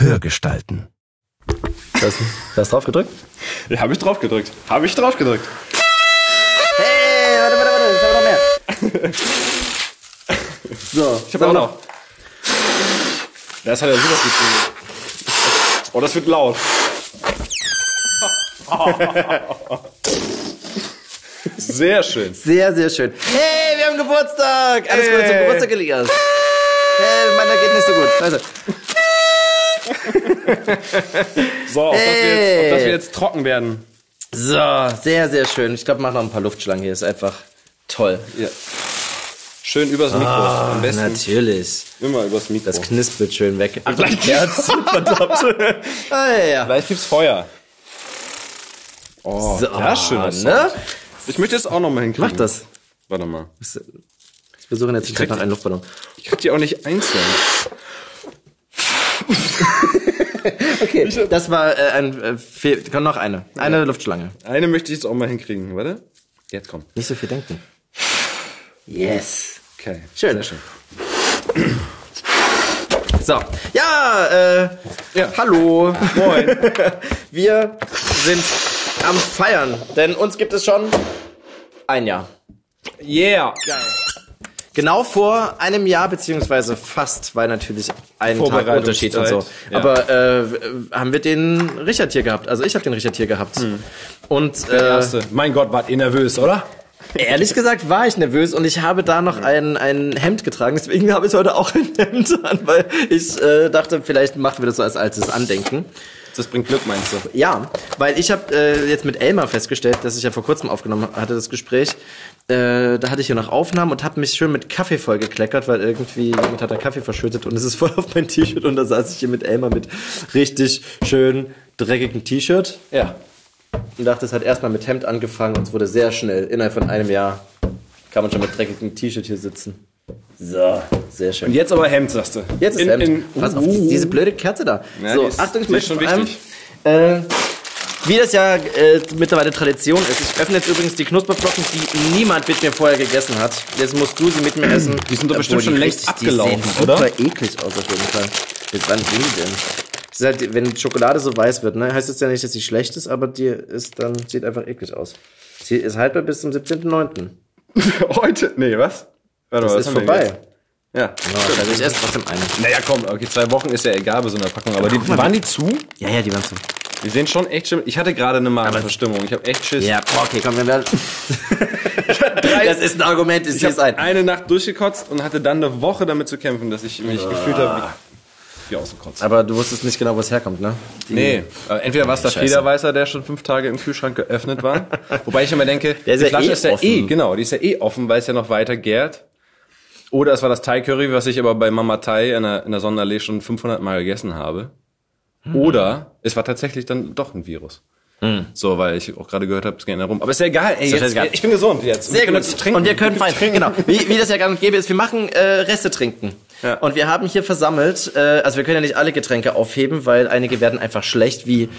Hörgestalten. Das, du hast drauf gedrückt? Ja, habe ich drauf gedrückt. Habe ich drauf gedrückt. Hey, warte, warte, warte, ich habe noch mehr. so, Ich habe auch noch. Das hat ja super gut Oh, das wird laut. Sehr schön. Sehr, sehr schön. Hey, wir haben Geburtstag! Alles Gute zum Hey. Geburtstag, Elias. Hey, meiner geht nicht so gut. Also, So, auf, dass wir jetzt, Hey. auf dass wir jetzt trocken werden. so, sehr, sehr schön. Ich glaube, mach noch ein paar Luftschlangen hier. Ist einfach toll. Ja. Schön übers Mikro. Am besten Natürlich. immer übers Mikro. Das knispelt schön weg. Ach, gleich Herz. Verdammt. ah, ja. Gleich gibt's Feuer. Oh, So, ja, schön. ne? Ich möchte das auch noch mal hinkriegen. Mach das. Warte mal. Ich versuche in der Zwischenzeit noch einen Luftballon. Ich krieg die auch nicht einzeln. Okay, das war äh, ein äh. Komm, noch eine. Eine Luftschlange. Eine möchte ich jetzt auch mal hinkriegen. Warte. Jetzt komm. Nicht so viel denken. Yes. Okay. Schön. Sehr schön. So, ja, äh, Ja. hallo. Moin. Wir sind am Feiern, denn uns gibt es schon ein Jahr. Yeah. Genau vor einem Jahr, beziehungsweise fast, weil natürlich ein Tag Unterschied und so. Ja. Aber äh, haben wir den Richard hier gehabt. Also ich habe den Richard hier gehabt. Und Der äh, erste. Mein Gott, wart ihr nervös, oder? ehrlich gesagt war ich nervös und ich habe da noch ein, ein Hemd getragen. Deswegen habe ich heute auch ein Hemd an, weil ich äh, dachte, vielleicht machen wir das so als altes Andenken. Das bringt Glück, meinst du? Ja, weil ich habe äh, jetzt mit Elmar festgestellt, dass ich ja vor kurzem aufgenommen hatte, das Gespräch. Äh, da hatte ich hier noch Aufnahmen und habe mich schön mit Kaffee vollgekleckert, weil irgendwie jemand hat da Kaffee verschüttet und es ist voll auf mein T-Shirt und da saß ich hier mit Elmar mit richtig schön dreckigem T-Shirt Ja. und dachte, es hat erstmal mit Hemd angefangen und es wurde sehr schnell, innerhalb von einem Jahr, kann man schon mit dreckigem T-Shirt hier sitzen. So, sehr schön. Und jetzt aber Hemd, sagst du. Jetzt ist in, Hemd. In, Pass auf, die, diese blöde Kerze da. Ja, so, ist- Achtung, ich möchte schon vor allem, wichtig. äh, wie das ja äh, mittlerweile Tradition ist. Ich öffne jetzt übrigens die Knusperblocken, die niemand mit mir vorher gegessen hat. Jetzt musst du sie mit mir essen. Die sind doch bestimmt schon die längst abgelaufen, die sehen oder? super eklig aus auf jeden Fall. Jetzt wann sind die denn? Das ist halt, wenn Schokolade so weiß wird, ne, heißt das ja nicht, dass sie schlecht ist, aber die ist dann, sieht einfach eklig aus. Sie ist haltbar bis zum 17.09. Heute? Nee, was? Warte Das ist was wir vorbei. Ja. Oh, also ich esse trotzdem eine. Naja, komm, okay, zwei Wochen ist ja egal bei so einer Packung. Aber die, mal, waren die zu? Ja, ja, die waren so. Die sehen schon echt schlimm. Ich hatte gerade eine Magenverstimmung. Ich habe echt Schiss. Ja, okay, komm, wir werden. das ist ein Argument, ich Ich habe ein. eine Nacht durchgekotzt und hatte dann eine Woche damit zu kämpfen, dass ich mich gefühlt habe wie, wie ausgekotzt. Aber du wusstest nicht genau, wo es herkommt, ne? Die- Nee, äh, entweder war es der Scheiße. Federweißer, der schon fünf Tage im Kühlschrank geöffnet war. Wobei ich immer denke, Der ist die ja Flasche eh ist ja eh, offen. genau, die ist ja eh offen, weil es ja noch weiter gärt. Oder es war das Thai Curry, was ich aber bei Mama Thai in der, in der Sonnenallee schon 500 Mal gegessen habe. Hm. Oder es war tatsächlich dann doch ein Virus. So, weil ich auch gerade gehört habe, es geht herum. Aber ist ja egal, ey, jetzt, egal. ich bin gesund jetzt. Sehr gut. trinken. Und wir können fein. Genau. Wie, wie das ja gang und gäbe ist, wir machen äh, Reste trinken. Ja. Und wir haben hier versammelt, äh, also wir können ja nicht alle Getränke aufheben, weil einige werden einfach schlecht, wie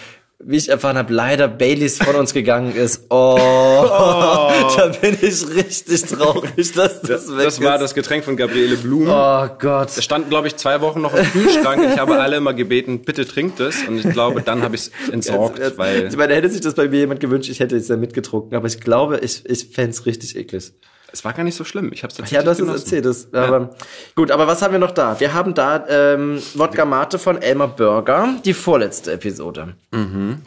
wie ich erfahren habe, leider Baileys von uns gegangen ist. Oh, da bin ich richtig traurig, dass das, weg Das war ist. das Getränk von Gabriele Blum. Oh Gott. Es stand, glaube ich, zwei Wochen noch im Kühlschrank. Ich habe alle immer gebeten, bitte trinkt es. Und ich glaube, dann habe ich es entsorgt, Jetzt- weil ich meine, hätte sich das bei mir jemand gewünscht, ich hätte es ja mitgetrunken, aber ich glaube, ich, ich fände es richtig eklig. Es war gar nicht so schlimm. Ich habe es Ja, du hast es erzählt. Das, aber, Gut, aber was haben wir noch da? Wir haben da ähm, Wodka Mate von Elmer Burger, die vorletzte Episode.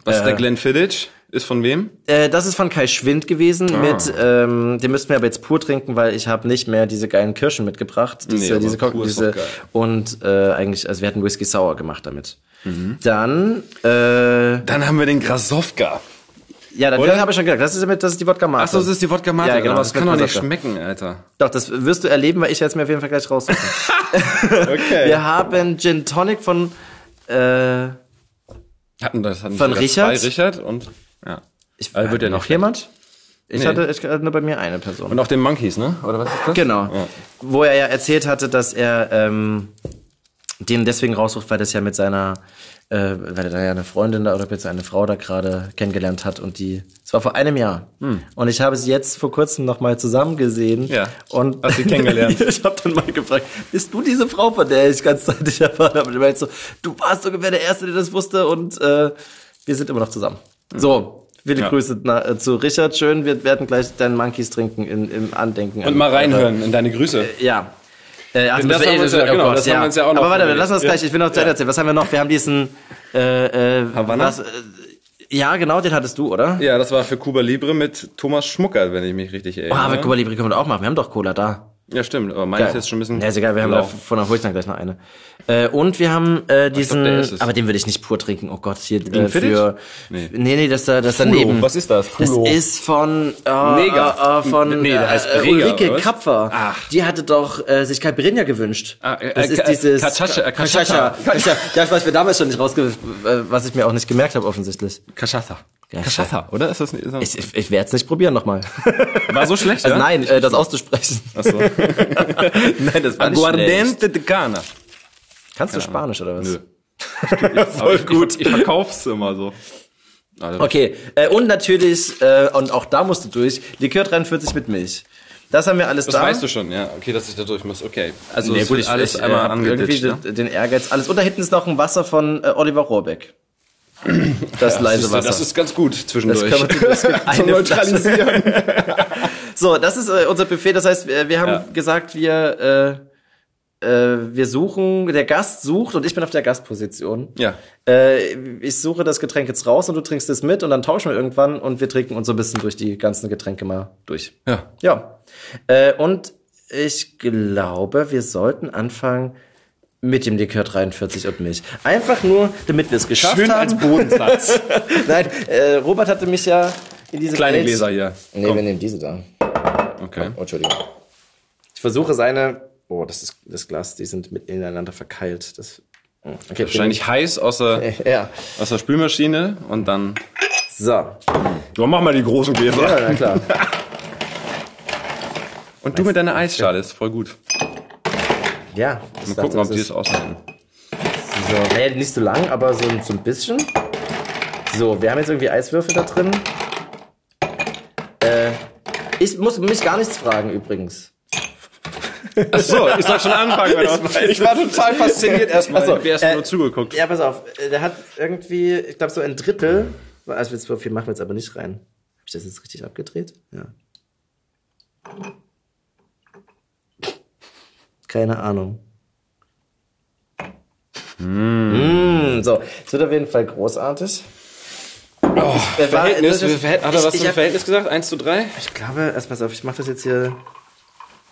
Was ist der Glenfiddich? Ist von wem? Äh, das ist von Kai Schwind gewesen. Mit, ähm, den müssten wir aber jetzt pur trinken, weil ich habe nicht mehr diese geilen Kirschen mitgebracht. Diese, Nee, diese, diese und äh, eigentlich, also wir hatten Whisky Sour gemacht damit. Dann, äh, Dann haben wir den Grasowka. Ja, dann habe ich schon gesagt, das ist, das ist die Wodka Mate. Achso, das ist die Wodka Mate. Ja, genau, aber das kann doch nicht schmecken, Alter. Doch, das wirst du erleben, weil ich jetzt mir auf jeden Fall gleich raussuche. Okay. wir haben Gin Tonic von, äh, Hatten das hatten Von Richard? Zwei Richard und ja. Ich, Also wird ja noch jemand? Ich Nee. hatte ich hatte nur bei mir eine Person. Und auch den Monkeys, ne? Oder was ist das? genau. Ja. Wo er ja erzählt hatte, dass er ähm, den deswegen raussucht, weil das ja mit seiner äh, weil er da ja eine Freundin da oder jetzt eine Frau da gerade kennengelernt hat und die, es war vor einem Jahr. Und ich habe sie jetzt vor kurzem nochmal zusammen gesehen. Ja. Und Hast sie kennengelernt? ich habe dann mal gefragt, bist du diese Frau, von der ich ganz zeitig erfahren habe? Und er meinte so, du warst ungefähr der Erste, der das wusste und äh, wir sind immer noch zusammen. So, viele Ja. Grüße na, äh, zu Richard. Schön, wir werden gleich deinen Monkeys trinken in, im Andenken. Und mal reinhören in deine Grüße. Ja. Äh, ach, das haben wir uns ja- genau, das haben wir uns ja auch noch Aber warte, lass uns gleich, ich will noch Ende erzählen. Was haben wir noch? Wir haben diesen, äh, äh, Havanna? was, äh, ja, genau, den hattest du, oder? Ja, das war für Cuba Libre mit Thomas Schmucker, wenn ich mich richtig Oh, erinnere. aber Cuba Libre können wir auch machen. Wir haben doch Cola da. Ja, stimmt, aber meine ist jetzt schon ein bisschen. Ja, ist egal, wir haben da von der dann gleich noch eine. Äh, und wir haben äh, diesen, es. aber den würde ich nicht pur trinken. Oh Gott, hier äh, für Nee. nee, nee, das da das Fulo. daneben. Was ist das? Das Fulo. ist von äh, Mega. äh, äh, von Nee, heißt äh, Brega, Ulrike was? Kapfer. Ach. Die hatte doch äh, sich Caipirinha gewünscht. Ah, äh, das äh, ist dieses Cachaça, Cachaça. Cachaça. Ja, was wir damals schon nicht rausge was ich mir auch nicht gemerkt habe offensientlich. Cachaça. Ja, Cachaça, oder? Ist das nicht? Ist das Ich, ich, ich werde es nicht probieren nochmal. war so schlecht, Also ja? nein, äh, das auszusprechen. Achso. nein, das war. Aguardiente de Cana. Kannst du Spanisch oder was? Nö. Voll gut. Ich, ich verkauf's immer so. Okay, äh, und natürlich, äh, und auch da musst du durch, Likör 43 mit Milch. Das haben wir alles Das da. weißt du schon, ja. Okay, dass ich da durch muss. Okay. Also Nee, gut, ich, alles ich, äh, einmal hab irgendwie ne? den, den Ehrgeiz, alles. Und da hinten ist noch ein Wasser von äh, Oliver Rohrbeck. Das leise Siehst du, Wasser. Das ist ganz gut Das zwischendurch. kann man das gibt eine Flasche. So, das ist äh, unser Buffet. Das heißt, wir, wir haben Ja. gesagt, wir, äh, äh, wir suchen, der Gast sucht und ich bin auf der Gastposition. Ja. Äh, ich suche das Getränk jetzt raus und du trinkst es mit und dann tauschen wir irgendwann und wir trinken uns so ein bisschen durch die ganzen Getränke mal durch. Ja. Ja. Äh, und ich glaube, wir sollten anfangen mit dem Likör 43 und Milch. Einfach nur, damit wir es geschafft Schön haben. als Bodensatz. Nein, äh, Robert hatte mich ja in diese Kleine Gläs- Gläser hier. Nee, wir nehmen diese da. Okay. Oh, Entschuldigung. Ich versuche seine. Oh, das ist das Glas, die sind mit ineinander verkeilt. Das. oh, Okay, Wahrscheinlich heiß aus der, Ja. aus der Spülmaschine und dann. So. Ja, So, mach mal die großen Gläser. na klar. Und du mit deiner Eisschale ist voll gut. Ja. Mal gucken, ob die es aushalten. So, naja, nicht so lang, aber so, so ein bisschen. So, wir haben jetzt irgendwie Eiswürfel da drin. Äh, ich muss mich gar nichts fragen übrigens. Ach so, ich soll schon anfangen. Oder? Ich, war total fasziniert erstmal. Ach so, ich hab erst äh, nur zugeguckt. Ja, pass auf. äh, Der hat irgendwie, ich glaube, so ein Drittel. Also so viel machen wir jetzt aber nicht rein. Hab ich das jetzt richtig abgedreht? Ja. Keine Ahnung. Mm. So, es wird auf jeden Fall großartig. Oh, Verhältnis, das ist- Verhält- hat er was ich zum Verhältnis gesagt? 1 zu 3? Ich glaube, erst pass auf, ich mache das jetzt hier.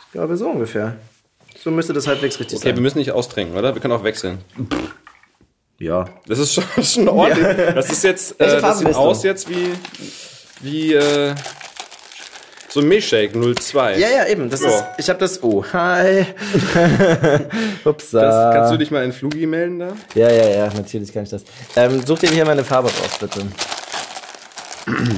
Ich glaube, so ungefähr. So müsste das halbwegs richtig Okay, wir sein. müssen nicht austrinken, oder? Wir können auch wechseln. Ja. Das ist schon, das schon ordentlich. Das ist jetzt, äh, das sieht aus jetzt wie, wie, äh, so ein Milchshake 02. Ja, ja, eben. Das So. ist. Ich habe das. Oh, hi. Upsa. Das, kannst du dich mal in Flugi melden da? Ja, ja, ja, natürlich kann ich das. Ähm, such dir hier mal eine Farbe raus, bitte.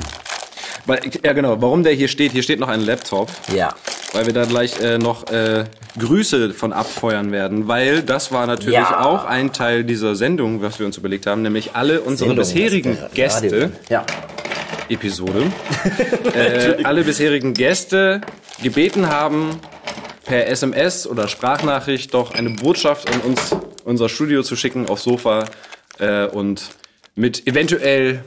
Ja, genau. Warum der hier steht, hier steht noch ein Laptop, Ja. weil wir da gleich äh, noch äh, Grüße von abfeuern werden, weil das war natürlich Ja. auch ein Teil dieser Sendung, was wir uns überlegt haben, nämlich alle unsere Sendung, bisherigen wäre Gäste, Radio. Ja. Episode, äh, alle bisherigen Gäste gebeten haben, per SMS oder Sprachnachricht doch eine Botschaft an uns, unser Studio zu schicken aufs Sofa äh, und mit eventuell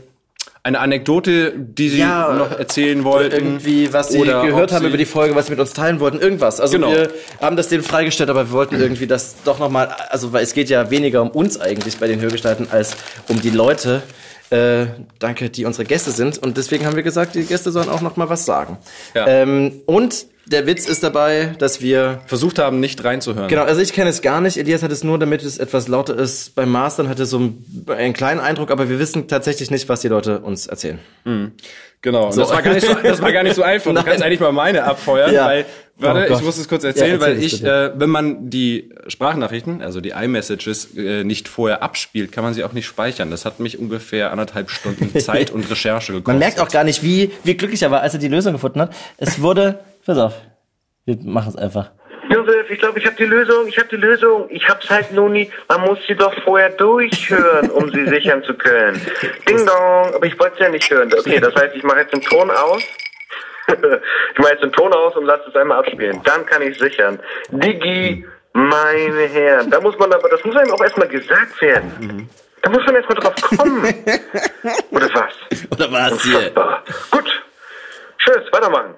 eine Anekdote, die sie Ja, noch erzählen wollten. Irgendwie, was sie Oder gehört haben sie- über die Folge, was sie mit uns teilen wollten, irgendwas. Also Genau. wir haben das denen freigestellt, aber wir wollten irgendwie das doch nochmal, also weil es geht ja weniger um uns eigentlich bei den Hörgestalten als um die Leute, äh, danke, die unsere Gäste sind. Und deswegen haben wir gesagt, die Gäste sollen auch nochmal was sagen. Ja. Ähm, und der Witz ist dabei, dass wir versucht haben, nicht reinzuhören. Genau, also ich kenne es gar nicht. Elias hat es nur, damit es etwas lauter ist. Beim Mastern hatte so einen, einen kleinen Eindruck, aber wir wissen tatsächlich nicht, was die Leute uns erzählen. Genau. Und So. das, war gar nicht so, das war gar nicht so einfach. Du Nein. kannst eigentlich mal meine abfeuern, Ja. weil, warte, Oh ich muss es kurz erzählen, Ja, erzähl weil ich, bitte. äh, wenn man die Sprachnachrichten, also die iMessages, äh, nicht vorher abspielt, kann man sie auch nicht speichern. Das hat mich ungefähr anderthalb Stunden Zeit und Recherche gekostet. Man merkt auch gar nicht, wie, wie glücklich er war, als er die Lösung gefunden hat. Es wurde, pass auf, wir machen es einfach. Josef, ich glaube, ich habe die Lösung. Ich habe die Lösung. Ich hab's halt nur nie. Man muss sie doch vorher durchhören, um sie sichern zu können. Ding dong. Aber ich wollte es ja nicht hören. Okay, das heißt, ich mache jetzt den Ton aus. ich mache jetzt den Ton aus und lasse es einmal abspielen. Dann kann ich sichern. Digi, meine Herren. Da muss man aber, das muss einem auch erstmal gesagt werden. Da muss man erstmal drauf kommen. Oder was? Oder was hier? Gut. Tschüss, weitermachen.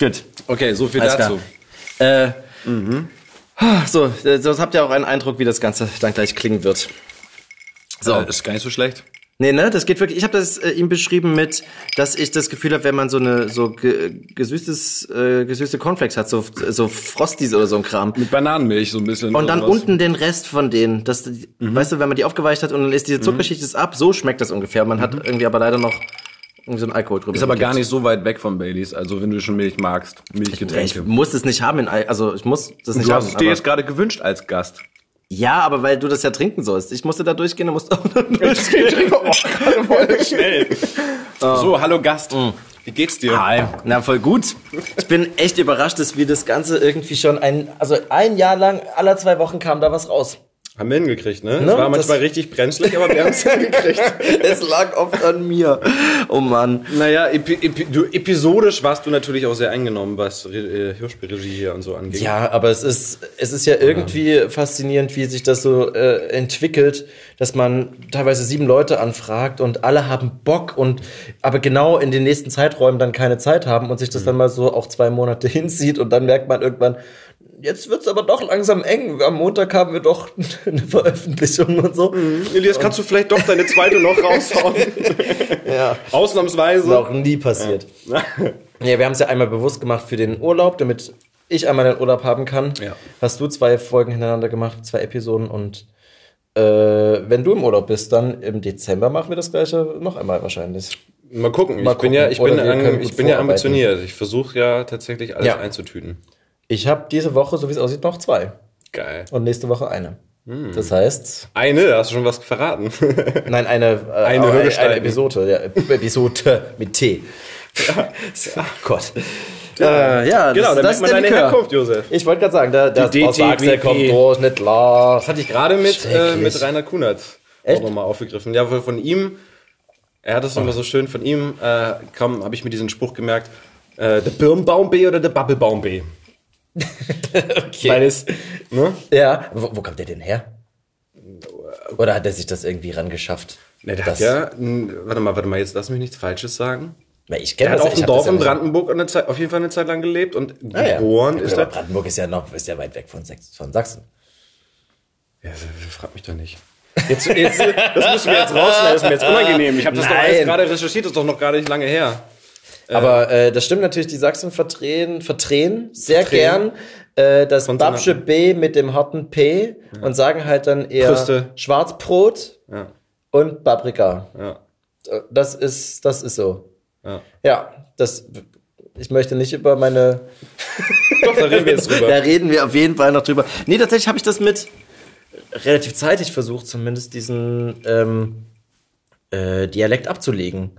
Gut. Okay, so viel Alles dazu. Äh, ah, So, äh, sonst habt ihr auch einen Eindruck, wie das Ganze dann gleich klingen wird. So, äh, ist gar nicht so schlecht. Nee, ne, das geht wirklich. Ich habe das äh, ihm beschrieben mit, dass ich das Gefühl habe, wenn man so eine so ge, gesüßtes äh, gesüßte Cornflakes hat, so so Frosties oder so ein Kram. Mit Bananenmilch so ein bisschen. Und dann unten den Rest von denen, das, weißt du, wenn man die aufgeweicht hat und dann ist diese Zuckerschicht ist ab, so schmeckt das ungefähr. Man hat irgendwie aber leider noch irgendwie so einen Alkohol drüber. Ist aber gar nicht so weit weg von Baileys. Also wenn du schon Milch magst, Ich Milchgetränke. muss es nicht haben, in, Al- also ich muss das nicht Du haben. hast es dir jetzt gerade gewünscht als Gast. ja, aber weil du das ja trinken sollst. Ich musste da durchgehen, du musst auch schnell. So, hallo Gast. Wie geht's dir? Hi. Na, voll gut. Ich bin echt überrascht, dass wir das Ganze irgendwie schon ein, also ein Jahr lang, alle zwei Wochen kam da was raus. Haben wir hingekriegt, ne? Ne, Es war manchmal richtig brenzlig, aber wir haben es hingekriegt. Es lag oft an mir. Oh Mann. Naja, epi epi du, episodisch warst du natürlich auch sehr eingenommen, was Re äh, Hörspielregie hier und so angeht. Ja, aber es ist, es ist ja irgendwie faszinierend, wie sich das so äh, entwickelt, dass man teilweise sieben Leute anfragt und alle haben Bock und aber genau in den nächsten Zeiträumen dann keine Zeit haben und sich das dann mal so auch zwei Monate hinzieht und dann merkt man irgendwann, jetzt wird's aber doch langsam eng. Am Montag haben wir doch eine Veröffentlichung und so. Elias, kannst du vielleicht doch deine zweite noch raushauen? Ja. Ausnahmsweise. Noch nie passiert. Ja, wir haben es ja einmal bewusst gemacht für den Urlaub, damit ich einmal den Urlaub haben kann. Ja. Hast du zwei Folgen hintereinander gemacht, zwei Episoden und äh, wenn du im Urlaub bist, dann im Dezember machen wir das gleiche noch einmal wahrscheinlich. Mal gucken. Mal ich bin ja, gucken. ich bin, Oder an, ich bin ja ambitioniert. Ich versuche ja tatsächlich alles Ja. einzutüten. Ich habe diese Woche, so wie es aussieht, noch zwei Geil. und nächste Woche eine. Hm. Das heißt, Eine, da hast du schon was verraten. nein, eine, äh, Eine eine, eine Episode, ja, Episode mit T. Ach Gott. Äh, ja, genau, da merkt man deine Likör. Herkunft, Josef. Ich wollte gerade sagen, der, der Die aus DTWP. kommt durch, nicht klar. Das hatte ich gerade mit, äh, mit Rainer Kunert auch Echt? nochmal aufgegriffen. Ja, von ihm, er hat es Oh. immer so schön, von ihm äh, kam, habe ich mir diesen Spruch gemerkt, äh, der Birnbaum-B oder der Babbelbaum-B. Weil es, ne? Ja, wo, wo kommt der denn her? Oder hat er sich das irgendwie rangeschafft? Ne, der hat ja, warte mal, warte mal, jetzt lass mich nichts Falsches sagen. Weil ich kenne hat das auf ich dem hab Dorf in Brandenburg eine Zeit, auf jeden Fall eine Zeit lang gelebt und Ah, geboren Ja, ist er. Brandenburg ist ja noch, ist ja weit weg von, Sachsen- von Sachsen. Ja, frag mich doch nicht. Jetzt, jetzt, das müssen wir jetzt rausnehmen, das ist mir jetzt unangenehm. Ich habe das doch Nein. alles gerade recherchiert, das ist doch noch gar nicht lange her. Aber äh, das stimmt natürlich, die Sachsen verdrehen, verdrehen sehr Verdrehen. gern äh, das. Babsche B mit dem harten P und sagen halt dann eher Brüste. Schwarzbrot Ja, und Paprika. ja, Äh, Das ist, das ist so. ja. Ja, das. Ich möchte nicht über meine. Doch, da reden wir jetzt Da drüber. reden wir auf jeden Fall noch drüber. Nee, tatsächlich habe ich das mit relativ zeitig versucht, zumindest diesen ähm, äh, Dialekt abzulegen.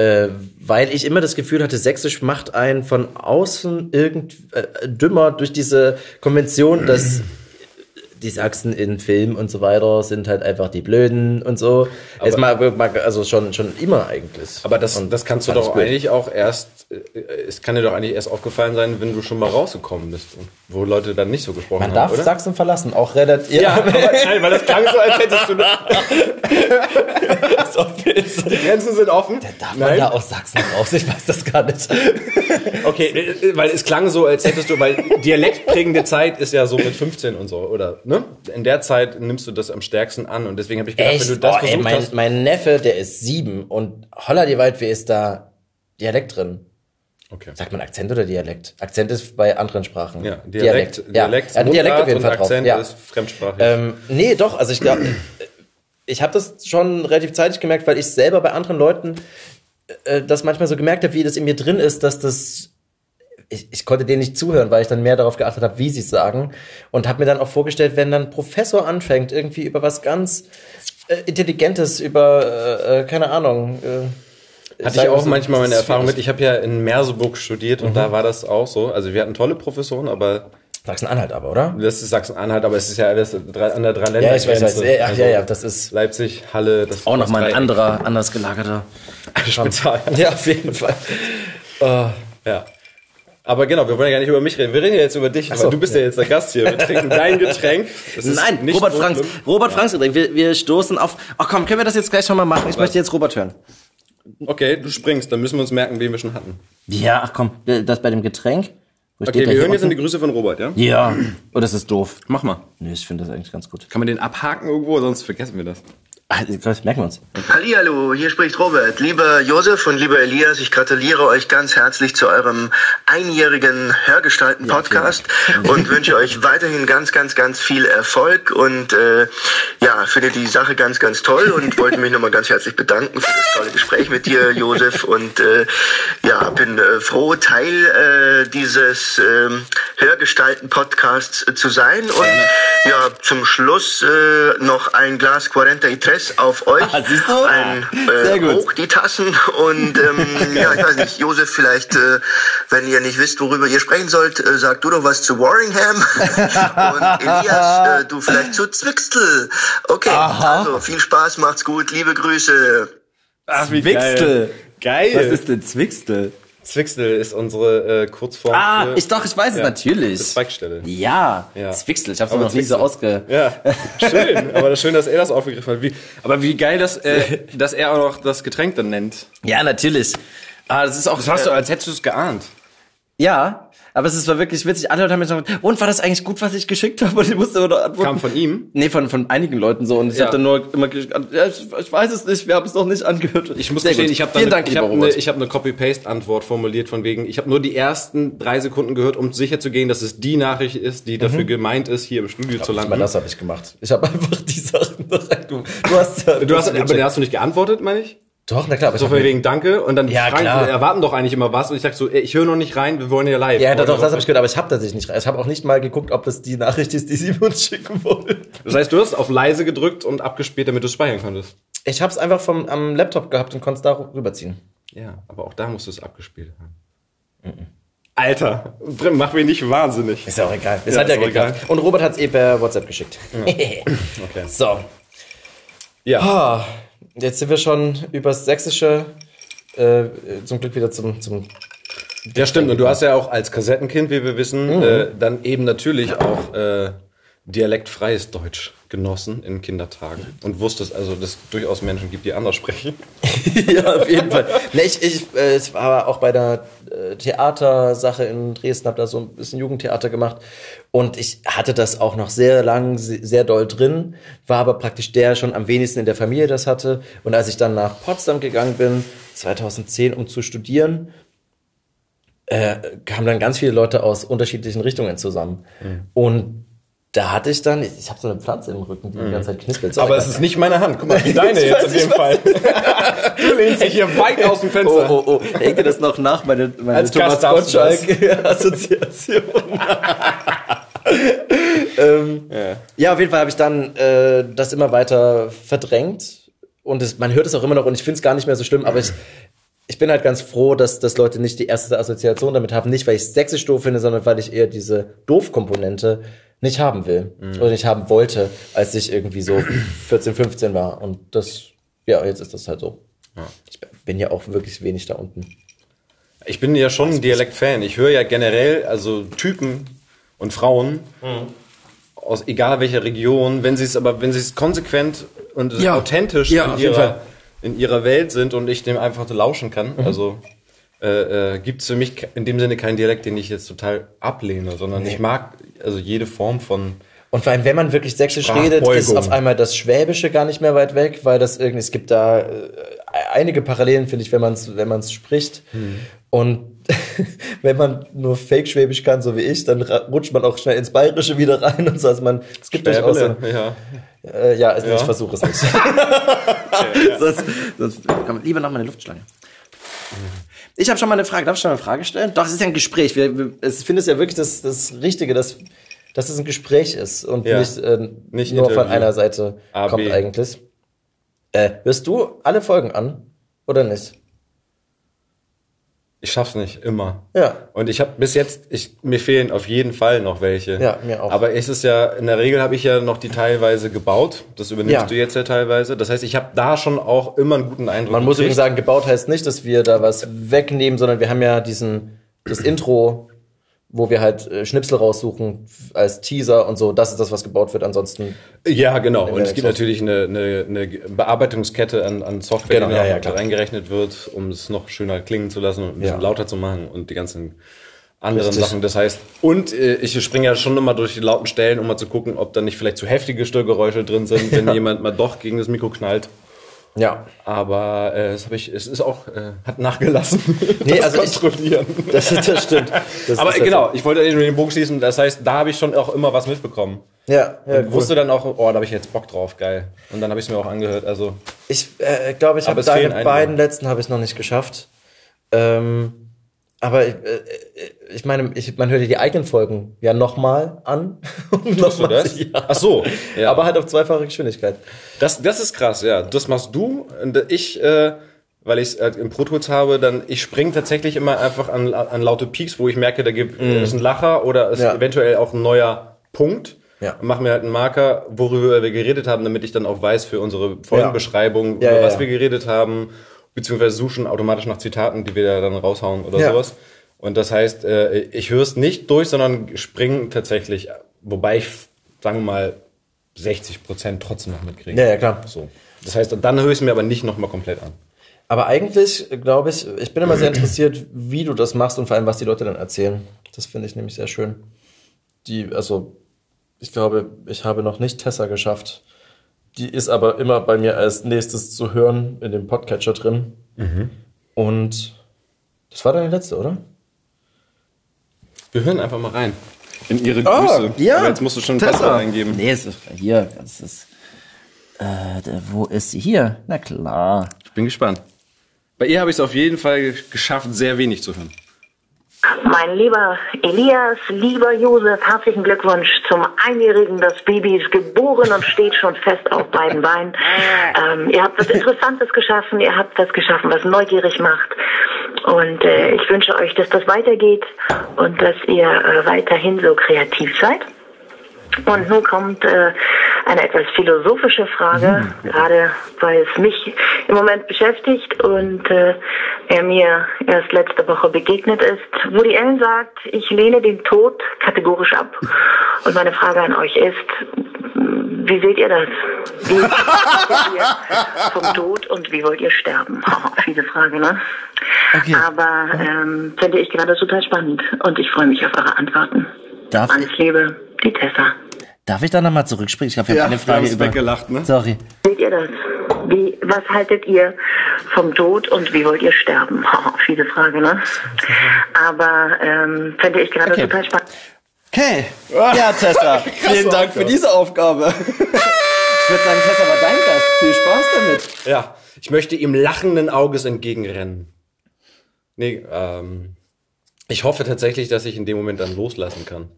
Äh, weil ich immer das Gefühl hatte, Sächsisch macht einen von außen irgend äh, dümmer durch diese Konvention, dass die Sachsen in Film und so weiter sind halt einfach die Blöden und so. Jetzt mal, also schon, schon immer eigentlich. Aber das, Und das kannst du doch gut. eigentlich auch erst, äh, es kann dir doch eigentlich erst aufgefallen sein, wenn du schon mal rausgekommen bist, und wo Leute dann nicht so gesprochen Man haben, darf oder? Sachsen verlassen, auch relativ. ja, aber, nein, weil das klang so, als hättest du... Die Grenzen sind offen. Darf man da aus Sachsen raus? Ich weiß das gar nicht. Okay, äh, weil es klang so, als hättest du, weil dialektprägende Zeit ist ja so mit 15 und so, oder? Ne? In der Zeit nimmst du das am stärksten an und deswegen habe ich gedacht, wenn du Echt? das Oh, ey, versucht mein, hast. mein Neffe, der ist sieben und holla die Waldweh ist da Dialekt drin. Okay. Sagt man Akzent oder Dialekt? Akzent ist bei anderen Sprachen. Ja, Dialekt, Ja, Dialekt, ja, Dialekt auf jeden und Fall drauf. Akzent Ja. ist fremdsprachig. Ähm, nee, doch, also ich glaube, ich habe das schon relativ zeitig gemerkt, weil ich selber bei anderen Leuten äh, das manchmal so gemerkt habe, wie das in mir drin ist, dass das ich, ich konnte denen nicht zuhören, weil ich dann mehr darauf geachtet habe, wie sie es sagen und habe mir dann auch vorgestellt, wenn dann ein Professor anfängt, irgendwie über was ganz äh, Intelligentes, über äh, äh, keine Ahnung. Äh, Hatte ich auch was- manchmal meine Erfahrung mit. Ich habe ja in Merseburg studiert und da war das auch so. Also wir hatten tolle Professoren, aber Sachsen-Anhalt aber, oder? Das ist Sachsen-Anhalt, aber es ist ja alles drei, an der drei Länder. Ja, ich weiß, weiß. Ja, ja, ja, das ist Leipzig, Halle, das auch nochmal ein anderer, anders gelagerter. Spezial. Ja, auf jeden Fall. Äh, Ja. Aber genau, wir wollen ja gar nicht über mich reden. Wir reden ja jetzt über dich, so, weil du bist ja. jetzt der Gast hier. Wir trinken dein Getränk. Nein, nicht Robert Franks. Robert Franks Getränk. Wir, wir stoßen auf. Ach komm, können wir das jetzt gleich schon mal machen? Ich möchte jetzt Robert hören. Okay, du springst, dann müssen wir uns merken, wen wir schon hatten. Ja, ach komm, das bei dem Getränk. Wo Okay, wir hören jetzt in unten? die Grüße von Robert, ja? Ja. Oh, das ist doof. Mach mal. Nee, ich finde das eigentlich ganz gut. Kann man den abhaken irgendwo, sonst vergessen wir das. Ah, Das merken wir uns. Hallihallo, hier spricht Robert. Lieber Josef und lieber Elias, ich gratuliere euch ganz herzlich zu eurem einjährigen Hörgestalten-Podcast und wünsche euch weiterhin ganz, ganz, ganz viel Erfolg und äh, ja, finde die Sache ganz, ganz toll und wollte mich nochmal ganz herzlich bedanken für das tolle Gespräch mit dir, Josef. Und äh, ja, bin äh, froh, Teil äh, dieses ähm, Hörgestalten-Podcasts äh, zu sein. Und ja, zum Schluss äh, noch ein Glas 43 auf euch. Ah, siehst du? Ein, äh, Sehr gut. Hoch die Tassen und ähm, ja, ich weiß nicht, Josef, vielleicht, äh, wenn ihr nicht wisst, worüber ihr sprechen sollt, äh, sag du doch was zu Warringham und Elias, äh, du vielleicht zu Zwixtel. Okay, also viel Spaß, macht's gut, liebe Grüße. Ach, wie Zwixtel. Geil. Was ist denn Zwixtel? Zwixtel ist unsere äh, Kurzform Ah, für ich doch, ich weiß es Ja, natürlich. für Zweigstelle. Ja, Ja. Zwixtel. Ich habe es Aber noch nie so ausge. Ja, schön. Aber das schön, dass er das aufgegriffen hat. Wie, aber wie geil, dass, äh, dass er auch noch das Getränk dann nennt. Ja, natürlich. Ah, das ist auch. Das hast du, als hättest du es geahnt. Ja, aber es ist war wirklich witzig. Alle Leute haben mir gesagt, und war das eigentlich gut, was ich geschickt habe? Und ich musste nur antworten. Kam von ihm? Nee, von, von einigen Leuten so. Und ich Ja. habe dann nur immer geschickt, ja, ich, ich weiß es nicht, wir haben es noch nicht angehört. Ich muss Sehr gestehen, gut. ich habe Dank, ich lieber hab eine, Robert. ich hab eine Copy-Paste-Antwort formuliert von wegen, ich habe nur die ersten drei Sekunden gehört, um sicher zu gehen, dass es die Nachricht ist, die dafür gemeint ist, hier im Studio zu landen. Mal das habe ich gemacht. Ich habe einfach die Sachen direkt. Du, du hast ja. Du hast, aber da hast du nicht geantwortet, meine ich? Doch, na klar. So von wegen Danke und dann Ja, fragen, klar. erwarten doch eigentlich immer was und ich sag so, ey, ich höre noch nicht rein, wir wollen ja live. ja, doch, doch, das habe ich gehört, aber ich habe tatsächlich nicht. Ich habe auch nicht mal geguckt, ob das die Nachricht ist, die sie uns schicken wollen. Das heißt, du hast auf leise gedrückt und abgespielt, damit du es speichern konntest. Ich habe es einfach vom am Laptop gehabt und konnte es da rüberziehen. Ja, aber auch da musst du es abgespielt haben. Alter, mach mich nicht wahnsinnig. Ist ja auch egal. Es Ja, hat ja geklappt. egal. Und Robert hat es eh per WhatsApp geschickt. Okay. So. Ja. Ah, jetzt sind wir schon übers Sächsische äh, zum Glück wieder zum, zum Ja, stimmt. Und du hast ja auch als Kassettenkind, wie wir wissen, äh, dann eben natürlich auch äh, dialektfreies Deutsch genossen in Kindertagen und wusstest also, dass es durchaus Menschen gibt, die anders sprechen. ja, auf jeden Fall. Nee, ich, ich, äh, ich war auch bei der Theatersache in Dresden, habe da so ein bisschen Jugendtheater gemacht und ich hatte das auch noch sehr lang, se- sehr doll drin, war aber praktisch der schon am wenigsten in der Familie das hatte. Und als ich dann nach Potsdam gegangen bin, 2010, um zu studieren, äh, kamen dann ganz viele Leute aus unterschiedlichen Richtungen zusammen. Und da hatte ich dann, ich, ich habe so eine Pflanze im Rücken, die die ganze Zeit knispelt. So, Aber es ist nicht meine Hand. Guck mal, wie deine jetzt in dem Fall. Du lehnst dich hier weit aus dem Oh, Fenster. oh, oh. Hängt dir das noch nach, meine, meine Als Thomas das. Gottschalk-Assoziation? ähm, ja. auf jeden Fall habe ich dann äh, das immer weiter verdrängt. Und es, man hört es auch immer noch und ich finde es gar nicht mehr so schlimm, aber ich, ich bin halt ganz froh, dass, dass Leute nicht die erste Assoziation damit haben. Nicht, weil ich es sächsisch doof finde, sondern weil ich eher diese Doof-Komponente nicht haben will. Oder nicht haben wollte, als ich irgendwie so 14, 15 war. Und das, ja, jetzt ist das halt so. Ich bin ja auch wirklich wenig da unten. Ich bin ja schon ein Dialekt-Fan. Ich höre ja generell, also Typen und Frauen aus egal welcher Region, wenn sie es aber, wenn sie es konsequent und Ja. authentisch Ja, in, ihrer, in ihrer Welt sind und ich dem einfach lauschen kann, also äh, äh, gibt es für mich in dem Sinne keinen Dialekt, den ich jetzt total ablehne, sondern ich mag also jede Form von Und vor allem, wenn man wirklich sächsisch redet, ist auf einmal das Schwäbische gar nicht mehr weit weg, weil das irgendwie, es gibt da äh, einige Parallelen, finde ich, wenn man es wenn man's spricht. Und wenn man nur Fake-Schwäbisch kann, so wie ich, dann rutscht man auch schnell ins Bayerische wieder rein und so. Also man, es gibt durchaus so, ja. äh, ja, also Ja. ich versuche es nicht. sonst, sonst kann man lieber noch mal eine Luftschlange. Ich habe schon mal eine Frage. Darf ich schon mal eine Frage stellen? Doch, es ist ja ein Gespräch. Wir, wir, es- ich finde es ja wirklich das, das Richtige, dass, dass es ein Gespräch ist und Ja. nicht, äh, Nicht nur von einer Seite A, kommt B. eigentlich. Äh, hörst du alle Folgen an oder nicht? Ich schaff's nicht, immer. Ja. Und ich habe bis jetzt, ich, mir fehlen auf jeden Fall noch welche. Ja, mir auch. Aber es ist ja, in der Regel habe ich ja noch die teilweise gebaut. Das übernimmst Ja. du jetzt ja teilweise. Das heißt, ich habe da schon auch immer einen guten Eindruck. Man muss übrigens sagen, gebaut heißt nicht, dass wir da was wegnehmen, sondern wir haben ja diesen, das Intro, wo wir halt äh, Schnipsel raussuchen als Teaser und so. Das ist das, was gebaut wird. Ansonsten, Ja, genau. Und es gibt natürlich eine, eine, eine Bearbeitungskette an, an Software, Genau, die ja, ja, klar. reingerechnet wird, um es noch schöner klingen zu lassen und ein bisschen Ja. lauter zu machen und die ganzen anderen Richtig. Sachen. Das heißt, und äh, ich springe ja schon immer durch die lauten Stellen, um mal zu gucken, ob da nicht vielleicht zu heftige Störgeräusche drin sind, wenn jemand mal doch gegen das Mikro knallt. Ja. Aber äh, das habe ich, es ist auch, äh, hat nachgelassen. Nee, das also ich- kontrollieren. Das, das stimmt. Das Aber genau, ich wollte nur den Bogen schließen. Das heißt, da habe ich schon auch immer was mitbekommen. Ja, ja Und wusste dann auch, oh, da habe ich jetzt Bock drauf, geil. Und dann habe ich es mir auch angehört. Also Ich äh, glaube, ich habe deine beiden letzten habe ich noch nicht geschafft. Ähm, aber ich, äh, ich meine, ich, man hört ja die eigenen Folgen ja nochmal an. Um Tust du das? Ja. Ach so, ja. Aber halt auf zweifache Geschwindigkeit. Das, das ist krass, ja. Das machst du. Und ich, äh, weil ich es äh, im Pro Tools habe, dann ich springe tatsächlich immer einfach an, an laute Peaks, wo ich merke, da gibt es ein Lacher oder ist. Ja. eventuell auch ein neuer Punkt. Ja. Und mach mir halt einen Marker, worüber wir geredet haben, damit ich dann auch weiß für unsere Folgenbeschreibung, Ja, über was wir geredet haben, beziehungsweise suchen automatisch nach Zitaten, die wir da dann raushauen oder Ja. sowas. Und das heißt, äh, ich höre es nicht durch, sondern springe tatsächlich, wobei ich, sagen wir mal, 60 Prozent trotzdem noch mitkriege. Ja, ja, klar. So. Das heißt, dann höre ich es mir aber nicht nochmal komplett an. Aber eigentlich glaube ich, ich bin immer sehr interessiert, wie du das machst und vor allem, was die Leute dann erzählen. Das finde ich nämlich sehr schön. Die, also, ich glaube, ich habe noch nicht Tessa geschafft. Die ist aber immer bei mir als nächstes zu hören in dem Podcatcher drin. Und das war deine letzte, oder? Wir hören einfach mal rein. In ihre Ah, Grüße. ja. Aber jetzt musst du schon ein. Passwort eingeben. Nee, es ist hier. Das ist. Äh, da- wo ist sie? Hier. Na klar. Ich bin gespannt. Bei ihr habe ich es auf jeden Fall geschafft, sehr wenig zu hören. Mein lieber Elias, lieber Josef, herzlichen Glückwunsch zum Einjährigen. Das Baby ist geboren und steht schon fest auf beiden Beinen. Ähm, ihr habt was Interessantes geschaffen, ihr habt was geschaffen, was neugierig macht. Und äh, ich wünsche euch, dass das weitergeht und dass ihr äh, weiterhin so kreativ seid. Und nun kommt äh, eine etwas philosophische Frage, gerade weil es mich im Moment beschäftigt und äh, er mir erst letzte Woche begegnet ist. Woody Allen sagt, ich lehne den Tod kategorisch ab. Und meine Frage an euch ist, wie seht ihr das? Wie seht ihr vom Tod und wie wollt ihr sterben? Fiese Frage, ne? Okay. Aber ähm, finde ich gerade total spannend und ich freue mich auf eure Antworten. Darf, Alles Liebe, die Tessa. darf ich da nochmal zurückspringen? Ich glaube, wir Ja, haben eine Frage über. weggelacht, ne? Sorry. Seht ihr das? Wie, was haltet ihr vom Tod und wie wollt ihr sterben? Viele Frage, ne? Aber ähm, finde ich gerade Okay. total spannend. Okay. Ja, Tessa. Vielen Dank für diese Aufgabe. ich würde sagen, Tessa war dein Gast. Viel Spaß damit. Ja, ich möchte ihm lachenden Auges entgegenrennen. Nee, ähm, ich hoffe tatsächlich, dass ich in dem Moment dann loslassen kann.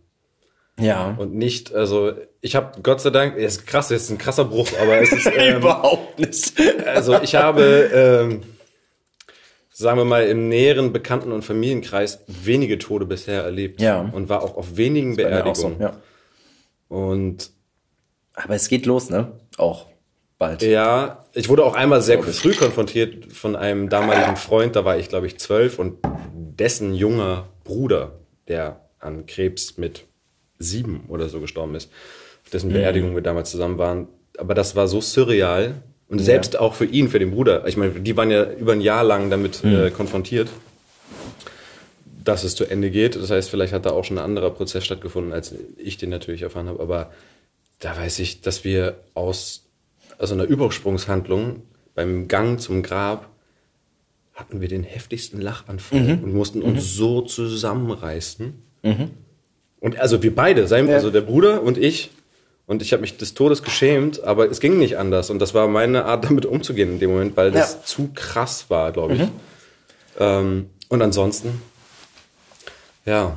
Ja. Und nicht, also, ich habe Gott sei Dank, es ist krass, es ist ein krasser Bruch, aber es ist, ähm, Überhaupt nicht. also ich habe, ähm, sagen wir mal, im näheren Bekannten- und Familienkreis wenige Tode bisher erlebt. Ja. Und war auch auf wenigen Beerdigungen. so, Ja. Und Aber es geht los, ne? Auch bald. Ja, ich wurde auch einmal sehr früh konfrontiert von einem damaligen Freund, da war ich glaube ich zwölf und dessen junger Bruder, der an Krebs mit sieben oder so gestorben ist, auf dessen Beerdigung wir damals zusammen waren. Aber das war so surreal und selbst auch für ihn, für den Bruder. Ich meine, die waren ja über ein Jahr lang damit äh, konfrontiert, dass es zu Ende geht. Das heißt, vielleicht hat da auch schon ein anderer Prozess stattgefunden, als ich den natürlich erfahren habe. Aber da weiß ich, dass wir aus, aus einer Übersprungshandlung beim Gang zum Grab hatten wir den heftigsten Lachanfall und mussten uns so zusammenreißen. Und also wir beide, sein, also der Bruder und ich. Und ich habe mich des Todes geschämt, aber es ging nicht anders. Und das war meine Art, damit umzugehen in dem Moment, weil das Ja. zu krass war, glaube ich. Ähm, und ansonsten, ja,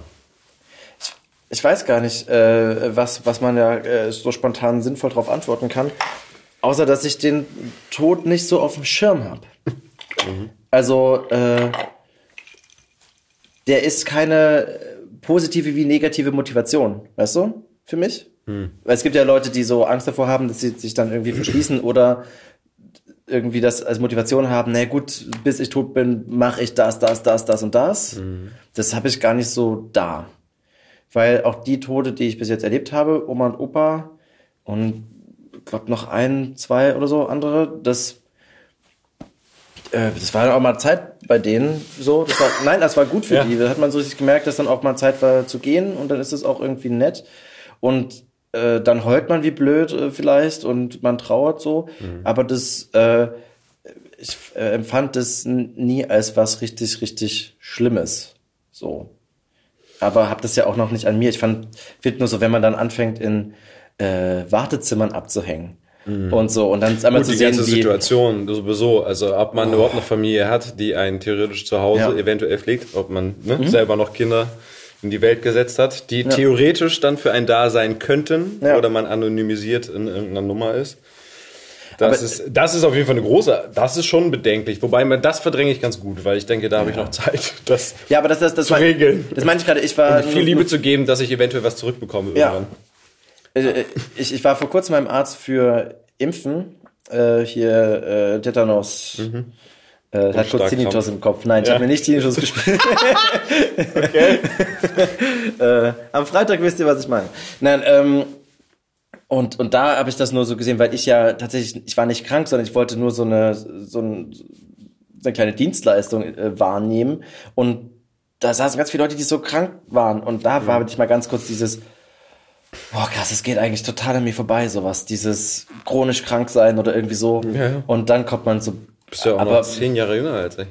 Ich weiß gar nicht, äh, was, was man ja äh, so spontan sinnvoll darauf antworten kann. Außer, dass ich den Tod nicht so auf dem Schirm habe. Also, äh, der ist keine positive wie negative Motivation, weißt du? Für mich. Weil es gibt ja Leute, die so Angst davor haben, dass sie sich dann irgendwie verschließen oder irgendwie das als Motivation haben, na gut, bis ich tot bin, mache ich das, das, das, das und das. Das habe ich gar nicht so da. Weil auch die Tode, die ich bis jetzt erlebt habe, Oma und Opa und glaube noch ein, zwei oder so andere, das äh, das war auch mal Zeit bei denen so. Das war, nein, das war gut für Ja. die. Da hat man so richtig gemerkt, dass dann auch mal Zeit war zu gehen und dann ist es auch irgendwie nett. Und äh, dann heult man wie blöd äh, vielleicht und man trauert so. Aber das, äh, ich äh, empfand das nie als was richtig, richtig Schlimmes. So. Aber hab das ja auch noch nicht an mir. Ich fand, finde nur so, wenn man dann anfängt in äh, Wartezimmern abzuhängen und so und dann einmal Gut, zu die sehen, ganze wie Situation sowieso, also ob man überhaupt eine Familie hat, die einen theoretisch zu Hause Ja. Mhm. eventuell pflegt, ob man ne, selber noch Kinder in die Welt gesetzt hat, die theoretisch dann für ein da sein könnten Ja. oder man anonymisiert in irgendeiner Nummer ist. Das ist, das ist auf jeden Fall eine große, das ist schon bedenklich. Wobei, man, das verdränge ich ganz gut, weil ich denke, da habe ich noch Zeit, das Ja, aber das, das, das, zu mein- regeln. das meine ich gerade. Ich war Und viel Liebe zu geben, dass ich eventuell was zurückbekomme Ja. irgendwann. Äh, ich, ich war vor kurzem beim Arzt für Impfen. Äh, hier äh, Tetanus. Äh, hat kurz. Tinnitus im Kopf. Nein, ich Ja. habe mir nicht Tinnitus gespielt. äh, am Freitag wisst ihr, was ich meine. Nein, ähm, und, und da habe ich das nur so gesehen, weil ich ja tatsächlich, ich war nicht krank, sondern ich wollte nur so eine, so, ein, so eine kleine Dienstleistung äh, wahrnehmen. Und da saßen ganz viele Leute, die so krank waren. Und da war ich mal ganz kurz dieses, boah krass, es geht eigentlich total an mir vorbei, sowas. Dieses chronisch krank sein oder irgendwie so. Ja. Und dann kommt man so. Bist ja auch aber noch zehn Jahre jünger als ich.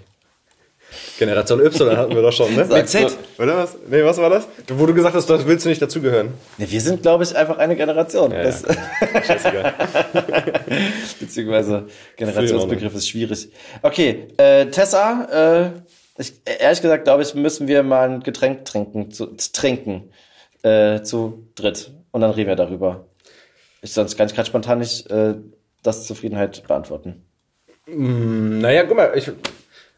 Generation Y hatten wir doch schon, ne? Mit Z. Oder was? Nee, was war das? Du- Wo du gesagt hast, das willst du nicht dazugehören. Ne, wir sind, glaube ich, einfach eine Generation. Ja, Das, ja. Scheißegal. beziehungsweise Generationsbegriff ist schwierig. Okay, äh, Tessa, äh, ich, ehrlich gesagt, glaube ich, müssen wir mal ein Getränk trinken, zu, trinken, äh, zu dritt. Und dann reden wir darüber. Ich, sonst kann ich gerade spontan nicht äh, das Zufriedenheit beantworten. Naja, guck mal, ich,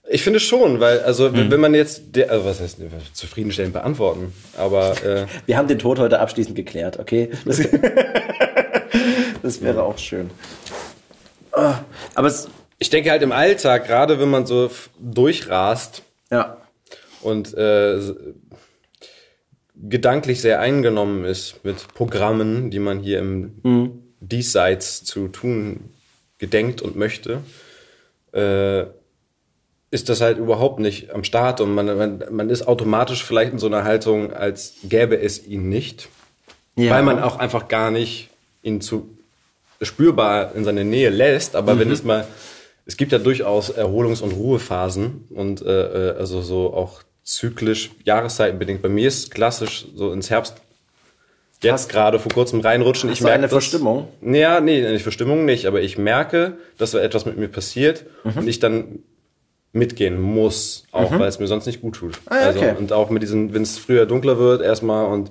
ich finde schon, weil, also, wenn man jetzt, der, also, was heißt, zufriedenstellend beantworten, aber, äh, Wir haben den Tod heute abschließend geklärt, okay? Das, das wäre auch schön. Ah, Aber es, ich denke halt im Alltag, gerade wenn man so durchrast ja, und äh, gedanklich sehr eingenommen ist mit Programmen, die man hier im Diesseits zu tun gedenkt und möchte, äh, ist das halt überhaupt nicht am Start und man, man, man ist automatisch vielleicht in so einer Haltung, als gäbe es ihn nicht, ja. weil man auch einfach gar nicht ihn zu spürbar in seine Nähe lässt. Aber wenn es mal, es gibt ja durchaus Erholungs- und Ruhephasen und äh, äh, also so auch zyklisch, jahreszeitenbedingt. Bei mir ist klassisch so ins Herbst jetzt gerade vor kurzem reinrutschen. Ich du eine das- Verstimmung? Ja, nee, eine Verstimmung nicht, aber ich merke, dass da etwas mit mir passiert Mhm. und ich dann mitgehen muss, auch weil es mir sonst nicht gut tut. Ah, ja, also, okay. und auch mit diesen, wenn es früher dunkler wird, erstmal und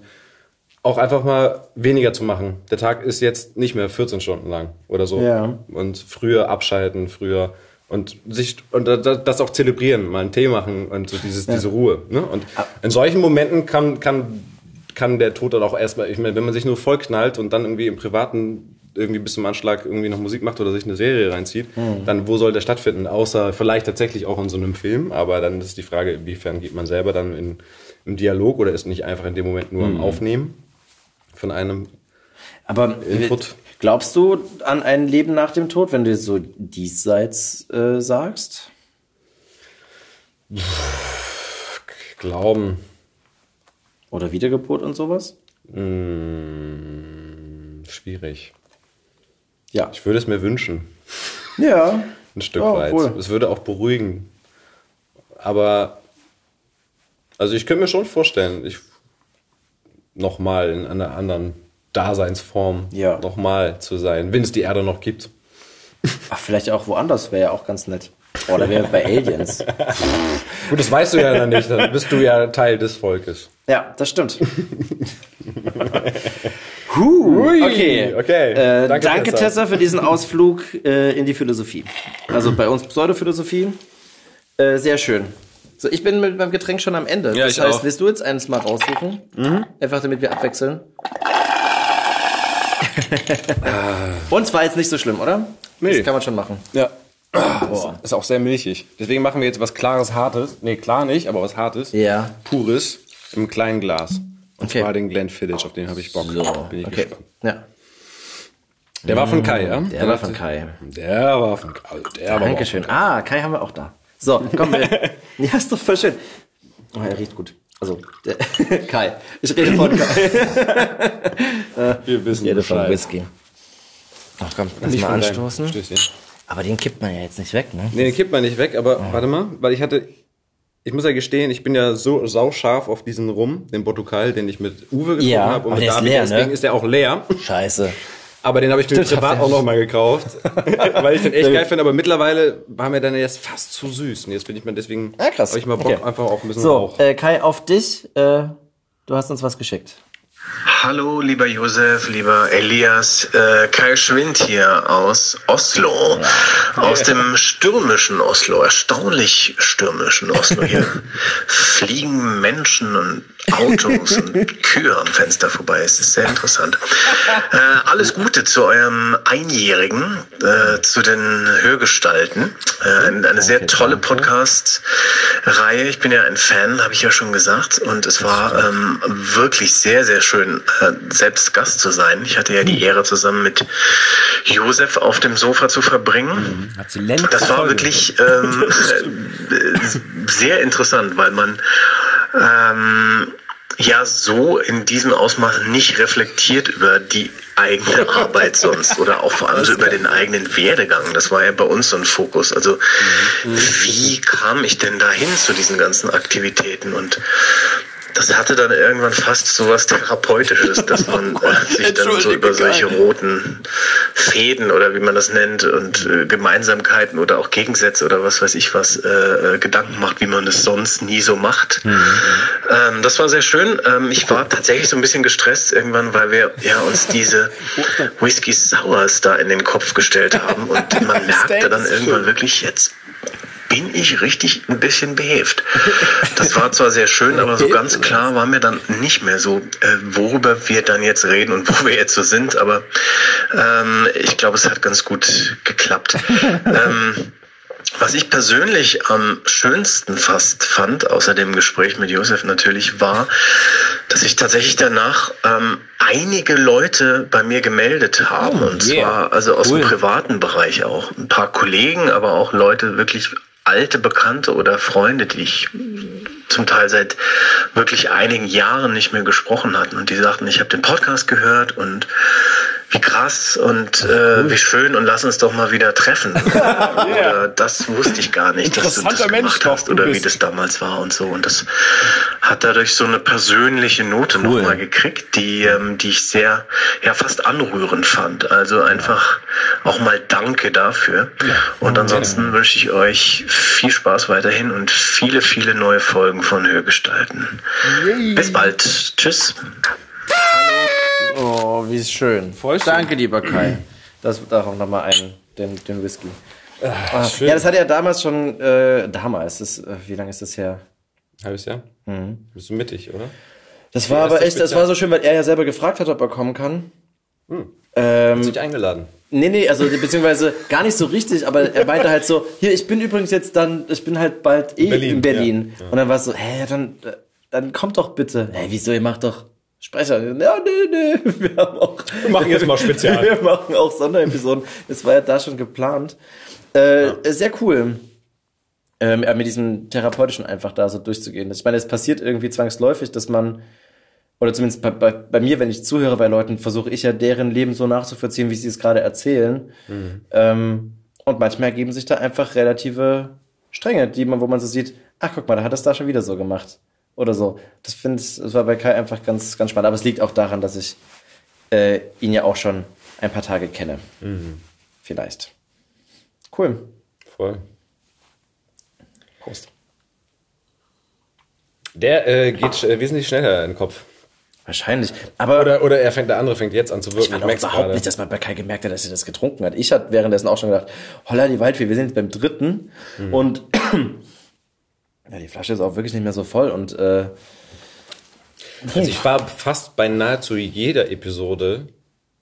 auch einfach mal weniger zu machen. Der Tag ist jetzt nicht mehr 14 Stunden lang oder so. Ja. Und früher abschalten, früher und sich und da- da- das auch zelebrieren, mal einen Tee machen und so dieses, diese Ruhe. Ne? Und Ah. in solchen Momenten kann, kann, kann der Tod dann auch erstmal, ich meine, wenn man sich nur vollknallt und dann irgendwie im Privaten irgendwie bis zum Anschlag irgendwie noch Musik macht oder sich eine Serie reinzieht, Hm. dann wo soll der stattfinden? Außer vielleicht tatsächlich auch in so einem Film, aber dann ist die Frage, inwiefern geht man selber dann in, im Dialog oder ist nicht einfach in dem Moment nur Hm. am Aufnehmen von einem Aber Input. Glaubst du an ein Leben nach dem Tod, wenn du so diesseits äh, sagst? Glauben. Oder Wiedergeburt und sowas? Schwierig. Ja. Ich würde es mir wünschen. Ja. Ein Stück Ja, weit. wohl. Es würde auch beruhigen. Aber, also ich könnte mir schon vorstellen, ich nochmal in einer anderen Daseinsform Ja. nochmal zu sein, wenn es die Erde noch gibt. Ach, vielleicht auch woanders wäre ja auch ganz nett. Oder wäre bei Aliens. Gut, das weißt du ja dann nicht, dann bist du ja Teil des Volkes. Ja, das stimmt. huh, okay. okay. Äh, Danke, danke, Tessa. Tessa. für diesen Ausflug äh, in die Philosophie. Also bei uns Pseudophilosophie. Äh, sehr schön. So, ich bin mit meinem Getränk schon am Ende. Ja, das ich heißt, auch. willst du jetzt eins mal raussuchen? Einfach damit wir abwechseln. Und zwar jetzt nicht so schlimm, oder? Nee. Das kann man schon machen. Ja. Boah. Ist auch sehr milchig. Deswegen machen wir jetzt was klares, hartes. Nee, klar nicht, aber was hartes. Ja. Pures im kleinen Glas. Und Okay. zwar den Glenfiddich, auf den habe ich Bock. Bin ich Okay. gespannt. Ja. Der war von Kai, ja? Der war von Kai. Der war von Kai. Also der war Dankeschön. Ah, Kai haben wir auch da. So, komm wir. ja, ist doch voll schön. Oh, er riecht gut. Also, der Kai. Ich rede von Kai. Wir wissen Ich rede von Bescheid. Whisky. Ach komm, lass Nicht mal von anstoßen. Aber den kippt man ja jetzt nicht weg, ne? Nee, den kippt man nicht weg, aber warte mal, weil ich hatte, ich muss ja gestehen, ich bin ja so sauscharf auf diesen Rum, den Botukal, den ich mit Uwe getrunken Ja, habe und mit der ist David, leer, ne? deswegen ist der auch leer. Scheiße. Aber den habe ich mir Stimmt, privat auch nicht. noch mal gekauft, weil ich den echt geil finde. Aber mittlerweile war mir dann jetzt fast zu süß. Und jetzt bin ich mir deswegen, Ah, krass. habe ich mal Bock Okay. einfach auf ein bisschen So, äh, Kai, auf dich. Äh, du hast uns was geschickt. Hallo, lieber Josef, lieber Elias, äh, Kai Schwind hier aus Oslo, aus dem stürmischen Oslo, erstaunlich stürmischen Oslo hier. Fliegen Menschen und Autos und Kühe am Fenster vorbei, es ist sehr interessant. Äh, alles Gute zu eurem Einjährigen, äh, zu den Hörgestalten. Äh, eine, eine sehr tolle Podcast-Reihe. Ich bin ja ein Fan, habe ich ja schon gesagt, und es war ähm, wirklich sehr, sehr schön, äh, selbst Gast zu sein. Ich hatte ja die Ehre, zusammen mit Josef auf dem Sofa zu verbringen. Lenz Das war wirklich ähm, äh, sehr interessant, weil man ähm, ja so in diesem Ausmaß nicht reflektiert über die eigene Arbeit sonst oder auch vor allem so über den eigenen Werdegang. Das war ja bei uns so ein Fokus. Also wie kam ich denn dahin zu diesen ganzen Aktivitäten und das hatte dann irgendwann fast so was Therapeutisches, dass man äh, sich dann so über solche roten Fäden oder wie man das nennt und äh, Gemeinsamkeiten oder auch Gegensätze oder was weiß ich was äh, äh, Gedanken macht, wie man es sonst nie so macht. Ähm, das war sehr schön. Ähm, ich war tatsächlich so ein bisschen gestresst irgendwann, weil wir ja uns diese Whisky Sours da in den Kopf gestellt haben und man merkte dann irgendwann wirklich jetzt bin ich richtig ein bisschen behelft. Das war zwar sehr schön, aber so ganz klar war mir dann nicht mehr so, äh, worüber wir dann jetzt reden und wo wir jetzt so sind. Aber ähm, ich glaube, es hat ganz gut geklappt. ähm, was ich persönlich am schönsten fast fand, außer dem Gespräch mit Josef natürlich, war, dass sich tatsächlich danach ähm, einige Leute bei mir gemeldet haben. und zwar also aus dem privaten Bereich auch. Ein paar Kollegen, aber auch Leute wirklich alte Bekannte oder Freunde, die ich zum Teil seit wirklich einigen Jahren nicht mehr gesprochen hatten. Und die sagten, ich habe den Podcast gehört und wie krass und äh, wie schön und lass uns doch mal wieder treffen. Oder das wusste ich gar nicht, dass du das Mensch gemacht doch, hast oder wie das damals war und so. Und das hat dadurch so eine persönliche Note noch nochmal gekriegt, die, ähm, die ich sehr, ja fast anrührend fand. Also einfach auch mal Danke dafür. Und ansonsten wünsche ich euch viel Spaß weiterhin und viele, viele neue Folgen von Hörgestalten. Bis bald. Tschüss. Oh, wie schön. Voll schön. Danke, lieber Kai. Das darauf nochmal einen, den, den Whisky. Ah, schön. ja, das hat er damals schon, äh, damals, das, äh, wie lange ist das her? Halbes Jahr? Bist du mittig, oder? Das war aber echt, das war so schön, weil er ja selber gefragt hat, ob er kommen kann. Ähm, Hast du dich eingeladen? nee, nee, also beziehungsweise gar nicht so richtig, aber er meinte halt so, hier, ich bin übrigens jetzt dann, ich bin halt bald eh Berlin, in Berlin. ja, ja. Und dann war es so, hä, dann, dann kommt doch bitte. Hä, wieso, ihr macht doch Sprecher. Ja, nee, nee, wir haben auch. Wir machen jetzt mal Spezial. Wir machen auch Sonderepisoden. Das war ja da schon geplant. Äh, Sehr cool. Ähm, ja, mit diesem Therapeutischen einfach da so durchzugehen. Ich meine, es passiert irgendwie zwangsläufig, dass man, oder zumindest bei, bei, bei mir, wenn ich zuhöre bei Leuten, versuche ich ja deren Leben so nachzuvollziehen, wie sie es gerade erzählen. Ähm, und manchmal ergeben sich da einfach relative Stränge, die man, wo man so sieht, ach guck mal, da hat es da schon wieder so gemacht. Oder so. Das finde ich, das war bei Kai einfach ganz, ganz spannend. Aber es liegt auch daran, dass ich äh, ihn ja auch schon ein paar Tage kenne. Vielleicht. Cool. Voll. Prost. Der äh, geht äh, wesentlich schneller in den Kopf. Wahrscheinlich. Aber Oder, oder er fängt, der andere fängt jetzt an zu wirken. ich merk's überhaupt gerade. nicht, dass man bei Kai gemerkt hat, dass er das getrunken hat. Ich hatte währenddessen auch schon gedacht, holla die Waldfee, wir sind jetzt beim dritten. Und Ja, die Flasche ist auch wirklich nicht mehr so voll und äh, Also ich war fast bei nahezu jeder Episode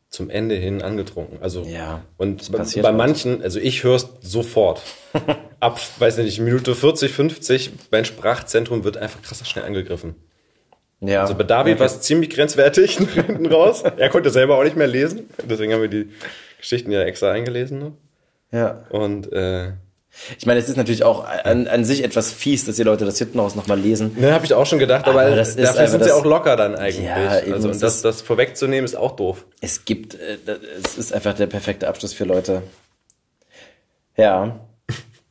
zum Ende hin angetrunken. Also Ja, und bei, bei manchen, also ich höre es sofort. Ab, weiß nicht, Minute 40, 50, mein Sprachzentrum wird einfach krass schnell angegriffen. ja. Also bei David war es ziemlich grenzwertig hinten raus. Er konnte selber auch nicht mehr lesen. Deswegen haben wir die Geschichten ja extra eingelesen. Ne? ja. Und äh, Ich meine, es ist natürlich auch an, an sich etwas fies, dass die Leute das hinten raus nochmal lesen. ne, habe ich auch schon gedacht, aber, Aber das dafür sind sie auch locker dann eigentlich. Ja, eben, also und das, das vorwegzunehmen ist auch doof. Es gibt, äh, es ist einfach der perfekte Abschluss für Leute. Ja.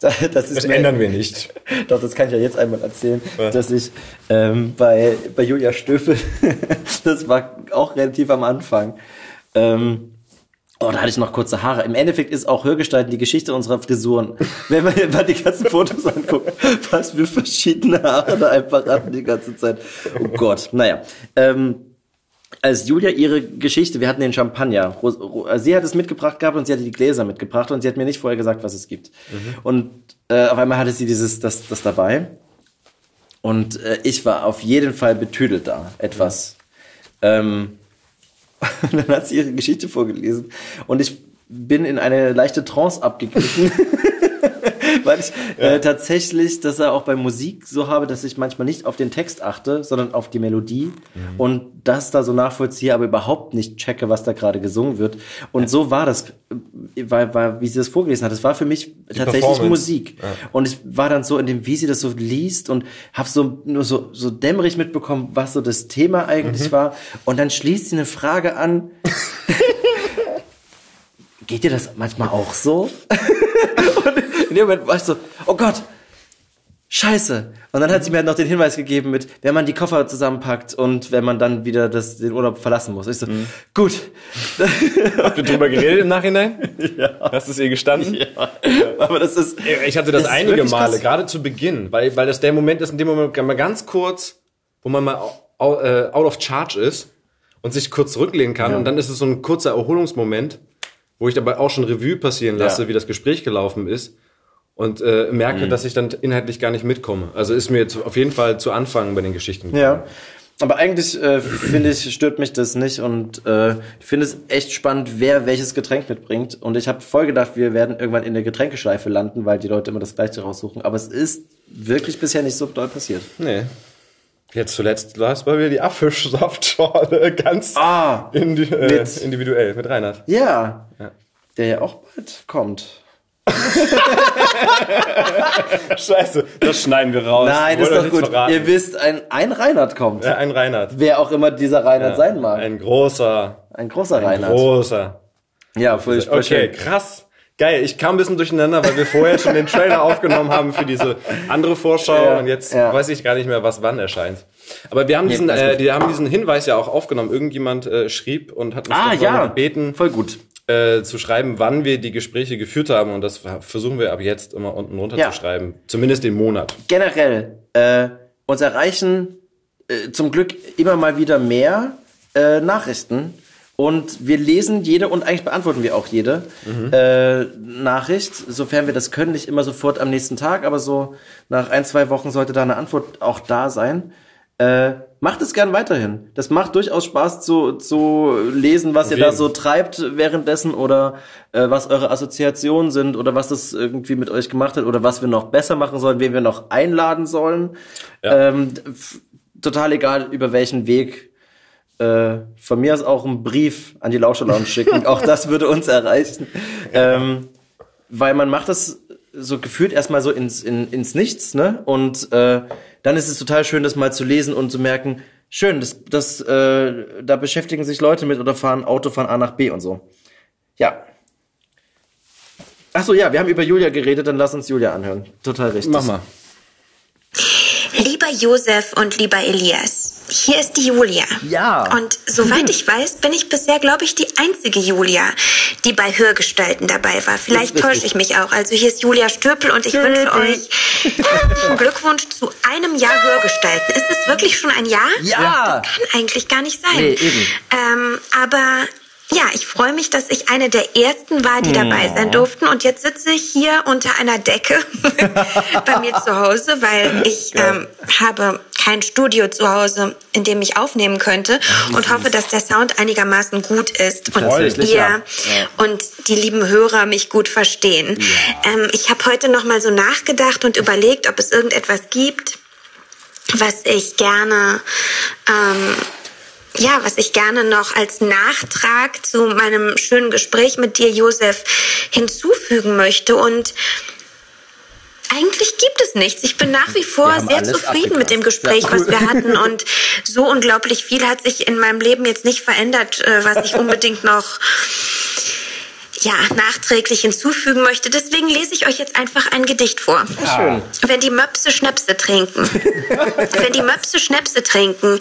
Das, ist Das ändern wir nicht. Doch, das kann ich ja jetzt einmal erzählen, dass ich ähm, bei, bei Julia Stöfel, das war auch relativ am Anfang, ähm, oh, da hatte ich noch kurze Haare. Im Endeffekt ist auch Hörgestalten die Geschichte unserer Frisuren. Wenn man mal die ganzen Fotos anguckt, was für verschiedene Haare da einfach hatten die ganze Zeit. Oh Gott, naja. Ähm, als Julia ihre Geschichte, wir hatten den Champagner, äh, sie hat es mitgebracht gehabt und sie hatte die Gläser mitgebracht und sie hat mir nicht vorher gesagt, was es gibt. Und äh, auf einmal hatte sie dieses, das, das dabei und äh, ich war auf jeden Fall betüdelt da, etwas. Ähm, und dann hat sie ihre Geschichte vorgelesen und ich bin in eine leichte Trance abgegriffen. Weil ich äh, tatsächlich das ja auch bei Musik so habe, dass ich manchmal nicht auf den Text achte, sondern auf die Melodie und das da so nachvollziehe, aber überhaupt nicht checke, was da gerade gesungen wird. Und so war das, äh, war, war, wie sie das vorgelesen hat. Das war für mich tatsächlich Performance. Musik. Und ich war dann so in dem, wie sie das so liest und habe so nur so, so dämmerig mitbekommen, was so das Thema eigentlich war. Und dann schließt sie eine Frage an. Geht dir das manchmal auch so? und in dem Moment war ich so, oh Gott, scheiße. Und dann hat sie mir halt noch den Hinweis gegeben mit, wenn man die Koffer zusammenpackt und wenn man dann wieder das, den Urlaub verlassen muss. Ich so, gut. Habt ihr drüber geredet im Nachhinein? Ja. Hast du es ihr gestanden? ja. Aber das ist, Ich hatte das, Das einige Male, krass. gerade zu Beginn, weil, weil das der Moment ist, in dem Moment man ganz kurz, wo man mal äh, out of charge ist und sich kurz zurücklehnen kann und dann ist es so ein kurzer Erholungsmoment, wo ich dabei auch schon Revue passieren lasse, Ja. wie das Gespräch gelaufen ist und äh, merke, dass ich dann inhaltlich gar nicht mitkomme. Also ist mir jetzt auf jeden Fall zu Anfang bei den Geschichten. Ja. Aber eigentlich äh, finde ich, stört mich das nicht und äh, ich finde es echt spannend, wer welches Getränk mitbringt. Und ich habe voll gedacht, wir werden irgendwann in der Getränkeschleife landen, weil die Leute immer das Gleiche raussuchen. Aber es ist wirklich bisher nicht so doll passiert. Nee. Jetzt zuletzt las mal wieder die Apfelsaftschorle ganz Ah, indi äh, mit- individuell mit Reinhard. Ja, der ja auch bald kommt. Scheiße, das schneiden wir raus. Nein, ist doch gut. verraten. Ihr wisst, ein, ein Reinhard kommt. Ja, ein Reinhard. Wer auch immer dieser Reinhard sein mag. Ein, Ein großer, großer ein Reinhard. großer. ja, voll, voll Okay, schön. krass. Geil, ich kam ein bisschen durcheinander, weil wir vorher schon den Trailer aufgenommen haben für diese andere Vorschau Ja, und jetzt ja. weiß ich gar nicht mehr, was wann erscheint. Aber wir haben diesen, äh, die haben diesen Hinweis ja auch aufgenommen. Irgendjemand äh, schrieb und hat uns Ah, ja. gebeten, Voll gut. Äh, zu schreiben, wann wir die Gespräche geführt haben. Und das versuchen wir ab jetzt immer unten runter Ja. zu schreiben. Zumindest den Monat. generell äh, uns erreichen äh, zum Glück immer mal wieder mehr äh, Nachrichten und wir lesen jede und eigentlich beantworten wir auch jede äh, Nachricht, sofern wir das können, nicht immer sofort am nächsten Tag, aber so nach ein, zwei Wochen sollte da eine Antwort auch da sein. Äh, macht es gern weiterhin. Das macht durchaus Spaß zu, zu lesen, was ihr da jeden. so treibt währenddessen oder äh, was eure Assoziationen sind oder was das irgendwie mit euch gemacht hat oder was wir noch besser machen sollen, wen wir noch einladen sollen. Ja. Ähm, total egal, über welchen Weg. Äh, von mir aus auch einen Brief an die Lauscher Lounge schicken. auch das würde uns erreichen. Ähm, weil man macht das so gefühlt erstmal so ins, in, ins Nichts, ne? Und äh, dann ist es total schön, das mal zu lesen und zu merken, schön, das, das, äh, da beschäftigen sich Leute mit oder fahren Auto von A nach B und so. Ja. Ach so, ja, wir haben über Julia geredet, dann lass uns Julia anhören. Total richtig. Mach mal. Lieber Josef und lieber Elias, hier ist die Julia. Ja. Und soweit ich weiß, bin ich bisher, glaube ich, die einzige Julia, die bei Hörgestalten dabei war. Vielleicht täusche ich mich auch. Also hier ist Julia Stöpel und ich wünsche euch herzlichen Glückwunsch zu einem Jahr Hörgestalten. Ist es wirklich schon ein Jahr? Ja. Das kann eigentlich gar nicht sein. Nee, eben. Ähm, aber ja, ich freue mich, dass ich eine der ersten war, die dabei sein durften. Und jetzt sitze ich hier unter einer Decke bei mir zu Hause, weil ich ähm, habe kein Studio zu Hause, in dem ich aufnehmen könnte und hoffe, dass der Sound einigermaßen gut ist und Tatsächlich, ihr ja. und die lieben Hörer mich gut verstehen. Ähm, ich habe heute noch mal so nachgedacht und überlegt, ob es irgendetwas gibt, was ich gerne ähm, ja, was ich gerne noch als Nachtrag zu meinem schönen Gespräch mit dir, Josef, hinzufügen möchte. Und eigentlich gibt es nichts. Ich bin nach wie vor sehr zufrieden mit dem. Gespräch, Ja, was wir hatten. Und so unglaublich viel hat sich in meinem Leben jetzt nicht verändert, äh, was ich unbedingt noch ja, nachträglich hinzufügen möchte. Deswegen lese ich euch jetzt einfach ein Gedicht vor. Schön. Wenn die Möpse Schnäpse trinken. wenn die Möpse Schnäpse trinken.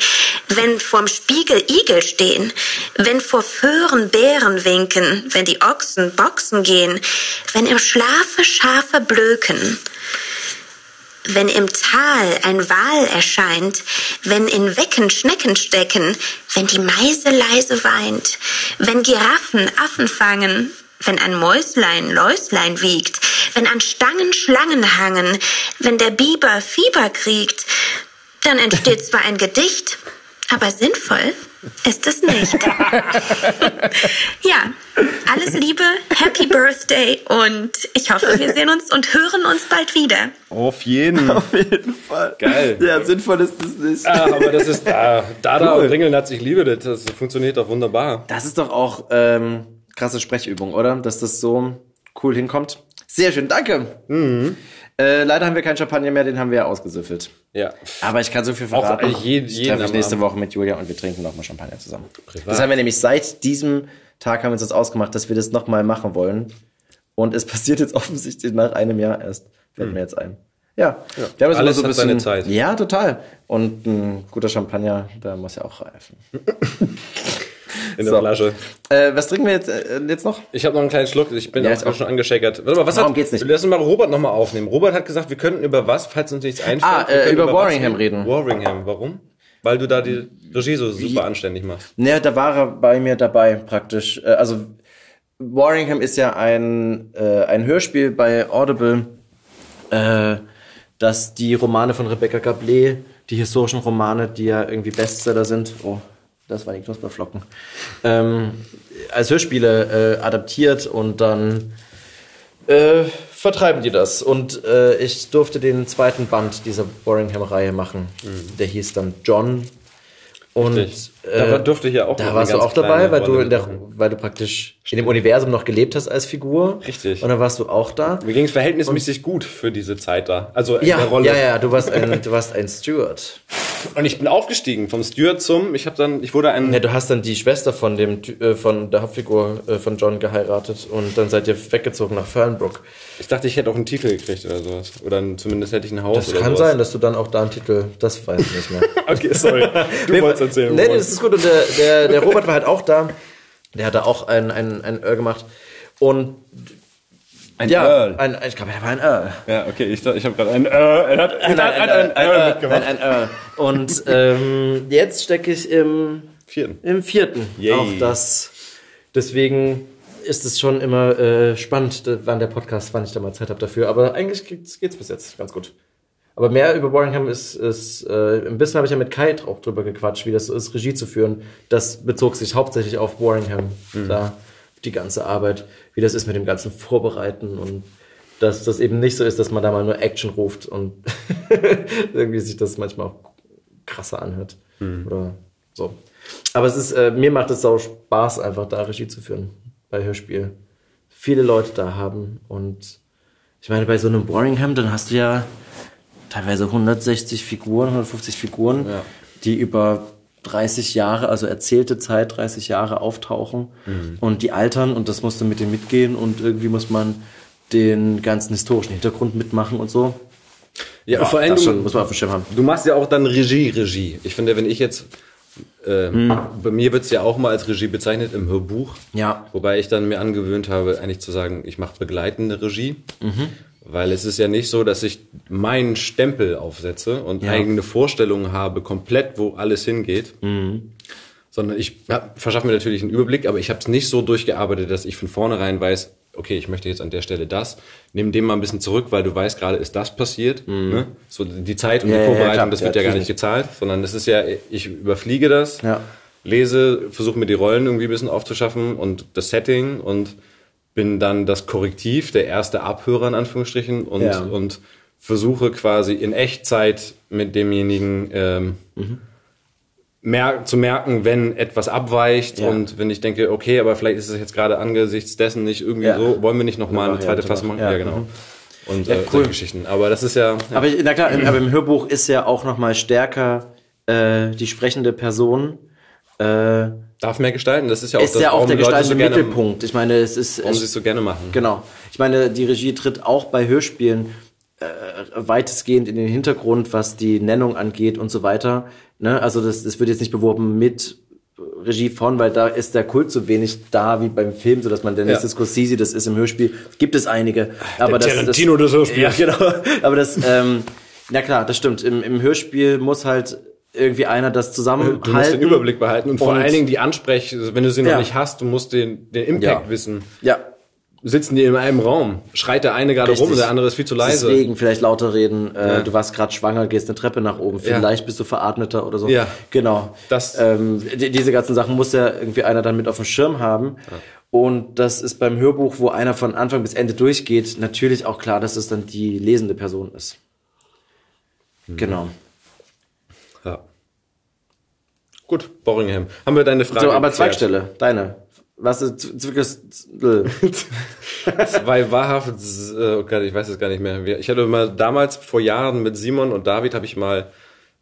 Wenn vorm Spiegel Igel stehen. Wenn vor Föhren Bären winken. Wenn die Ochsen boxen gehen. Wenn im Schlafe Schafe blöken. Wenn im Tal ein Wal erscheint, wenn in Wecken Schnecken stecken, wenn die Meise leise weint, wenn Giraffen Affen fangen, wenn ein Mäuslein Läuslein wiegt, wenn an Stangen Schlangen hangen, wenn der Biber Fieber kriegt, dann entsteht zwar ein Gedicht, aber sinnvoll ist es nicht. ja, alles Liebe, Happy Birthday und ich hoffe, wir sehen uns und hören uns bald wieder. Auf jeden. Auf jeden Fall. Geil. Ja, sinnvoll ist das nicht. Ah, aber das ist, ah, Dada und Ringeln hat sich Liebe, das, das funktioniert doch wunderbar. Das ist doch auch ähm, krasse Sprechübung, oder? Dass das so cool hinkommt. Sehr schön, danke. Äh, leider haben wir keinen Champagner mehr, den haben wir ja ausgesüffelt. Ja. Aber ich kann so viel Auch verraten. eigentlich jeden- ich treffe mich nächste. Woche mit Julia und wir trinken nochmal Champagner zusammen. Das haben wir nämlich seit diesem Tag haben wir uns das ausgemacht, dass wir das nochmal machen wollen. Und es passiert jetzt offensichtlich nach einem Jahr erst. Fällt mir jetzt ein. Ja, Wir haben das Hm. Alles immer hat seine Zeit. Ja, total. Und ein guter Champagner, der muss ja auch reifen. In der So. Flasche. Äh, was trinken wir jetzt, äh, jetzt noch? Ich habe noch einen kleinen Schluck, ich bin Ja, auch, auch- schon angescheckert. Warte mal, was Warum hat, geht's nicht? Lass uns mal Robert nochmal aufnehmen. Robert hat gesagt, wir könnten über was, falls uns nichts einfällt. Ah, äh, über was Warringham reden. Warringham, warum? Weil du da die Regie so super anständig machst. Ne, da war er bei mir dabei praktisch. Äh, Also Warringham ist ja ein, äh, ein Hörspiel bei Audible, äh, das die Romane von Rebecca Gablé, die historischen Romane, die ja irgendwie Bestseller sind, oh, das waren die Knusperflocken, ähm, als Hörspiele äh, adaptiert und dann äh, vertreiben die das. Und äh, ich durfte den zweiten Band dieser Warringham-Reihe machen. Der hieß dann John. Und Richtig. äh, Da durfte ich ja auch da warst du auch dabei, weil du in der, weil du praktisch in dem Universum noch gelebt hast als Figur. Richtig. Und dann warst du auch da. Mir ging es verhältnismäßig gut für diese Zeit da. Also in Ja, der Rolle. ja, ja, du warst ein, du warst ein Steward. Und ich bin aufgestiegen vom Steward zum, ich habe dann, ich wurde ein, Ja, du hast dann die Schwester von dem, äh, von der Hauptfigur äh, von John geheiratet und dann seid ihr weggezogen nach Fernbrook. ich dachte, ich hätte auch einen Titel gekriegt oder sowas. Oder zumindest hätte ich ein Haus Das kann sowas. sein, dass du dann auch da einen Titel, das weiß ich nicht mehr. Okay, sorry. Du Nee, wolltest erzählen. Nee, nee, das ist gut. Und der, der, der Robert war halt auch da. Der hat da auch ein, ein, ein Earl gemacht. Und ein ja, Earl. Ein, ich glaube, er war ein Earl. Ja, okay, ich, ich habe gerade ein, äh, er hat, er hat, Nein, ein, ein, ein, Earl mitgemacht. ein, ein Earl. Und ähm, jetzt stecke ich im, Vierten. im vierten. Yay. Auch das. Deswegen ist es schon immer äh, spannend, wann der Podcast, wann ich da mal Zeit habe dafür. Aber eigentlich geht's, geht's bis jetzt ganz gut. Aber mehr über Warringham ist, ist äh, ein bisschen habe ich ja mit Kai auch drüber gequatscht, wie das so ist, Regie zu führen. Das bezog sich hauptsächlich auf Warringham, da die ganze Arbeit, wie das ist mit dem ganzen Vorbereiten und dass das eben nicht so ist, dass man da mal nur Action ruft und irgendwie sich das manchmal auch krasser anhört oder so. Aber es ist, äh, mir macht es auch Spaß, einfach da Regie zu führen bei Hörspiel. Viele Leute da haben und ich meine, bei so einem Warringham, dann hast du ja teilweise 160 Figuren, 150 Figuren, Ja. die über 30 Jahre, also erzählte Zeit, 30 Jahre auftauchen und die altern und das musst du mit denen mitgehen und irgendwie muss man den ganzen historischen Hintergrund mitmachen und so. Ja, vor allem, das du, schon, muss man auf dem Schirm haben. du machst ja auch dann Regie, Regie. Ich finde, wenn ich jetzt, ähm, bei mir wird's ja auch mal als Regie bezeichnet im Hörbuch. Ja. Wobei ich dann mir angewöhnt habe, eigentlich zu sagen, ich mache begleitende Regie. Weil es ist ja nicht so, dass ich meinen Stempel aufsetze und Ja. eigene Vorstellungen habe, komplett, wo alles hingeht. Sondern ich hab, verschaffe mir natürlich einen Überblick, aber ich habe es nicht so durchgearbeitet, dass ich von vornherein weiß, okay, ich möchte jetzt an der Stelle das. Nimm dem mal ein bisschen zurück, weil du weißt, gerade ist das passiert. Ne? So die Zeit und Mhm. Ja, die ja, Vorbereitung, klar. das Ja, wird ja gar nicht gezahlt, sondern es ist ja, ich überfliege das, Ja. lese, versuche mir die Rollen irgendwie ein bisschen aufzuschaffen und das Setting und bin dann das Korrektiv, der erste Abhörer in Anführungsstrichen und, Ja. und versuche quasi in Echtzeit mit demjenigen ähm, Mhm. mer zu merken, wenn etwas abweicht Ja. und wenn ich denke, okay, aber vielleicht ist es jetzt gerade angesichts dessen nicht irgendwie Ja. so, wollen wir nicht nochmal eine Eine zweite Fassung machen? Ja. Genau. Mhm. Und äh, cool. Geschichten. Aber das ist ja, Aber na klar, aber im Hörbuch ist ja auch noch mal stärker äh, die sprechende Person. Äh, darf mehr gestalten. Das ist ja auch ist das, ja auch der gestaltende so Mittelpunkt. Ich meine, es ist Warum sie es so gerne machen. Genau. Ich meine, die Regie tritt auch bei Hörspielen äh, weitestgehend in den Hintergrund, was die Nennung angeht und so weiter. Ne? Also das, das wird jetzt nicht beworben mit Regie von, weil da ist der Kult so wenig da wie beim Film, so dass man der nächste Ja. Scorsese, das ist im Hörspiel, gibt es einige. Aber das, Tarantino des Hörspiels. Ja, genau. Aber das, ähm, na klar, das stimmt. Im, Im Hörspiel muss halt irgendwie einer das zusammenhalten. Du musst den Überblick behalten und, vor Und- allen Dingen die Ansprech, wenn du sie Ja. noch nicht hast, du musst den, den Impact Ja. wissen. Ja, Sitzen die in einem Raum? Schreit der eine gerade rum Richtig. und der andere ist viel zu leise. Deswegen vielleicht lauter reden. Äh, Ja. Du warst gerade schwanger, gehst eine Treppe nach oben. Ja. Vielleicht bist du veratmeter oder so. Ja. Genau. Das- ähm, die, diese ganzen Sachen muss ja irgendwie einer dann mit auf dem Schirm haben. Und das ist beim Hörbuch, wo einer von Anfang bis Ende durchgeht, natürlich auch klar, dass es dann die lesende Person ist. Mhm. Genau. Ja. Gut, Boringham. Haben wir deine Frage So, aber? Zweigstelle, deine. Was ist? Zwei wahrhaft, äh, oh Gott, ich weiß es gar nicht mehr. Ich hatte mal damals vor Jahren mit Simon und David habe ich mal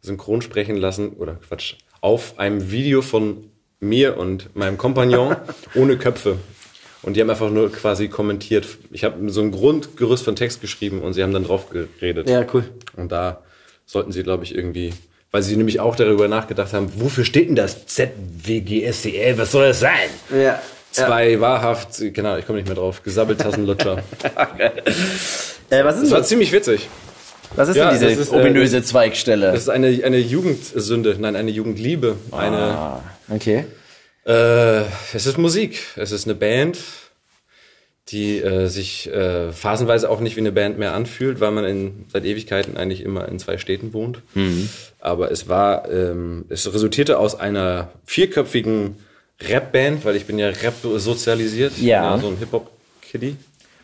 synchron sprechen lassen, oder Quatsch, auf einem Video von mir und meinem Kompagnon ohne Köpfe. Und die haben einfach nur quasi kommentiert. Ich habe so ein Grundgerüst von Text geschrieben und sie haben dann drauf geredet. Ja, cool. Und da sollten sie, glaube ich, irgendwie, weil sie nämlich auch darüber nachgedacht haben, wofür steht denn das ZWGSCL? Was soll das sein? Ja. Zwei wahrhaft, genau, ich komme nicht mehr drauf, Gesabbeltassenlutscher. Äh, was ist Das denn war ziemlich witzig. Was ist Ja, denn diese das ist, äh, ominöse Zweigstelle? Das ist eine, eine Jugendsünde, nein, eine Jugendliebe. Eine, ah, okay. äh, es ist Musik. Es ist eine Band, die äh, sich äh, phasenweise auch nicht wie eine Band mehr anfühlt, weil man in, seit Ewigkeiten eigentlich immer in zwei Städten wohnt. Mhm. Aber es war, ähm, es resultierte aus einer vierköpfigen Rap-Band, weil ich bin ja Rap sozialisiert. Ja. so ein Hip-Hop-Kiddie.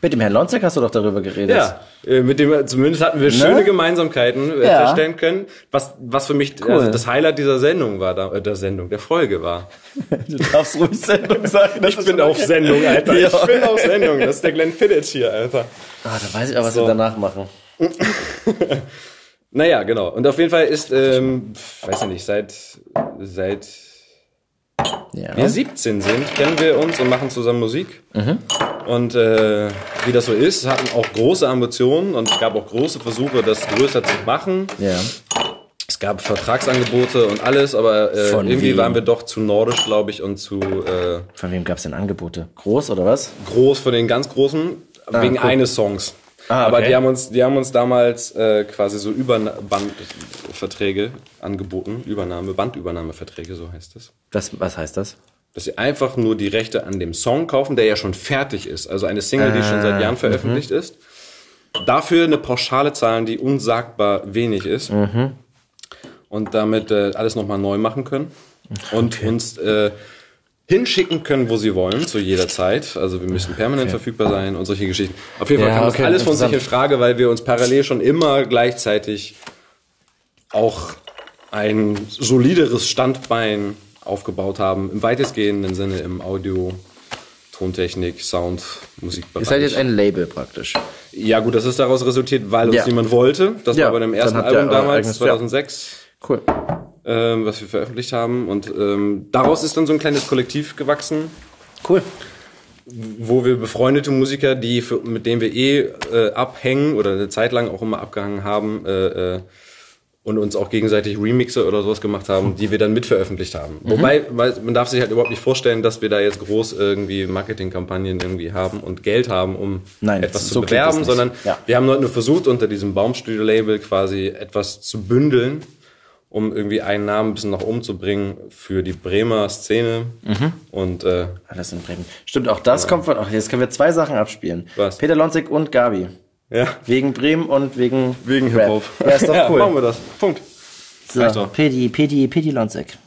Mit dem Herrn Lonzek hast du doch darüber geredet. Ja, äh, mit dem zumindest hatten wir schöne Gemeinsamkeiten äh, Ne? Ja. feststellen können, was was für mich Cool. also das Highlight dieser Sendung war, da, äh, der Sendung, der Folge war. Du darfst ruhig Sendung sagen. Ich bin auf Sendung, Alter. Ja. Ich bin auf Sendung. Das ist der Glenn Fiddich hier, Alter. Ah, da weiß ich auch, was So. wir danach machen. Naja, genau. Und auf jeden Fall ist, ähm, weiß ich nicht, seit seit Ja. wir 17 sind, kennen wir uns und machen zusammen Musik. Mhm. Und äh, wie das so ist, hatten auch große Ambitionen und es gab auch große Versuche, das größer zu machen. ja. Es gab Vertragsangebote und alles, aber äh, irgendwie wem? waren wir doch zu nordisch, glaube ich, und zu äh, Von wem gab es denn Angebote? Groß oder was? groß von den ganz Großen wegen cool. eines Songs. Ah, Aber okay. die haben uns, die haben uns damals äh, quasi so Überbandverträge angeboten, Übernahme, Bandübernahmeverträge, so heißt es. Was, was heißt das? Dass sie einfach nur die Rechte an dem Song kaufen, der ja schon fertig ist. Also eine Single, die schon seit Jahren veröffentlicht ist. Dafür eine Pauschale zahlen, die unsagbar wenig ist. Und damit äh, alles nochmal neu machen können. Und uns äh, hinschicken können, wo sie wollen, zu jeder Zeit. Also wir müssen permanent verfügbar sein und solche Geschichten. Auf jeden Fall Ja, kam okay, das alles von sich in. Frage, weil wir uns parallel schon immer gleichzeitig auch ein solideres Standbein aufgebaut haben, im weitestgehenden Sinne im Audio, Tontechnik, Sound, Musikbereich. Ihr seid jetzt ein Label praktisch. ja gut, das ist daraus resultiert, weil uns Ja. niemand wollte. Das Ja, war bei dem ersten Album damals, eigenes- ja. 2006 Cool. ähm, was wir veröffentlicht haben. Und ähm, daraus ist dann so ein kleines Kollektiv gewachsen, Cool. wo wir befreundete Musiker, die für, mit denen wir eh äh, abhängen oder eine Zeit lang auch immer abgehangen haben äh, äh, und uns auch gegenseitig Remixe oder sowas gemacht haben, die wir dann mitveröffentlicht haben. Mhm. Wobei, weil man darf sich halt überhaupt nicht vorstellen, dass wir da jetzt groß irgendwie Marketingkampagnen irgendwie haben und Geld haben, um Nein, etwas zu so bewerben, sondern Ja. wir haben halt nur versucht, unter diesem Baumstudio-Label quasi etwas zu bündeln um irgendwie einen Namen ein bisschen nach oben zu bringen für die Bremer Szene. Und äh, Alles in Bremen. Stimmt, auch das kommt von. Ach, jetzt können wir zwei Sachen abspielen. Was? Peter Lonzig und Gabi. ja, Wegen Bremen und wegen. wegen Rap. Hip-Hop. Ja, ist doch cool. machen wir das. Punkt. So. Pedi, Pedi, Pedi Lonzek.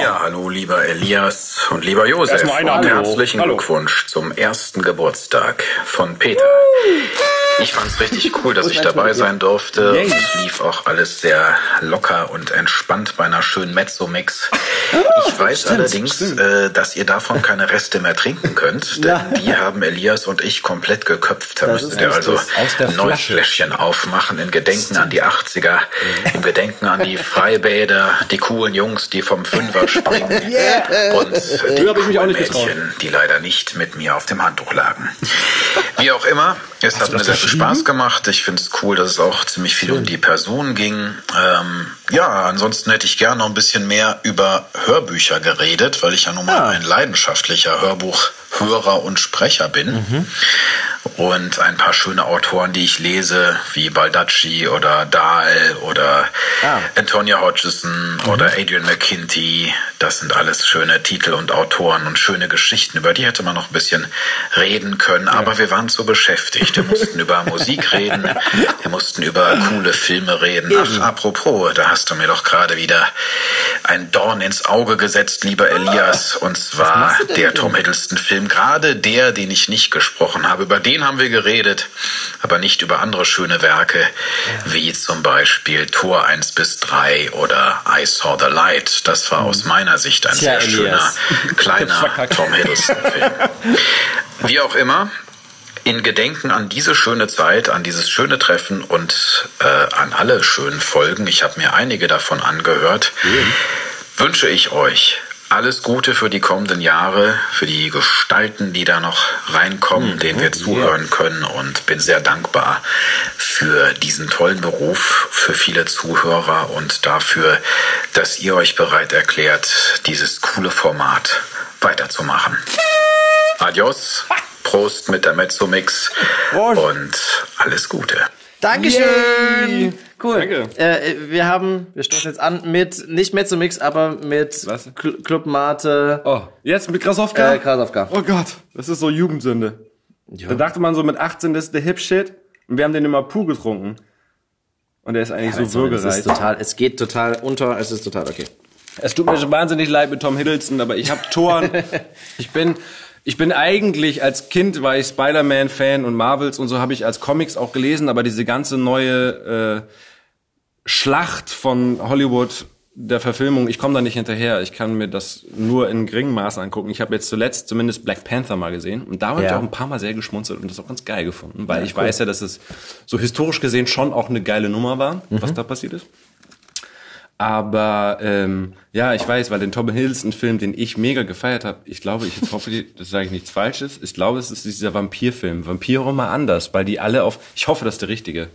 Ja, hallo lieber Elias und lieber Josef Erstmal ein und Hallo. herzlichen Hallo. Glückwunsch zum ersten Geburtstag von Peter. Ich fand's richtig cool, dass ich dabei sein durfte. Es lief auch alles sehr locker und entspannt bei einer schönen Mezzo-Mix. Ich weiß allerdings, äh, dass ihr davon keine Reste mehr trinken könnt, denn die haben Elias und ich komplett geköpft. Da müsstet ihr also ein neues Fläschchen aufmachen in Gedenken an die 80er, im Gedenken an die Freibäder, die coolen Jungs, die vom Fünfer springen und die ich mich auch coolen nicht getraut. Mädchen, die leider nicht mit mir auf dem Handtuch lagen. Wie auch immer, es hat mir sehr Spaß gemacht. Ich finde es cool, dass es auch ziemlich viel um die Person ging. Ähm, ja, ansonsten hätte ich gerne noch ein bisschen mehr über Hörbücher geredet, weil ich ja nun mal ein leidenschaftlicher Hörbuchhörer und Sprecher bin. Und ein paar schöne Autoren, die ich lese, wie Baldacci oder Dahl oder Antonia Hodgson oder Adrian McKinty. Das sind alles schöne Titel und Autoren und schöne Geschichten. Über die hätte man noch ein bisschen reden können. Aber wir waren so beschäftigt. Wir mussten über Musik reden. Wir mussten über coole Filme reden. Ach, apropos, da hast du mir doch gerade wieder ein Dorn ins Auge gesetzt, lieber Elias. Und zwar der Tom Hiddleston-Film. Gerade der, den ich nicht gesprochen habe. Über den haben wir geredet, aber nicht über andere schöne Werke, wie zum Beispiel Tor 1 bis 3 oder I Saw the Light. Das war aus meiner Sicht ein Tja, sehr schöner, Elias. kleiner Tom Hiddleston-Film. Wie auch immer, in Gedenken an diese schöne Zeit, an dieses schöne Treffen und äh, an alle schönen Folgen, ich habe mir einige davon angehört, wünsche ich euch alles Gute für die kommenden Jahre, für die Gestalten, die da noch reinkommen, denen wir zuhören können und bin sehr dankbar für diesen tollen Beruf, für viele Zuhörer und dafür, dass ihr euch bereit erklärt, dieses coole Format weiterzumachen. Adios, Prost mit der Mezzo-Mix und alles Gute. Dankeschön! Cool. Danke. Äh, wir haben, wir stoßen jetzt an mit, nicht Mezzo-Mix, aber mit Was? Cl Club Mate, Oh, jetzt mit Krasowka? äh, Krasowka. Oh Gott, das ist so Jugendsünde. Da dachte man so mit 18, das ist der Hip-Shit. Und wir haben den immer Puh getrunken. Und der ist eigentlich so Es würgereich. ist total, es geht total unter, es ist total okay. Es tut mir schon wahnsinnig leid mit Tom Hiddleston, aber ich habe Toren. ich bin, ich bin eigentlich als Kind war ich Spider-Man-Fan und Marvels und so habe ich als Comics auch gelesen, aber diese ganze neue äh, Schlacht von Hollywood der Verfilmung, ich komme da nicht hinterher. Ich kann mir das nur in geringem Maße angucken. Ich habe jetzt zuletzt zumindest Black Panther mal gesehen und da habe ich Ja. auch ein paar Mal sehr geschmunzelt und das auch ganz geil gefunden, weil ich weiß ja, dass es so historisch gesehen schon auch eine geile Nummer war, was da passiert ist. Aber ähm, ja, ich weiß, weil den Tom Hiddleston-Film, den ich mega gefeiert habe, ich glaube, ich jetzt hoffe, das sage ich nichts Falsches. Ich glaube, es ist dieser Vampirfilm. Vampire mal anders, weil die alle auf. Ich hoffe, das ist der richtige.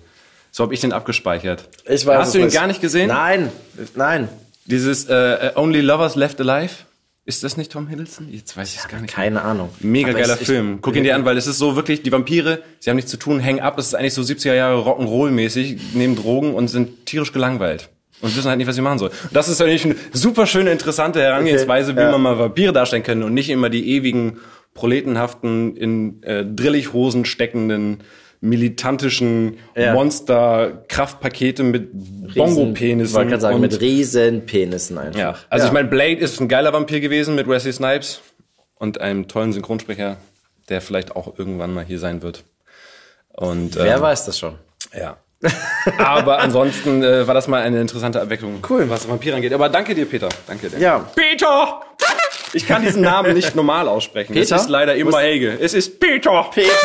So habe ich den abgespeichert. Ich weiß Hast du ihn gar nicht gesehen? Nein, nein. Dieses äh, Only Lovers Left Alive. Ist das nicht Tom Hiddleston? Jetzt weiß ich es gar nicht. Keine Ahnung. Mega Aber geiler ich- Film. Guck ihn dir an, weil es ist so wirklich, die Vampire, sie haben nichts zu tun, hängen ab. Es ist eigentlich so 70er Jahre Rock'n'Roll-mäßig, nehmen Drogen und sind tierisch gelangweilt. Und wissen halt nicht, was sie machen sollen. Und das ist eigentlich eine super schöne, interessante Herangehensweise, wie ja. man mal Vampire darstellen kann und nicht immer die ewigen, proletenhaften, in äh, Drillichhosen steckenden, militantischen Ja. Monster-Kraftpakete mit Bongo-Penissen. wollte gerade sagen, mit riesen Penissen einfach. ja, also ich meine, Blade ist ein geiler Vampir gewesen mit Wesley Snipes und einem tollen Synchronsprecher, der vielleicht auch irgendwann mal hier sein wird. Und Wer ähm, weiß das schon? ja. Aber ansonsten äh, war das mal eine interessante Erweckung, cool. was Vampire angeht. Aber danke dir, Peter. Danke dir. Ja. Peter! Ich kann diesen Namen nicht normal aussprechen. Peter? Es ist leider immer Helge. Es ist Peter. Peter.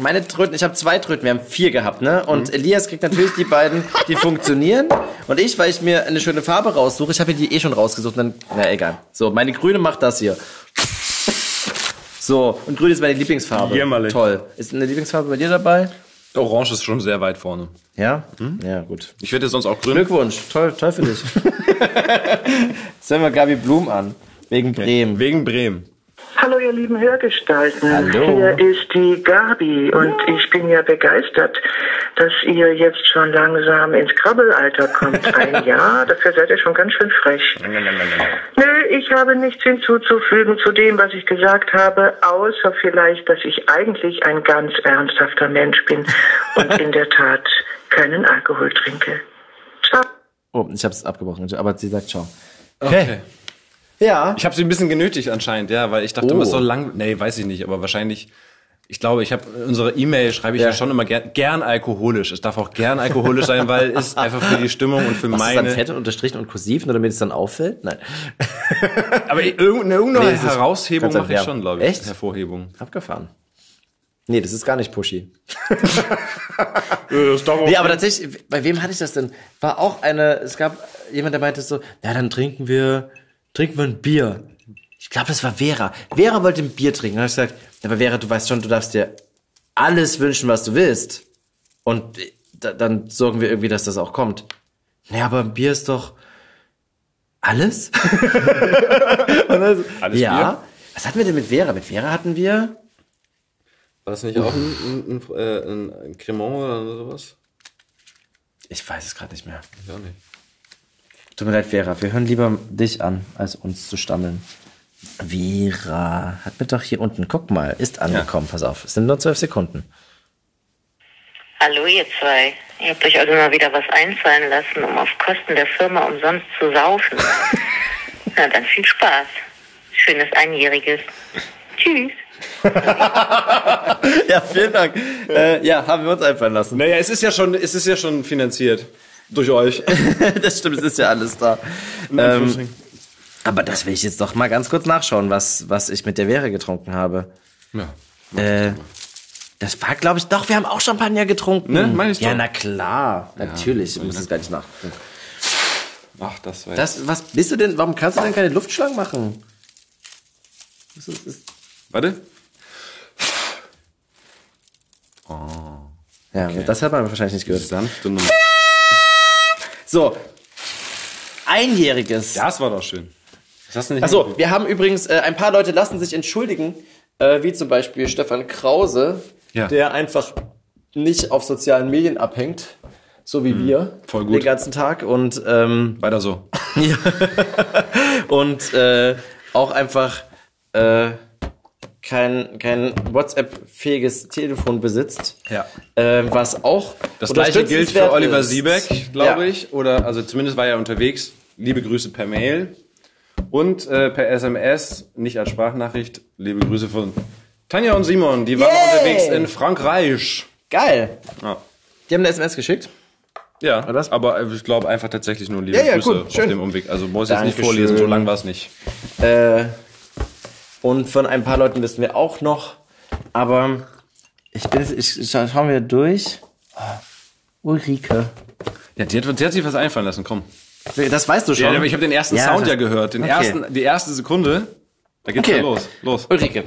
Meine Tröten, ich habe zwei Tröten, wir haben vier gehabt, ne? Und Mhm. Elias kriegt natürlich die beiden, die funktionieren. Und ich, weil ich mir eine schöne Farbe raussuche, ich habe mir die eh schon rausgesucht, dann, na egal. So, meine grüne macht das hier. So, und grün ist meine Lieblingsfarbe. Jämmerlich. Toll. Ist eine Lieblingsfarbe bei dir dabei? Orange ist schon sehr weit vorne. Ja? Hm? Ja, gut. Ich werde sonst auch grün. Glückwunsch, toll, toll für dich. Jetzt hören wir Gabi Blum an. Wegen Bremen. Wegen Bremen. Hallo ihr lieben Hörgestalten. Hallo. Hier ist die Gabi und ich bin ja begeistert, dass ihr jetzt schon langsam ins Krabbelalter kommt. Ein Jahr, dafür seid ihr schon ganz schön frech. Nö, ich habe nichts hinzuzufügen zu dem, was ich gesagt habe, außer vielleicht, dass ich eigentlich ein ganz ernsthafter Mensch bin und in der Tat keinen Alkohol trinke. Ciao. Oh, ich hab's abgebrochen, aber sie sagt ciao. Okay. Ja. Ich habe sie ein bisschen genötigt anscheinend, ja, weil ich dachte Oh. immer, es soll lang. Nee, weiß ich nicht, aber wahrscheinlich. Ich glaube, ich habe unsere E-Mail schreibe ich ja. Ja. schon immer gern, gern alkoholisch. Es darf auch gern alkoholisch sein, weil es einfach für die Stimmung und für Machst du es dann meine. fett und unterstrichen und kursiv, nur damit es dann auffällt? Nein. Aber irgendeine, irgendeine Nee, ist- Heraushebung mache ich ja. schon, glaube ich. Echt? Hervorhebung. Abgefahren. Nee, das ist gar nicht pushy. nee, aber tatsächlich, bei wem hatte ich das denn? War auch eine, es gab jemand, der meinte so, ja, dann trinken wir, trinken wir ein Bier. Ich glaube, das war Vera. Vera wollte ein Bier trinken. Dann habe ich gesagt, aber Vera, du weißt schon, du darfst dir alles wünschen, was du willst. Und äh, da, dann sorgen wir irgendwie, dass das auch kommt. Naja, aber ein Bier ist doch alles? Und Alles ja. Bier? Was hatten wir denn mit Vera? Mit Vera hatten wir War das nicht auch ein, ein, ein, äh, ein, Cremant oder sowas? Ich weiß es gerade nicht mehr. Ja, nicht. Tut mir leid, Vera. Wir hören lieber dich an, als uns zu stammeln. Vera hat mir doch hier unten, guck mal, ist angekommen. Pass auf, es sind nur zwölf Sekunden. Hallo ihr zwei. Ihr habt euch also mal wieder was einfallen lassen, um auf Kosten der Firma umsonst zu saufen. Na dann viel Spaß. Schönes Einjähriges. Tschüss. Ja, vielen Dank. Äh, ja, haben wir uns einfallen lassen. Naja, es ist ja schon, es ist ja schon finanziert. Durch euch. das stimmt, es ist ja alles da. Ähm, aber das will ich jetzt doch mal ganz kurz nachschauen, was, was ich mit der Vera getrunken habe. ja. Äh, das war, glaube ich, doch, wir haben auch Champagner getrunken. Ne, meine ich Ja, doch. na klar, natürlich. Ich muss es gar nicht nach. Ach, das war Das, was bist du denn, warum kannst du denn keine Luftschlangen machen? Das ist, ist, Warte. ja, das hat man wahrscheinlich nicht gehört. Sanfte Nummer. So. Einjähriges. Das war doch schön. Das Achso, wir haben übrigens, äh, ein paar Leute lassen sich entschuldigen, äh, wie zum Beispiel Stefan Krause, Ja. der einfach nicht auf sozialen Medien abhängt, so wie wir, Hm, voll gut. den ganzen Tag und ähm, Weiter so. und äh, auch einfach äh, kein, kein WhatsApp-fähiges Telefon besitzt. Ja. Äh, was auch Das gleiche gilt für Oliver. Siebeck, glaube Ja. ich. Oder, also zumindest war er unterwegs. Liebe Grüße per Mail. Und äh, per SMS, nicht als Sprachnachricht. Liebe Grüße von Tanja und Simon. Die waren Yay! unterwegs in Frankreich. Geil. Ja. Die haben eine SMS geschickt. Ja, was? aber äh, ich glaube einfach tatsächlich nur liebe Ja, ja, Grüße gut, auf schön. dem Umweg. Also muss ich jetzt nicht vorlesen, so lang war es nicht. Äh, und von ein paar Leuten wissen wir auch noch. Aber ich bin, ich, ich scha- schauen wir durch. Ah, Ulrike. Ja, die hat, die hat sich was einfallen lassen, komm. Das weißt du schon. Ja, aber ich habe den ersten Ja, Sound ja gehört. Den Okay. ersten, die erste Sekunde. Da geht's Okay. ja los. Los. Ulrike.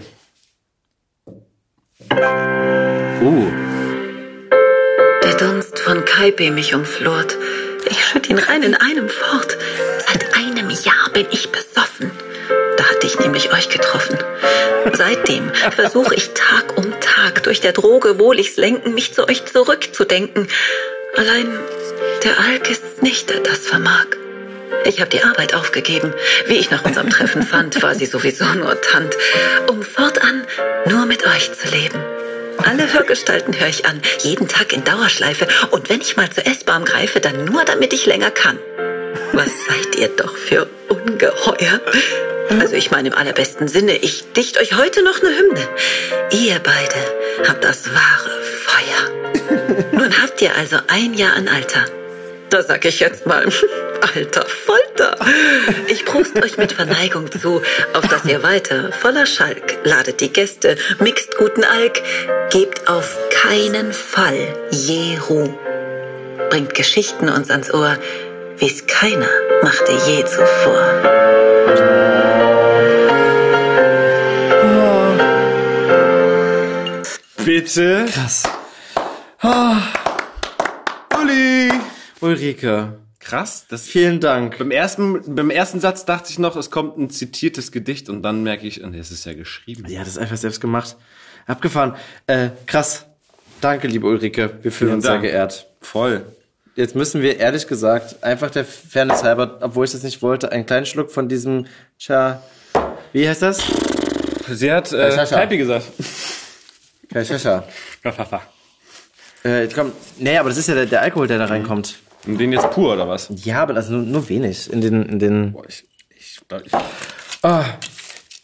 Uh. Der Dunst von Kaipe mich umflort. Ich schütt ihn rein in einem fort. Seit einem Jahr bin ich besoffen. Da hatte ich nämlich euch getroffen. Seitdem versuche ich Tag um Tag durch der Droge wohl ich's lenken, mich zu euch zurückzudenken. Allein der Alk ist nicht, der das vermag. Ich habe die Arbeit aufgegeben. Wie ich nach unserem Treffen fand, war sie sowieso nur Tant, um fortan nur mit euch zu leben. Alle Hörgestalten höre ich an, jeden Tag in Dauerschleife. Und wenn ich mal zur S-Bahn greife, dann nur, damit ich länger kann. Was seid ihr doch für Ungeheuer? Also ich meine im allerbesten Sinne, ich dicht euch heute noch eine Hymne. Ihr beide habt das wahre Feuer. Nun habt ihr also ein Jahr an Alter. Da sag ich jetzt mal, alter Folter. Ich prost euch mit Verneigung zu, auf dass ihr weiter voller Schalk ladet die Gäste, mixt guten Alk, gebt auf keinen Fall je Ruh. Bringt Geschichten uns ans Ohr, wie's keiner machte je zuvor. Bitte. Krass. Uli. Ulrike. Krass. Das Vielen Dank. beim ersten, beim ersten Satz dachte ich noch, es kommt ein zitiertes Gedicht und dann merke ich, nee, es ist ja geschrieben. Ja, das ist einfach selbst gemacht. Abgefahren. Äh, krass. Danke, liebe Ulrike. Wir fühlen Vielen uns Dank. sehr geehrt. Voll. Jetzt müssen wir ehrlich gesagt, einfach der Fairness halber, obwohl ich das nicht wollte, einen kleinen Schluck von diesem Cha. Wie heißt das? Sie hat äh. Kaipi gesagt. Kashasha. Äh, komm, nee, aber das ist ja der, der Alkohol, der da reinkommt. Und den jetzt pur, oder was? Ja, aber also nur, nur wenig. In den, in den. Boah, ich, ich, ich, Ah,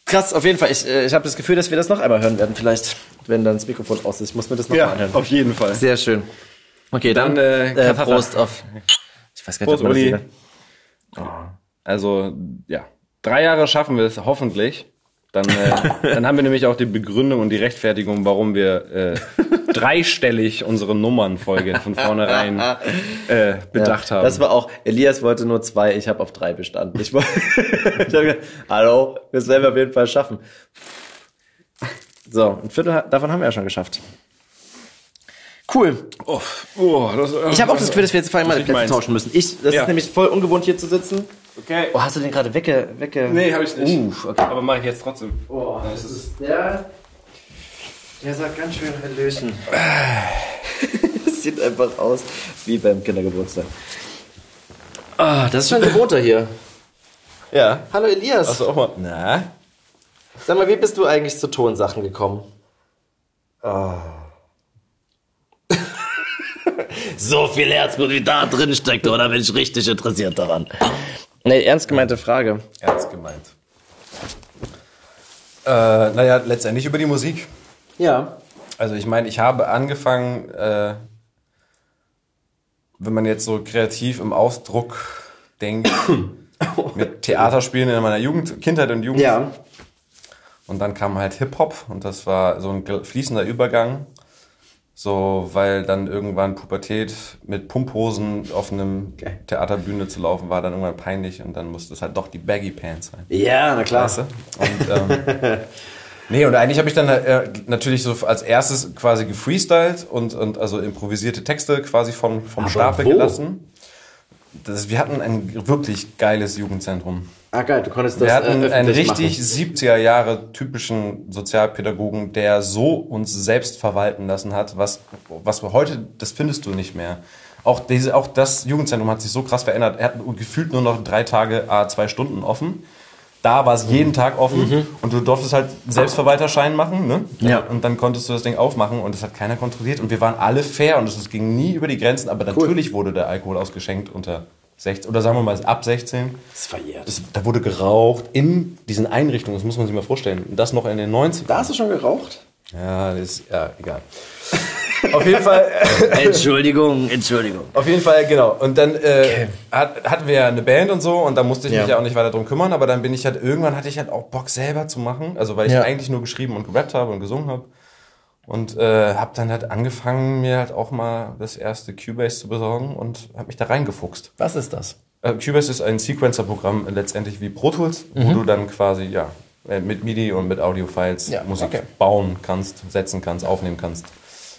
krass, auf jeden Fall. Ich, äh, ich habe das Gefühl, dass wir das noch einmal hören werden, vielleicht, wenn dann das Mikrofon aus ist. Ich muss mir das noch mal ja, anhören. auf jeden Fall. Sehr schön. Okay, dann, Dann, äh, äh. Prost auf. Ich weiß gar nicht, Prost, ob man das Uli. sieht. Also, ja. Drei Jahre schaffen wir es, hoffentlich. Dann, äh, dann haben wir nämlich auch die Begründung und die Rechtfertigung, warum wir äh, dreistellig unsere Nummernfolge von vornherein äh, bedacht ja, haben. Das war auch, Elias wollte nur zwei, ich habe auf drei bestanden. Ich, wollte- ich hab gesagt, hallo, das werden wir auf jeden Fall schaffen. So, ein Viertel davon haben wir ja schon geschafft. Cool. oh, oh, das, Ich habe auch das Gefühl, dass wir jetzt vor allem mal die Plätze meins. tauschen müssen. Ich, das Ja. ist nämlich voll ungewohnt hier zu sitzen. Okay. Oh, hast du den gerade wegge, wegge... Nee, habe ich nicht. Uff, okay. Aber mache ich jetzt trotzdem. Oh, das ist der. Der sagt ganz schön Hallöchen. Das sieht einfach aus wie beim Kindergeburtstag. Ah, das ist schon ein Gewohnter hier. Ja. Hallo Elias. Hast du auch mal. Na? Sag mal, wie bist du eigentlich zu Tonsachen gekommen? So viel Herzblut wie da drin steckt, oder bin ich richtig interessiert daran? Nee, ernst gemeinte Frage. Ernst gemeint. Äh, naja, letztendlich über die Musik. Ja. Also ich meine, ich habe angefangen, äh, wenn man jetzt so kreativ im Ausdruck denkt, mit Theaterspielen in meiner Jugend, Kindheit und Jugend. Ja. Und dann kam halt Hip-Hop und das war so ein fließender Übergang. So, weil dann irgendwann Pubertät mit Pumphosen auf einem Theaterbühne zu laufen war dann irgendwann peinlich und dann musste es halt doch die Baggy Pants sein. Ja, na klar. Weißt du? Und, ähm, nee, und eigentlich habe ich dann äh, natürlich so als erstes quasi gefreestylt und, und also improvisierte Texte quasi vom, vom Stapel wo? gelassen. Das, wir hatten ein wirklich geiles Jugendzentrum. Ah, geil, du konntest das Wir hatten äh, einen richtig machen. 70er Jahre typischen Sozialpädagogen, der so uns selbst verwalten lassen hat, was, was wir heute, das findest du nicht mehr. Auch, diese, auch das Jugendzentrum hat sich so krass verändert. Er hat gefühlt nur noch drei Tage, a zwei Stunden offen. Da war es jeden Tag offen und du durftest halt Selbstverwalterschein machen, ne? Ja. Und dann konntest du das Ding aufmachen und das hat keiner kontrolliert und wir waren alle fair und es ging nie über die Grenzen, aber natürlich wurde der Alkohol ausgeschenkt unter 16 oder sagen wir mal ab 16. Das ist verjährt. Das, da wurde geraucht in diesen Einrichtungen, das muss man sich mal vorstellen. Und das noch in den 90ern. Da hast du schon geraucht? Ja, das ist, ja, egal. Auf jeden Fall, Entschuldigung, Entschuldigung. auf jeden Fall, genau. Und dann äh, hat, hatten wir ja eine Band und so und da musste ich mich Ja. ja auch nicht weiter drum kümmern, aber dann bin ich halt, irgendwann hatte ich halt auch Bock selber zu machen, also weil ich Ja. eigentlich nur geschrieben und gerappt habe und gesungen habe. Und äh, habe dann halt angefangen, mir halt auch mal das erste Cubase zu besorgen und habe mich da reingefuchst. Was ist das? Äh, Cubase ist ein Sequencer-Programm, letztendlich wie Pro Tools, wo du dann quasi ja äh, mit MIDI und mit Audio-Files Ja, Musik okay. bauen kannst, setzen kannst, aufnehmen kannst.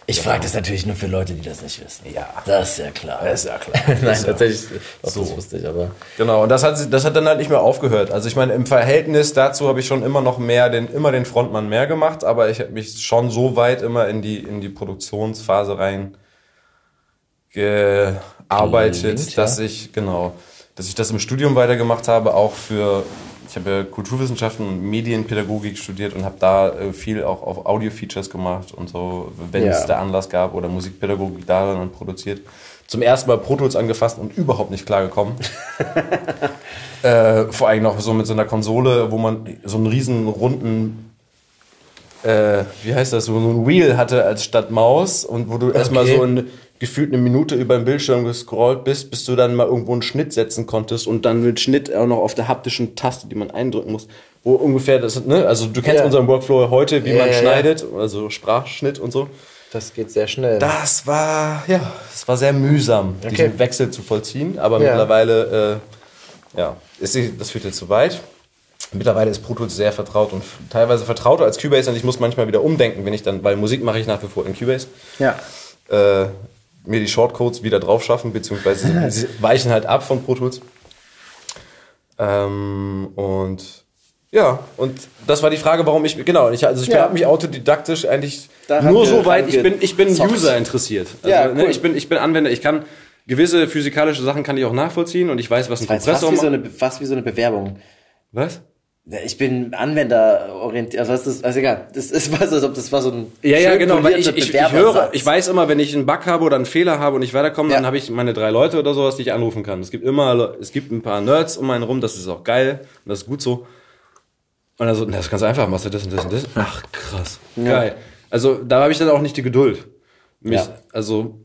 Ich frage das natürlich nur für Leute, die das nicht wissen. Ja. Das ist ja klar. Das ist ja klar. Nein, tatsächlich. Auch So. Das wusste ich, aber. Genau, und das hat, das hat dann halt nicht mehr aufgehört. Also ich meine, im Verhältnis dazu habe ich schon immer noch mehr, den, immer den Frontmann mehr gemacht, aber ich habe mich schon so weit immer in die, in die Produktionsphase rein gearbeitet, Gelingt, dass ja. ich, genau, dass ich das im Studium weitergemacht habe, auch für, ich habe ja Kulturwissenschaften und Medienpädagogik studiert und habe da äh, viel auch auf Audio-Features gemacht und so, wenn Ja. es der Anlass gab oder Musikpädagogik darin und produziert. Zum ersten Mal Pro Tools angefasst und überhaupt nicht klargekommen. äh, vor allem noch so mit so einer Konsole, wo man so einen riesen runden, äh, wie heißt das, so ein Wheel hatte als statt Maus und wo du erstmal Okay. so ein, gefühlt eine Minute über den Bildschirm gescrollt bist, bis du dann mal irgendwo einen Schnitt setzen konntest und dann mit Schnitt auch noch auf der haptischen Taste, die man eindrücken muss, wo ungefähr das, ne, also du kennst Ja. unseren Workflow heute, wie Ja, man ja, schneidet, also Sprachschnitt und so. Das geht sehr schnell. Das war, ja, es war sehr mühsam, Okay. diesen Wechsel zu vollziehen, aber mittlerweile, äh, ja, ist, das führt jetzt zu weit. Mittlerweile ist Pro Tools sehr vertraut und teilweise vertrauter als Cubase und ich muss manchmal wieder umdenken, wenn ich dann, weil Musik mache ich nach wie vor in Cubase. Ja. Äh, mir die Shortcodes wieder drauf schaffen, beziehungsweise sie weichen halt ab von Pro Tools. Ähm, und ja, und das war die Frage, warum ich, genau, ich, also ich Ja. habe mich autodidaktisch eigentlich Da nur so weit, ich bin, ich bin. User interessiert. Also, Ja, ne, cool. ich, bin, ich bin Anwender, ich kann gewisse physikalische Sachen kann ich auch nachvollziehen und ich weiß, was ein Kompressor fast wie, so eine, fast wie so eine Bewerbung. Was? Ich bin anwenderorientiert, also das ist, also egal, das ist was, als ob das war so ein Ja, ja, genau, weil ich, ich, ich höre, ich weiß immer, wenn ich einen Bug habe oder einen Fehler habe und nicht weiterkomme, dann habe ich meine drei Leute oder sowas, die ich anrufen kann. Es gibt immer, es gibt ein paar Nerds um einen rum, das ist auch geil und das ist gut so. Und dann so, na, das ist ganz einfach, machst du das und das und das. Ach, krass. Ja. Geil. Also, da habe ich dann auch nicht die Geduld, mich, Ja. also,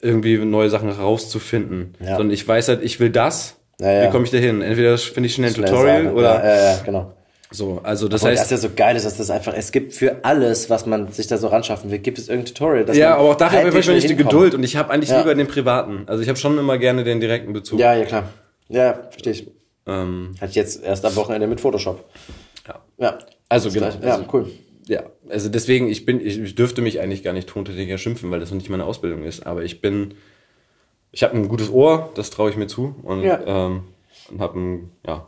irgendwie neue Sachen rauszufinden. Ja. Sondern ich weiß halt, ich will das. Ja, ja. Wie komme ich da hin? Entweder finde ich schnell ein Tutorial sagen. oder, Ja, ja, ja, genau. so. Also, das Obwohl heißt, das ja so geil ist, dass das einfach, es gibt für alles, was man sich da so ranschaffen will, gibt es irgendein Tutorial. ja, aber auch dafür habe ich nicht die. Geduld und ich habe eigentlich Ja. lieber den privaten. Also ich habe schon immer gerne den direkten Bezug. Ja, ja, klar. Ja, verstehe ich. Ähm, Hatte ich jetzt erst am Wochenende mit Photoshop. Ja. Ja. also genau. gleiche. Ja, also, cool. Ja, also deswegen, ich bin, ich, ich dürfte mich eigentlich gar nicht tontechniker schimpfen, weil das noch nicht meine Ausbildung ist. Aber ich bin, ich habe ein gutes Ohr, das traue ich mir zu und, Ja. ähm, und habe ein, ja,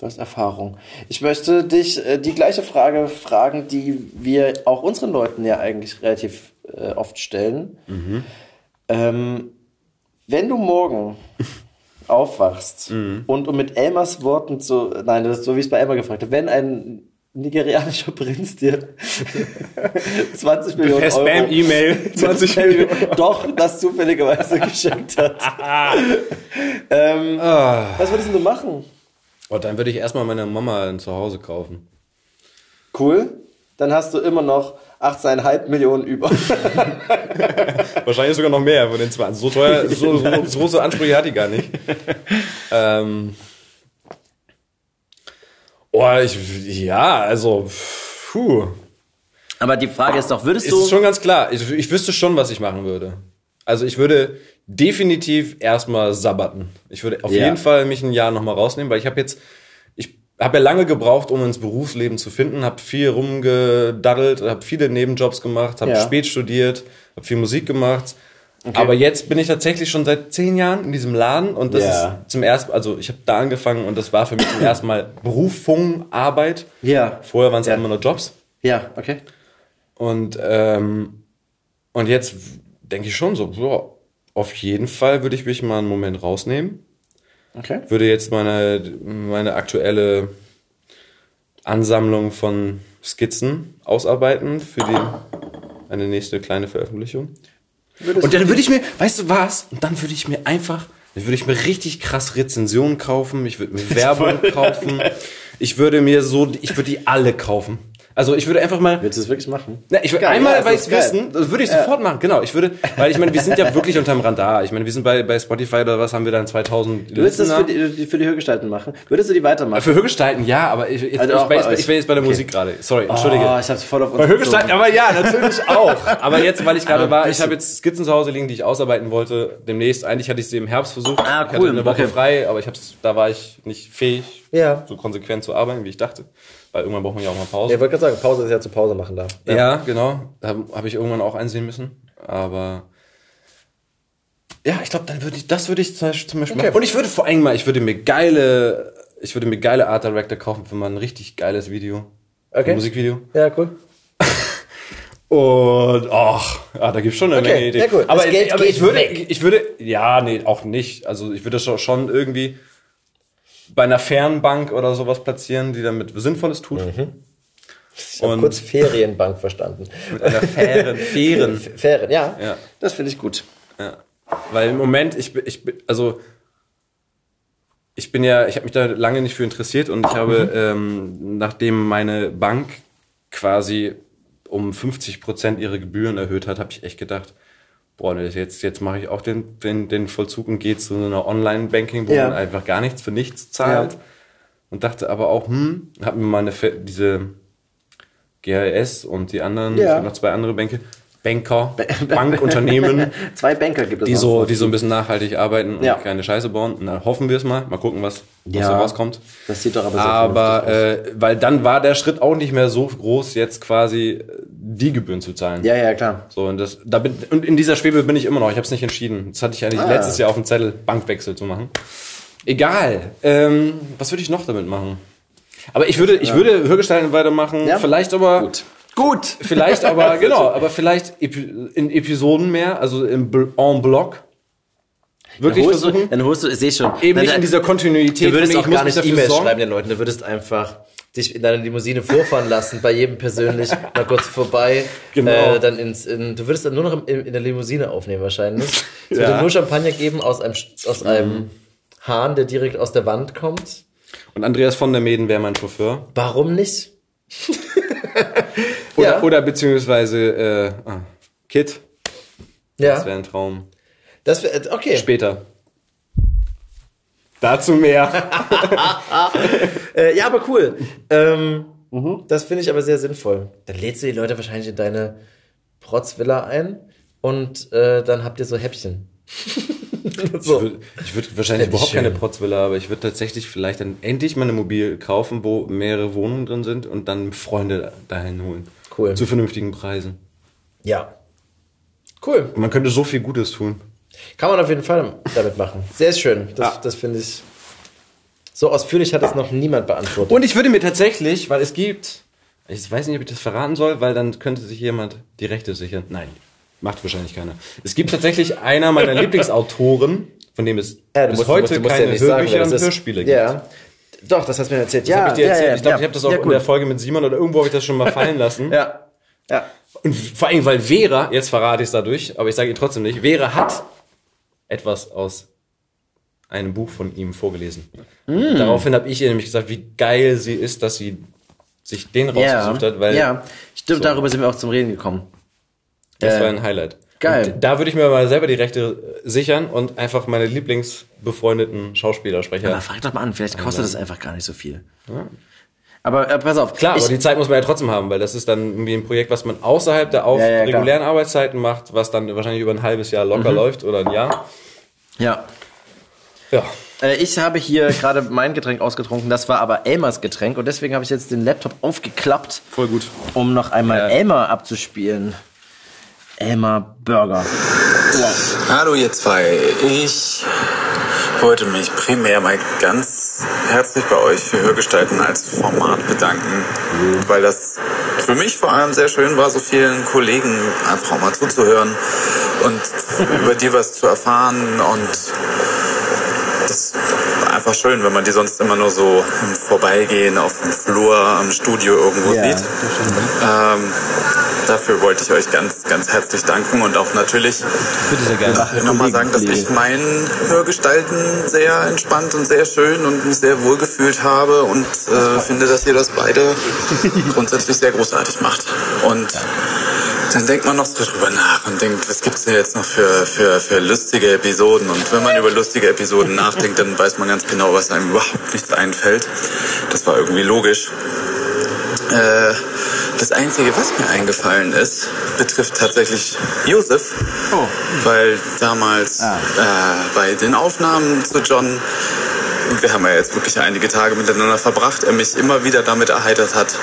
Du hast Erfahrung. Ich möchte dich äh, die gleiche Frage fragen, die wir auch unseren Leuten ja eigentlich relativ äh, oft stellen. Mhm. Ähm, wenn du morgen aufwachst Mhm. und um mit Elmers Worten zu, nein, das ist so wie ich es bei Elmar gefragt habe, wenn ein nigerianischer Prinz dir 20 Millionen Per Euro Spam-E-Mail 20 Millionen doch das zufälligerweise geschenkt hat. ähm, Was würdest du machen? Und dann würde ich erstmal meiner Mama ein Zuhause kaufen. Cool. Dann hast du immer noch 18,5 Millionen über. Wahrscheinlich sogar noch mehr von den 20. So teuer, so, so, so große Ansprüche hat die gar nicht. ähm, oh, ich, ja, also, puh. Aber die Frage ist doch, würdest Es du. ist schon ganz klar. Ich, ich wüsste schon, was ich machen würde. Also ich würde definitiv erstmal sabbaten. Ich würde auf Ja. jeden Fall mich ein Jahr nochmal rausnehmen, weil ich habe jetzt, ich habe ja lange gebraucht, um ins Berufsleben zu finden, habe viel rumgedaddelt, habe viele Nebenjobs gemacht, habe Ja. spät studiert, habe viel Musik gemacht. Aber jetzt bin ich tatsächlich schon seit zehn Jahren in diesem Laden und das Ja. ist zum ersten, also ich habe da angefangen und das war für mich zum ersten Mal Berufung, Arbeit. Ja. Vorher waren es Ja. immer nur Jobs. Ja, okay. Und, ähm, und jetzt denke ich schon so, ja, auf jeden Fall würde ich mich mal einen Moment rausnehmen. Okay. Würde jetzt meine, meine aktuelle Ansammlung von Skizzen ausarbeiten für die, eine nächste kleine Veröffentlichung. Und dann würde ich mir, weißt du was? Und dann würde ich mir einfach, dann würde ich mir richtig krass Rezensionen kaufen, ich würde mir Werbung kaufen, ich würde mir so, ich würde die alle kaufen. Also ich würde einfach mal. Willst du es wirklich machen? Na, ich würde einmal, ja, weil ich es wissen, das würde ich Ja. sofort machen, genau. Ich würde, weil ich meine, wir sind ja wirklich unterm Radar. Ich meine, wir sind bei, bei Spotify oder was haben wir dann 2000 Du willst das für die, für die Hörgestalten machen? Würdest du die weitermachen? Für Hörgestalten, ja, aber ich, jetzt, Also ich, bei ich bin jetzt bei der Okay. Musik gerade. Sorry, entschuldige. Oh, ich hab's voll auf uns bei Hörgestalten, aber ja, natürlich auch. Aber jetzt, weil ich gerade war, ich habe jetzt Skizzen zu Hause liegen, die ich ausarbeiten wollte. Demnächst, eigentlich hatte ich sie im Herbst versucht. Ah, Ich cool, hatte eine Woche okay. frei, aber ich hab's, da war ich nicht fähig, Ja. so konsequent zu arbeiten, wie ich dachte. Weil irgendwann braucht man ja auch mal Pause. Ja, ich wollte gerade sagen, Pause ist ja zur Pause machen da. Ja, genau. Da habe ich irgendwann auch einsehen müssen. Aber ja, ich glaube, dann würde ich, das würde ich zum Beispiel, Okay. machen. Und ich würde vor allem mal, ich würde mir geile, ich würde mir geile Art Director kaufen für mal ein richtig geiles Video. Okay. Ein Musikvideo. Ja, cool. Und ach, ja, da gibt's schon eine Okay, Menge Ideen. ja, gut. Aber, aber geht ich würde, weg. ich würde, ja, nee, auch nicht. Also ich würde das schon irgendwie bei einer Fernbank oder sowas platzieren, die damit Sinnvolles tut. Ich habe kurz Ferienbank verstanden. Mit einer fairen, fairen. Ferien, ja. Ja. Das finde ich gut. Ja. Weil im Moment, ich bin, ich bin, also ich bin ja, ich habe mich da lange nicht für interessiert und ich habe, ähm, nachdem meine Bank quasi um 50 Prozent ihre Gebühren erhöht hat, habe ich echt gedacht, boah, ne, jetzt, jetzt mache ich auch den, den, den Vollzug und gehe zu einer Online-Banking, wo Ja. man einfach gar nichts für nichts zahlt. Ja. Und dachte aber auch, hm, habe mir meine, Fe- diese GRS und die anderen, Ja. noch zwei andere Bänke, Banker, Bankunternehmen, Zwei Banker gibt es die so, die so ein bisschen nachhaltig arbeiten und Ja. keine Scheiße bauen. Und dann hoffen wir es mal. Mal gucken, was, was Ja. da rauskommt. Das sieht doch aber sehr Aber äh, weil dann war der Schritt auch nicht mehr so groß, jetzt quasi äh, die Gebühren zu zahlen. Ja, ja, klar. So, und, das, da bin, und in dieser Schwebe bin ich immer noch. Ich habe es nicht entschieden. Das hatte ich eigentlich Ah. letztes Jahr auf dem Zettel, Bankwechsel zu machen. Egal. Ähm, was würde ich noch damit machen? Aber ich würde, ich würde Hörgestalten weitermachen. Ja. Vielleicht aber. Gut. Gut. Vielleicht aber, genau, aber vielleicht in Episoden mehr, also im en bloc. Wirklich dann holst, du, versuchen. dann holst du, ich sehe schon. Eben Nein, nicht in dieser Kontinuität. Du würdest auch gar nicht E-Mails schreiben den Leuten. Du würdest einfach dich in deiner Limousine vorfahren lassen, bei jedem persönlich mal kurz vorbei. Genau. Äh, dann ins, in, du würdest dann nur noch in, in der Limousine aufnehmen wahrscheinlich. Es Ja. würde nur Champagner geben aus einem, aus einem Hahn, der direkt aus der Wand kommt. Und Andreas von der Meden wäre mein Chauffeur. Warum nicht? Oder, Ja. oder beziehungsweise äh, ah, Kit. Das Ja. wäre ein Traum. Das wär, okay. Später. Dazu mehr. Äh, ja, aber cool. Ähm, Das finde ich aber sehr sinnvoll. Dann lädst du die Leute wahrscheinlich in deine Protzvilla ein und äh, dann habt ihr so Häppchen. so. Ich würde würd wahrscheinlich überhaupt keine schön. Protzvilla, aber ich würde tatsächlich vielleicht dann endlich mal eine Mobil kaufen, wo mehrere Wohnungen drin sind und dann Freunde dahin holen. Cool. Zu vernünftigen Preisen. Ja. Cool. Man könnte so viel Gutes tun. Kann man auf jeden Fall damit machen. Sehr schön. Das, Ja. das finde ich. So ausführlich hat das noch niemand beantwortet. Und ich würde mir tatsächlich, weil es gibt, ich weiß nicht, ob ich das verraten soll, weil dann könnte sich jemand die Rechte sichern. Nein, macht wahrscheinlich keiner. Es gibt tatsächlich einer meiner Lieblingsautoren, von dem es Ja, bis musst- heute musst- musst ja keine sagen, Hörbücher das und ist. Hörspiele gibt. Ja. Doch, das hast du mir erzählt. Das Ja, ich dir ja, erzählt. ja, ich glaube, ja. ich habe das auch ja, in der Folge mit Simon oder irgendwo habe ich das schon mal fallen lassen. Ja. Ja. Und vor allem, weil Vera, jetzt verrate ich es dadurch, aber ich sage ihn trotzdem nicht, Vera hat etwas aus einem Buch von ihm vorgelesen. Mm. Daraufhin habe ich ihr nämlich gesagt, wie geil sie ist, dass sie sich den rausgesucht hat, weil ja, stimmt, So. darüber sind wir auch zum Reden gekommen. das Äh, war ein Highlight. Geil. Und da würde ich mir mal selber die Rechte sichern und einfach meine Lieblingsbefreundeten Schauspielersprecher. Aber frag doch mal an, vielleicht kostet das einfach gar nicht so viel. Aber äh, pass auf. Klar, aber die Zeit muss man ja trotzdem haben, weil das ist dann irgendwie ein Projekt, was man außerhalb der auf Ja, ja, klar. regulären Arbeitszeiten macht, was dann wahrscheinlich über ein halbes Jahr locker Mhm. läuft oder ein Jahr. ja. Ja. Äh, Ich habe hier gerade mein Getränk ausgetrunken, das war aber Elmers Getränk und deswegen habe ich jetzt den Laptop aufgeklappt, Voll gut. um noch einmal Ja. Elmer abzuspielen. Elmer Burger. Hallo ihr zwei. Ich wollte mich primär mal ganz herzlich bei euch für Hörgestalten als Format bedanken, weil das für mich vor allem sehr schön war, so vielen Kollegen einfach auch mal zuzuhören und über die was zu erfahren und das war einfach schön, wenn man die sonst immer nur so im Vorbeigehen auf dem Flur am Studio irgendwo Ja, sieht. Ähm, dafür wollte ich euch ganz, ganz herzlich danken und auch natürlich nochmal sagen, dass ich meinen Hörgestalten sehr entspannt und sehr schön und mich sehr wohl gefühlt habe und äh, finde, dass ihr das beide grundsätzlich sehr großartig macht. Und dann denkt man noch so drüber nach und denkt, was gibt's denn jetzt noch für, für, für lustige Episoden? Und wenn man über lustige Episoden nachdenkt, dann weiß man ganz genau, was einem überhaupt nichts einfällt. Das war irgendwie logisch. Äh, das Einzige, was mir eingefallen ist, betrifft tatsächlich Josef. Weil damals äh, bei den Aufnahmen zu John, wir haben ja jetzt wirklich einige Tage miteinander verbracht, er mich immer wieder damit erheitert hat,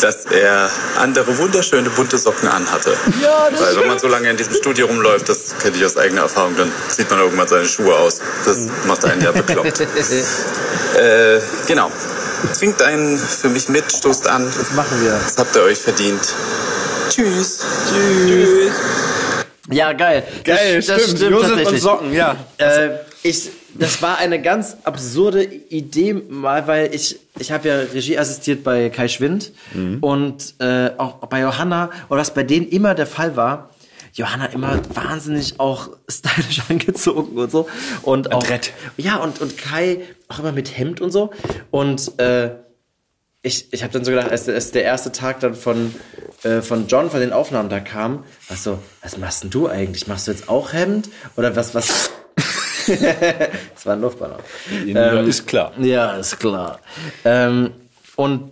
dass er andere wunderschöne bunte Socken anhatte. Ja, das Weil wenn man so lange in diesem Studio rumläuft, das kenne ich aus eigener Erfahrung, dann sieht man irgendwann seine Schuhe aus. Das macht einen ja bekloppt. äh, genau. Trinkt einen für mich mit, stoßt an. Das machen wir. Das habt ihr euch verdient. Tschüss. Tschüss. Ja, geil. Geil, das, das stimmt. stimmt Josef und tatsächlich. Socken, ja. Äh, ich, das war eine ganz absurde Idee, mal, weil ich, ich habe ja Regie assistiert bei Kai Schwind und äh, auch bei Johanna und was bei denen immer der Fall war. Johanna immer wahnsinnig auch stylisch angezogen und so und auch Adrett. ja und und Kai auch immer mit Hemd und so und äh, ich, ich habe dann so gedacht, als, als der erste Tag dann von, äh, von John von den Aufnahmen da kam, was so, was machst denn du eigentlich? Machst du jetzt auch Hemd? Oder was, was? das war ein Luftballon. Ja, ist klar. Ja, ist klar. Ähm, und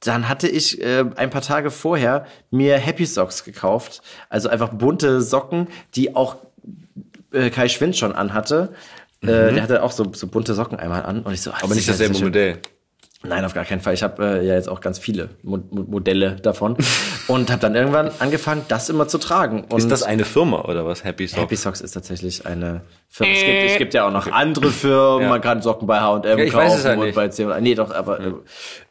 dann hatte ich äh, ein paar Tage vorher mir Happy Socks gekauft. Also einfach bunte Socken, die auch äh, Kai Schwind schon anhatte. Äh, der hatte auch so, so bunte Socken einmal an. Und ich so, Mhm. Aber nicht das dasselbe schön. Modell. Nein, auf gar keinen Fall. Ich habe äh, ja jetzt auch ganz viele Mo Mo Modelle davon und habe dann irgendwann angefangen, das immer zu tragen. Und Ist das eine Firma oder was? Happy Socks? Happy Socks ist tatsächlich eine Firma. Es gibt, es gibt ja auch noch andere Firmen. Ja. Man kann Socken bei H&M Ja, kaufen halt und bei C Nee, doch, aber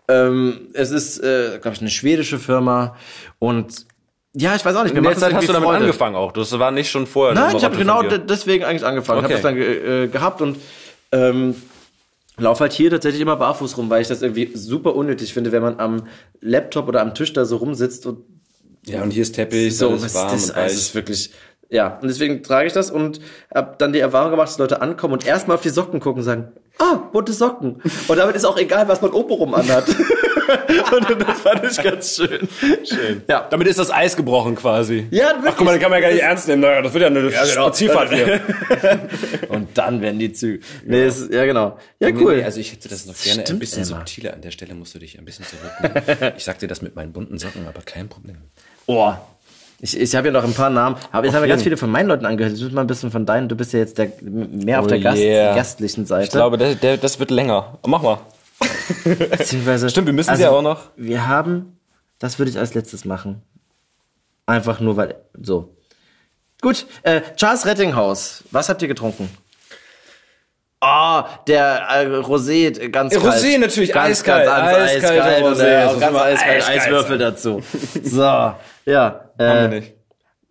ähm, es ist, äh, glaube ich, eine schwedische Firma und ja, ich weiß auch nicht. Mir In der Zeit hast du damit Freude. angefangen auch. Das war nicht schon vorher. Nein, ich habe genau deswegen eigentlich angefangen. Okay. Ich habe das dann äh, gehabt und ähm, laufe halt hier tatsächlich immer barfuß rum, weil ich das irgendwie super unnötig finde, wenn man am Laptop oder am Tisch da so rumsitzt und Ja, und hier ist Teppich, so, das, warm das, und das weich. ist wirklich, ja. Und deswegen trage ich das und habe dann die Erfahrung gemacht, dass Leute ankommen und erstmal auf die Socken gucken und sagen, ah, bunte Socken. Und damit ist auch egal, was man obenrum anhat. und das fand ich ganz schön. Schön. Ja. Damit ist das Eis gebrochen quasi. Ja, Ach, guck mal, den kann man ja gar nicht ernst nehmen. Naja, das wird ja eine genau. Spazierfahrt hier. Und dann werden die Züge. Nee, ist, ja, genau. Ja, cool. nee, also ich hätte das noch gerne ein Stimmt, bisschen Emma. subtiler. An der Stelle musst du dich ein bisschen zurücknehmen. ich sag dir das mit meinen bunten Socken, aber kein Problem. Oh. Ich, ich habe ja noch ein paar Namen, aber jetzt haben wir ganz viele von meinen Leuten angehört. Jetzt müssen wir ein bisschen von deinen. Du bist ja jetzt der, mehr auf Oh der Gast, yeah. gastlichen Seite. Ich glaube, der, der, das wird länger. Mach mal. Beziehungsweise, Stimmt, wir müssen also, ja auch noch. Wir haben, das würde ich als letztes machen. Einfach nur, weil, so. Gut, äh, Charles Rettinghaus, was habt ihr getrunken? Ah, der äh, Rosé, ganz Äh, kalt. Rosé natürlich, ganz, eiskalt, ganz, ganz eiskalter eiskalt, und, Rosé, äh, muss ganz eiskalt, eiskalt Eiswürfel dazu. So, ja. Haben wir Äh, nicht.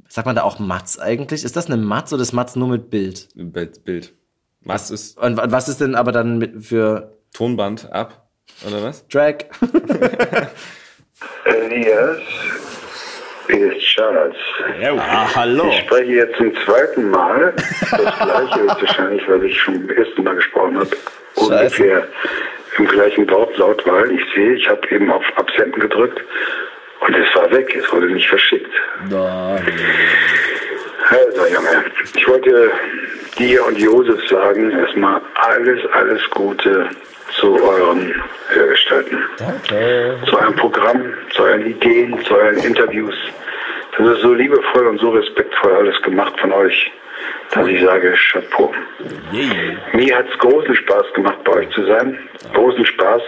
sagt man da auch Matz eigentlich? Ist das eine Matz oder ist Matz nur mit Bild? Bild. Bild. Was ist Und wa- was ist denn aber dann mit für Tonband ab? Oder was? Drag? Elias, hier ist Charles. ah, hallo. Ich spreche jetzt zum zweiten Mal. Das gleiche ist wahrscheinlich, weil ich schon beim ersten Mal gesprochen habe. Ungefähr im gleichen Wortlaut, weil ich sehe, ich habe eben auf Absenden gedrückt und es war weg, es wurde nicht verschickt. Also Junge, ich wollte dir und Josef sagen, erstmal alles, alles Gute zu euren Hörgestalten. Danke. Zu eurem Programm, zu euren Ideen, zu euren Interviews. Das ist so liebevoll und so respektvoll alles gemacht von euch, dass ich sage, Chapeau. Mir hat es großen Spaß gemacht, bei euch zu sein. Großen Spaß,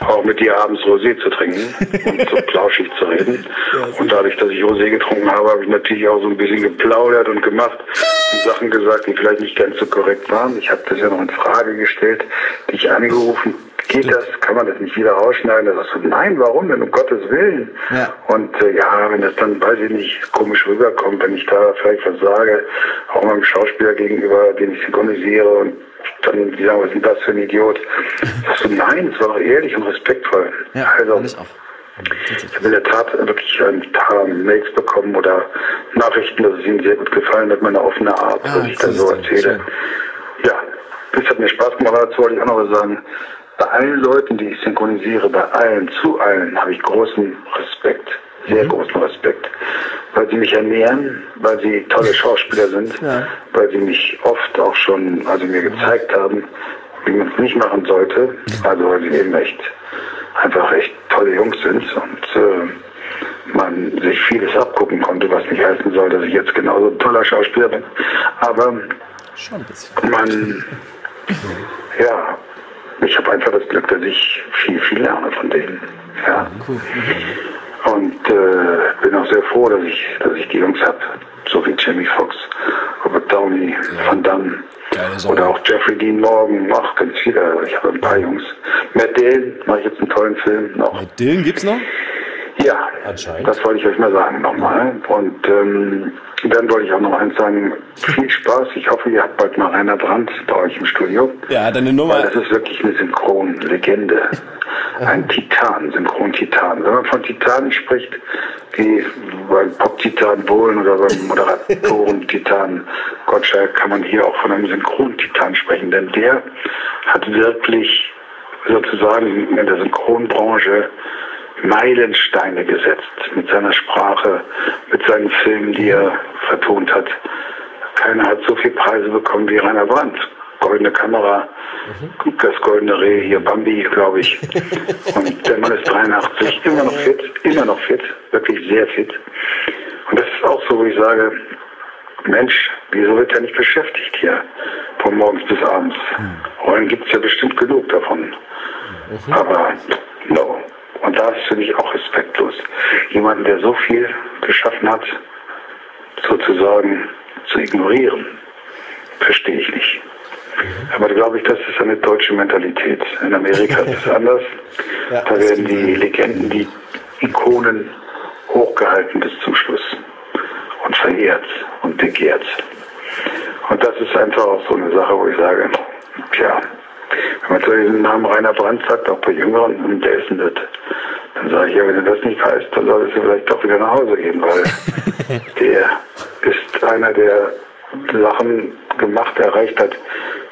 auch mit dir abends Rosé zu trinken und so plauschig zu reden. Und dadurch, dass ich Rosé getrunken habe, habe ich natürlich auch so ein bisschen geplaudert und gemacht und Sachen gesagt, die vielleicht nicht ganz so korrekt waren. Ich habe das ja noch in Frage gestellt, dich angerufen. Geht das? Kann man das nicht wieder rausschneiden? Da sagst du, nein, warum denn? Um Gottes Willen. Ja. Und äh, ja, wenn das dann, weiß ich nicht, komisch rüberkommt, wenn ich da vielleicht was sage, auch meinem Schauspieler gegenüber, den ich synchronisiere und dann, die sagen, was ist denn das für ein Idiot? Sagst du, nein, es war doch ehrlich und respektvoll. Ja, also, ich auch. ich habe in der Tat wirklich ein paar Mails bekommen oder Nachrichten, dass es Ihnen sehr gut gefallen hat, meine offene Art, Ah, was ich dann so erzähle. Ja, das hat mir Spaß gemacht, dazu wollte ich auch noch was sagen. Bei allen Leuten, die ich synchronisiere, bei allen, zu allen, habe ich großen Respekt, sehr großen Respekt, weil sie mich ernähren, weil sie tolle Schauspieler sind, weil sie mich oft auch schon, also mir gezeigt haben, wie man es nicht machen sollte, also weil sie eben echt, einfach echt tolle Jungs sind und äh, man sich vieles abgucken konnte, was nicht heißen soll, dass ich jetzt genauso ein toller Schauspieler bin. Aber man, ja, ich habe einfach das Glück, dass ich viel, viel lerne von denen. Ja. Und äh, bin auch sehr froh, dass ich, dass ich die Jungs habe, so wie Jamie Foxx, Robert Downey, Van Damme oder auch Jeffrey Dean Morgan, ach, ganz viele. Ich habe ein paar Jungs. Matt Dillon mache ich jetzt einen tollen Film noch. Dillen gibt's noch? Ja, das wollte ich euch mal sagen nochmal. Und ähm, dann wollte ich auch noch eins sagen, viel Spaß. Ich hoffe, ihr habt bald mal Rainer Brandt bei euch im Studio. Ja, deine Weil Nummer. das ist wirklich eine Synchronlegende. Ein Titan, Synchron-Titan. Wenn man von Titanen spricht, wie beim Pop-Titan Bohlen oder beim Moderatoren-Titan Gottschalk, kann man hier auch von einem Synchron-Titan sprechen. Denn der hat wirklich sozusagen in der Synchronbranche Meilensteine gesetzt mit seiner Sprache, mit seinen Filmen, die er vertont hat. Keiner hat so viele Preise bekommen wie Rainer Brandt. Goldene Kamera, das Goldene Reh, hier Bambi, glaube ich. Und der Mann ist 83, immer noch fit, immer noch fit, wirklich sehr fit. Und das ist auch so, wo ich sage, Mensch, wieso wird er nicht beschäftigt hier von morgens bis abends? Rollen gibt es ja bestimmt genug davon. Aber no. Und das finde ich auch respektlos. Jemanden, der so viel geschaffen hat, sozusagen zu ignorieren, verstehe ich nicht. Aber glaube ich, das ist eine deutsche Mentalität. In Amerika ist es anders. Ja, da werden die Legenden, die Ikonen hochgehalten bis zum Schluss und verehrt und begehrt. Und das ist einfach auch so eine Sache, wo ich sage, tja, wenn man zu den Namen Rainer Brandt sagt, auch bei Jüngeren, und der ist das? Dann sage ich, ja, wenn du das nicht weißt, dann solltest du vielleicht doch wieder nach Hause gehen, weil der ist einer, der Sachen gemacht, erreicht hat,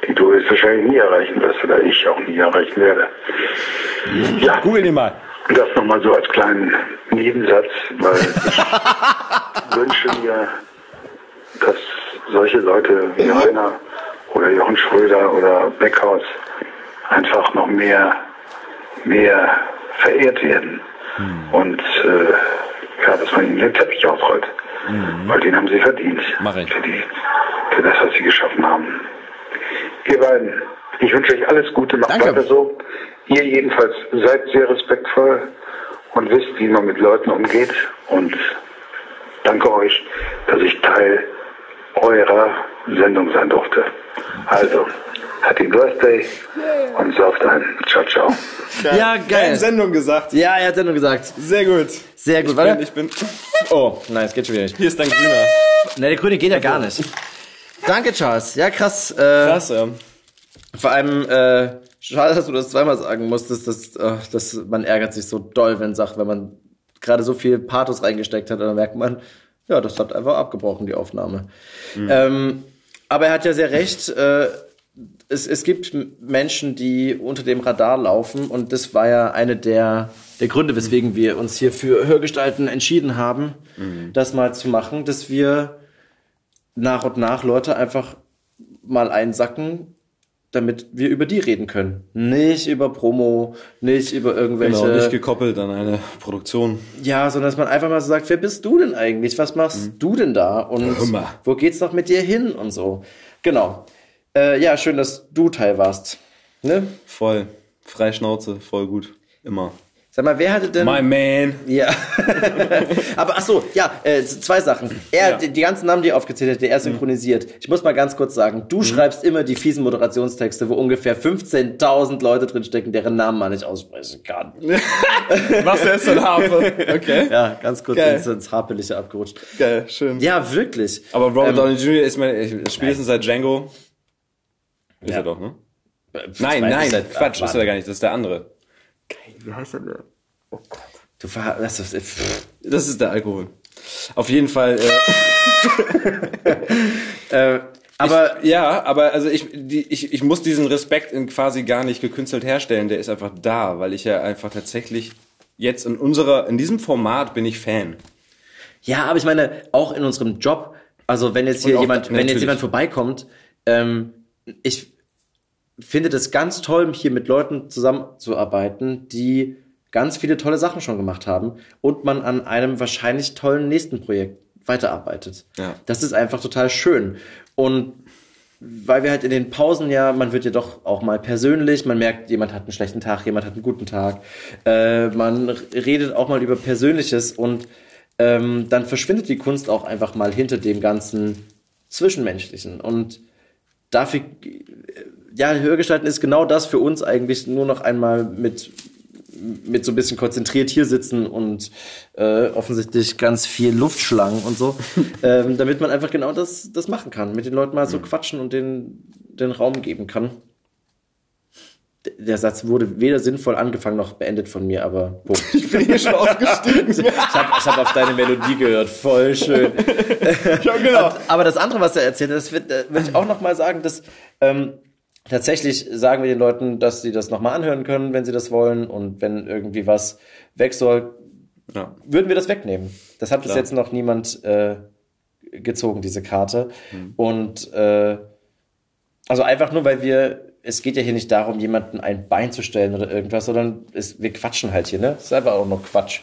die du höchstwahrscheinlich nie erreichen wirst oder ich auch nie erreichen werde. Ja. Google den mal. Das nochmal so als kleinen Nebensatz, weil ich wünsche mir, dass solche Leute wie Rainer oder Jochen Schröder oder Beckhaus einfach noch mehr, mehr verehrt werden. Und äh, ja, dass man ihnen den Teppich ausrollt. Weil den haben sie verdient. Mach ich. Für, die, für das, was sie geschaffen haben. Ihr beiden, ich wünsche euch alles Gute, macht Danke. weiter so. Ihr jedenfalls seid sehr respektvoll und wisst, wie man mit Leuten umgeht. Und danke euch, dass ich Teil eurer Sendung sein durfte. Also, Happy Birthday und sauft ein. Ciao, ciao. Ja, geil. Sendung gesagt. Ja, er hat Sendung gesagt. Sehr gut. Sehr gut, Ich warte. bin, ich bin. Oh, nein, es geht schon wieder nicht. Hier ist dein Grüner. Ne, der Grüne geht ja gar nicht. Danke, Charles. Ja, krass. Äh, Krass, ja. Vor allem, äh, schade, dass du das zweimal sagen musstest, dass, äh, dass man ärgert sich so doll, wenn sagt, wenn man gerade so viel Pathos reingesteckt hat, dann merkt man, ja, das hat einfach abgebrochen, die Aufnahme. Ähm, aber er hat ja sehr recht, äh, es, es gibt Menschen, die unter dem Radar laufen und das war ja eine der, der Gründe, weswegen wir uns hier für Hörgestalten entschieden haben, das mal zu machen, dass wir nach und nach Leute einfach mal einsacken, damit wir über die reden können. Nicht über Promo, nicht über irgendwelche. Genau, nicht gekoppelt an eine Produktion. ja, sondern dass man einfach mal so sagt, wer bist du denn eigentlich? Was machst du denn da? Und mal. wo geht's noch mit dir hin und so? Genau. Äh, ja, schön, dass du Teil warst. Ne? Voll. Freischnauze, voll gut. Immer. Sag mal, wer hatte denn. My man. Ja. Aber ach so, ja, äh, zwei Sachen. Er, die, die ganzen Namen, die er aufgezählt hat, die er synchronisiert. Ich muss mal ganz kurz sagen, du schreibst immer die fiesen Moderationstexte, wo ungefähr 15.000 Leute drinstecken, deren Namen man nicht aussprechen kann. Was ist denn Harfe? Okay. Ja, ganz kurz Geil. ins, ins Haarpeliche abgerutscht. Geil, schön. Ja, wirklich. Aber Robert Ähm, Downey Jr. ist mein, spätestens seit Django. Ist Ja. er doch, ne? Nein, weiß nein, seit- Quatsch, ach, ist er gar nicht, das ist der andere. Wie heißt er denn? Oh Gott. Du ver das ist, pff. Das ist der Alkohol. Auf jeden Fall, äh, aber ich, ja, aber also ich, die, ich, ich muss diesen Respekt in quasi gar nicht gekünstelt herstellen, der ist einfach da, weil ich ja einfach tatsächlich jetzt in unserer, in diesem Format bin ich Fan. Ja, aber ich meine, auch in unserem Job, also wenn jetzt hier auch- jemand, wenn jetzt natürlich. jemand vorbeikommt, ähm, ich finde das ganz toll, hier mit Leuten zusammenzuarbeiten, die ganz viele tolle Sachen schon gemacht haben und man an einem wahrscheinlich tollen nächsten Projekt weiterarbeitet. Ja. Das ist einfach total schön. Und weil wir halt in den Pausen ja, man wird ja doch auch mal persönlich, man merkt, jemand hat einen schlechten Tag, jemand hat einen guten Tag, äh, man redet auch mal über Persönliches und ähm, dann verschwindet die Kunst auch einfach mal hinter dem ganzen Zwischenmenschlichen. Und dafür, ja, Hörgestalten ist genau das für uns eigentlich nur noch einmal mit mit so ein bisschen konzentriert hier sitzen und äh, offensichtlich ganz viel Luftschlangen und so, ähm, damit man einfach genau das, das machen kann, mit den Leuten mal so quatschen und den, den Raum geben kann. Der Satz wurde weder sinnvoll angefangen noch beendet von mir, aber Punkt. Ich bin hier schon ausgestiegen. ich habe ich hab auf deine Melodie gehört, voll schön. Ja, genau. Aber das andere, was er erzählt hat, das wird, äh, will ich auch noch mal sagen, dass ähm, tatsächlich sagen wir den Leuten, dass sie das noch mal anhören können, wenn sie das wollen und wenn irgendwie was weg soll, Ja. würden wir das wegnehmen. Das hat bis Klar. jetzt noch niemand äh, gezogen, diese Karte. Mhm. Und äh, also einfach nur, weil wir, es geht ja hier nicht darum, jemanden ein Bein zu stellen oder irgendwas, sondern es, wir quatschen halt hier, ne? Das ist einfach auch nur Quatsch.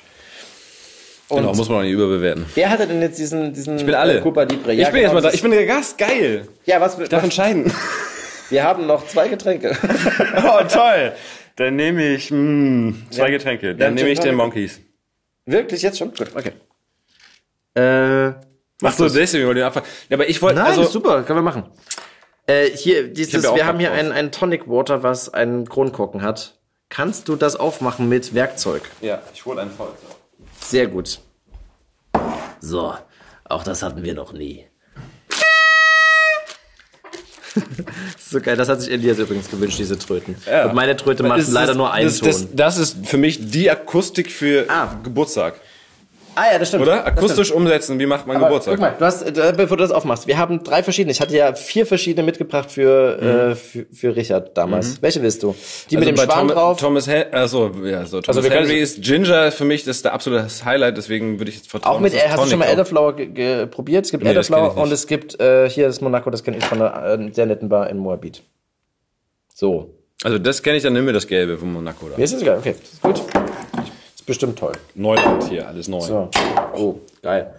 Und Genau, muss man auch nicht überbewerten. wer hatte denn jetzt diesen, diesen Ich bin alle. äh, Cuba Libre? ich bin jetzt mal da. Ich bin der Gast. Geil. ja, was Ich darf entscheiden. Wir haben noch zwei Getränke. oh, toll. Dann nehme ich mh, zwei Ja. Getränke. Ja, Dann nehme ich den. Monkeys. Wirklich, jetzt schon? Gut, okay. Äh, Ach so, deswegen wollte ich abfangen. Ja, aber ich wollte, Nein, also, ist super, können wir machen. Äh, hier, dieses, hab wir haben hier ein, ein Tonic Water, was einen Kronkorken hat. Kannst du das aufmachen mit Werkzeug? ja, ich hole ein Feuerzeug. Sehr gut. So, auch das hatten wir noch nie. So geil, das hat sich Elias übrigens gewünscht, diese Tröten. Ja. Und meine Tröte macht leider nur einen das, Ton. das, das ist für mich die Akustik für Geburtstag. Ah ja, das stimmt. Oder? Das Akustisch stimmt. umsetzen, wie macht man Aber Geburtstag? Guck mal, du hast, äh, bevor du das aufmachst, wir haben drei verschiedene. Ich hatte ja vier verschiedene mitgebracht für, äh, für, für Richard damals. Mhm. Welche willst du? Die Also mit dem Schwan Thomas, drauf? Thomas Hen also, ja, so, Thomas Also Henry ist Ginger für mich, das ist der absolute Highlight, deswegen würde ich jetzt vertrauen. Auch mit, hast du schon mal Tonic Elderflower probiert? Es gibt Nee, das Elderflower und es gibt äh, hier das Monaco, das kenne ich von einer äh, sehr netten Bar in Moabit. So. Also das kenne ich, dann nimm mir das Gelbe von Monaco da. Mir ist es egal, okay. Ist gut. Ist bestimmt toll. Neuland hier, alles neu. So. Oh, geil.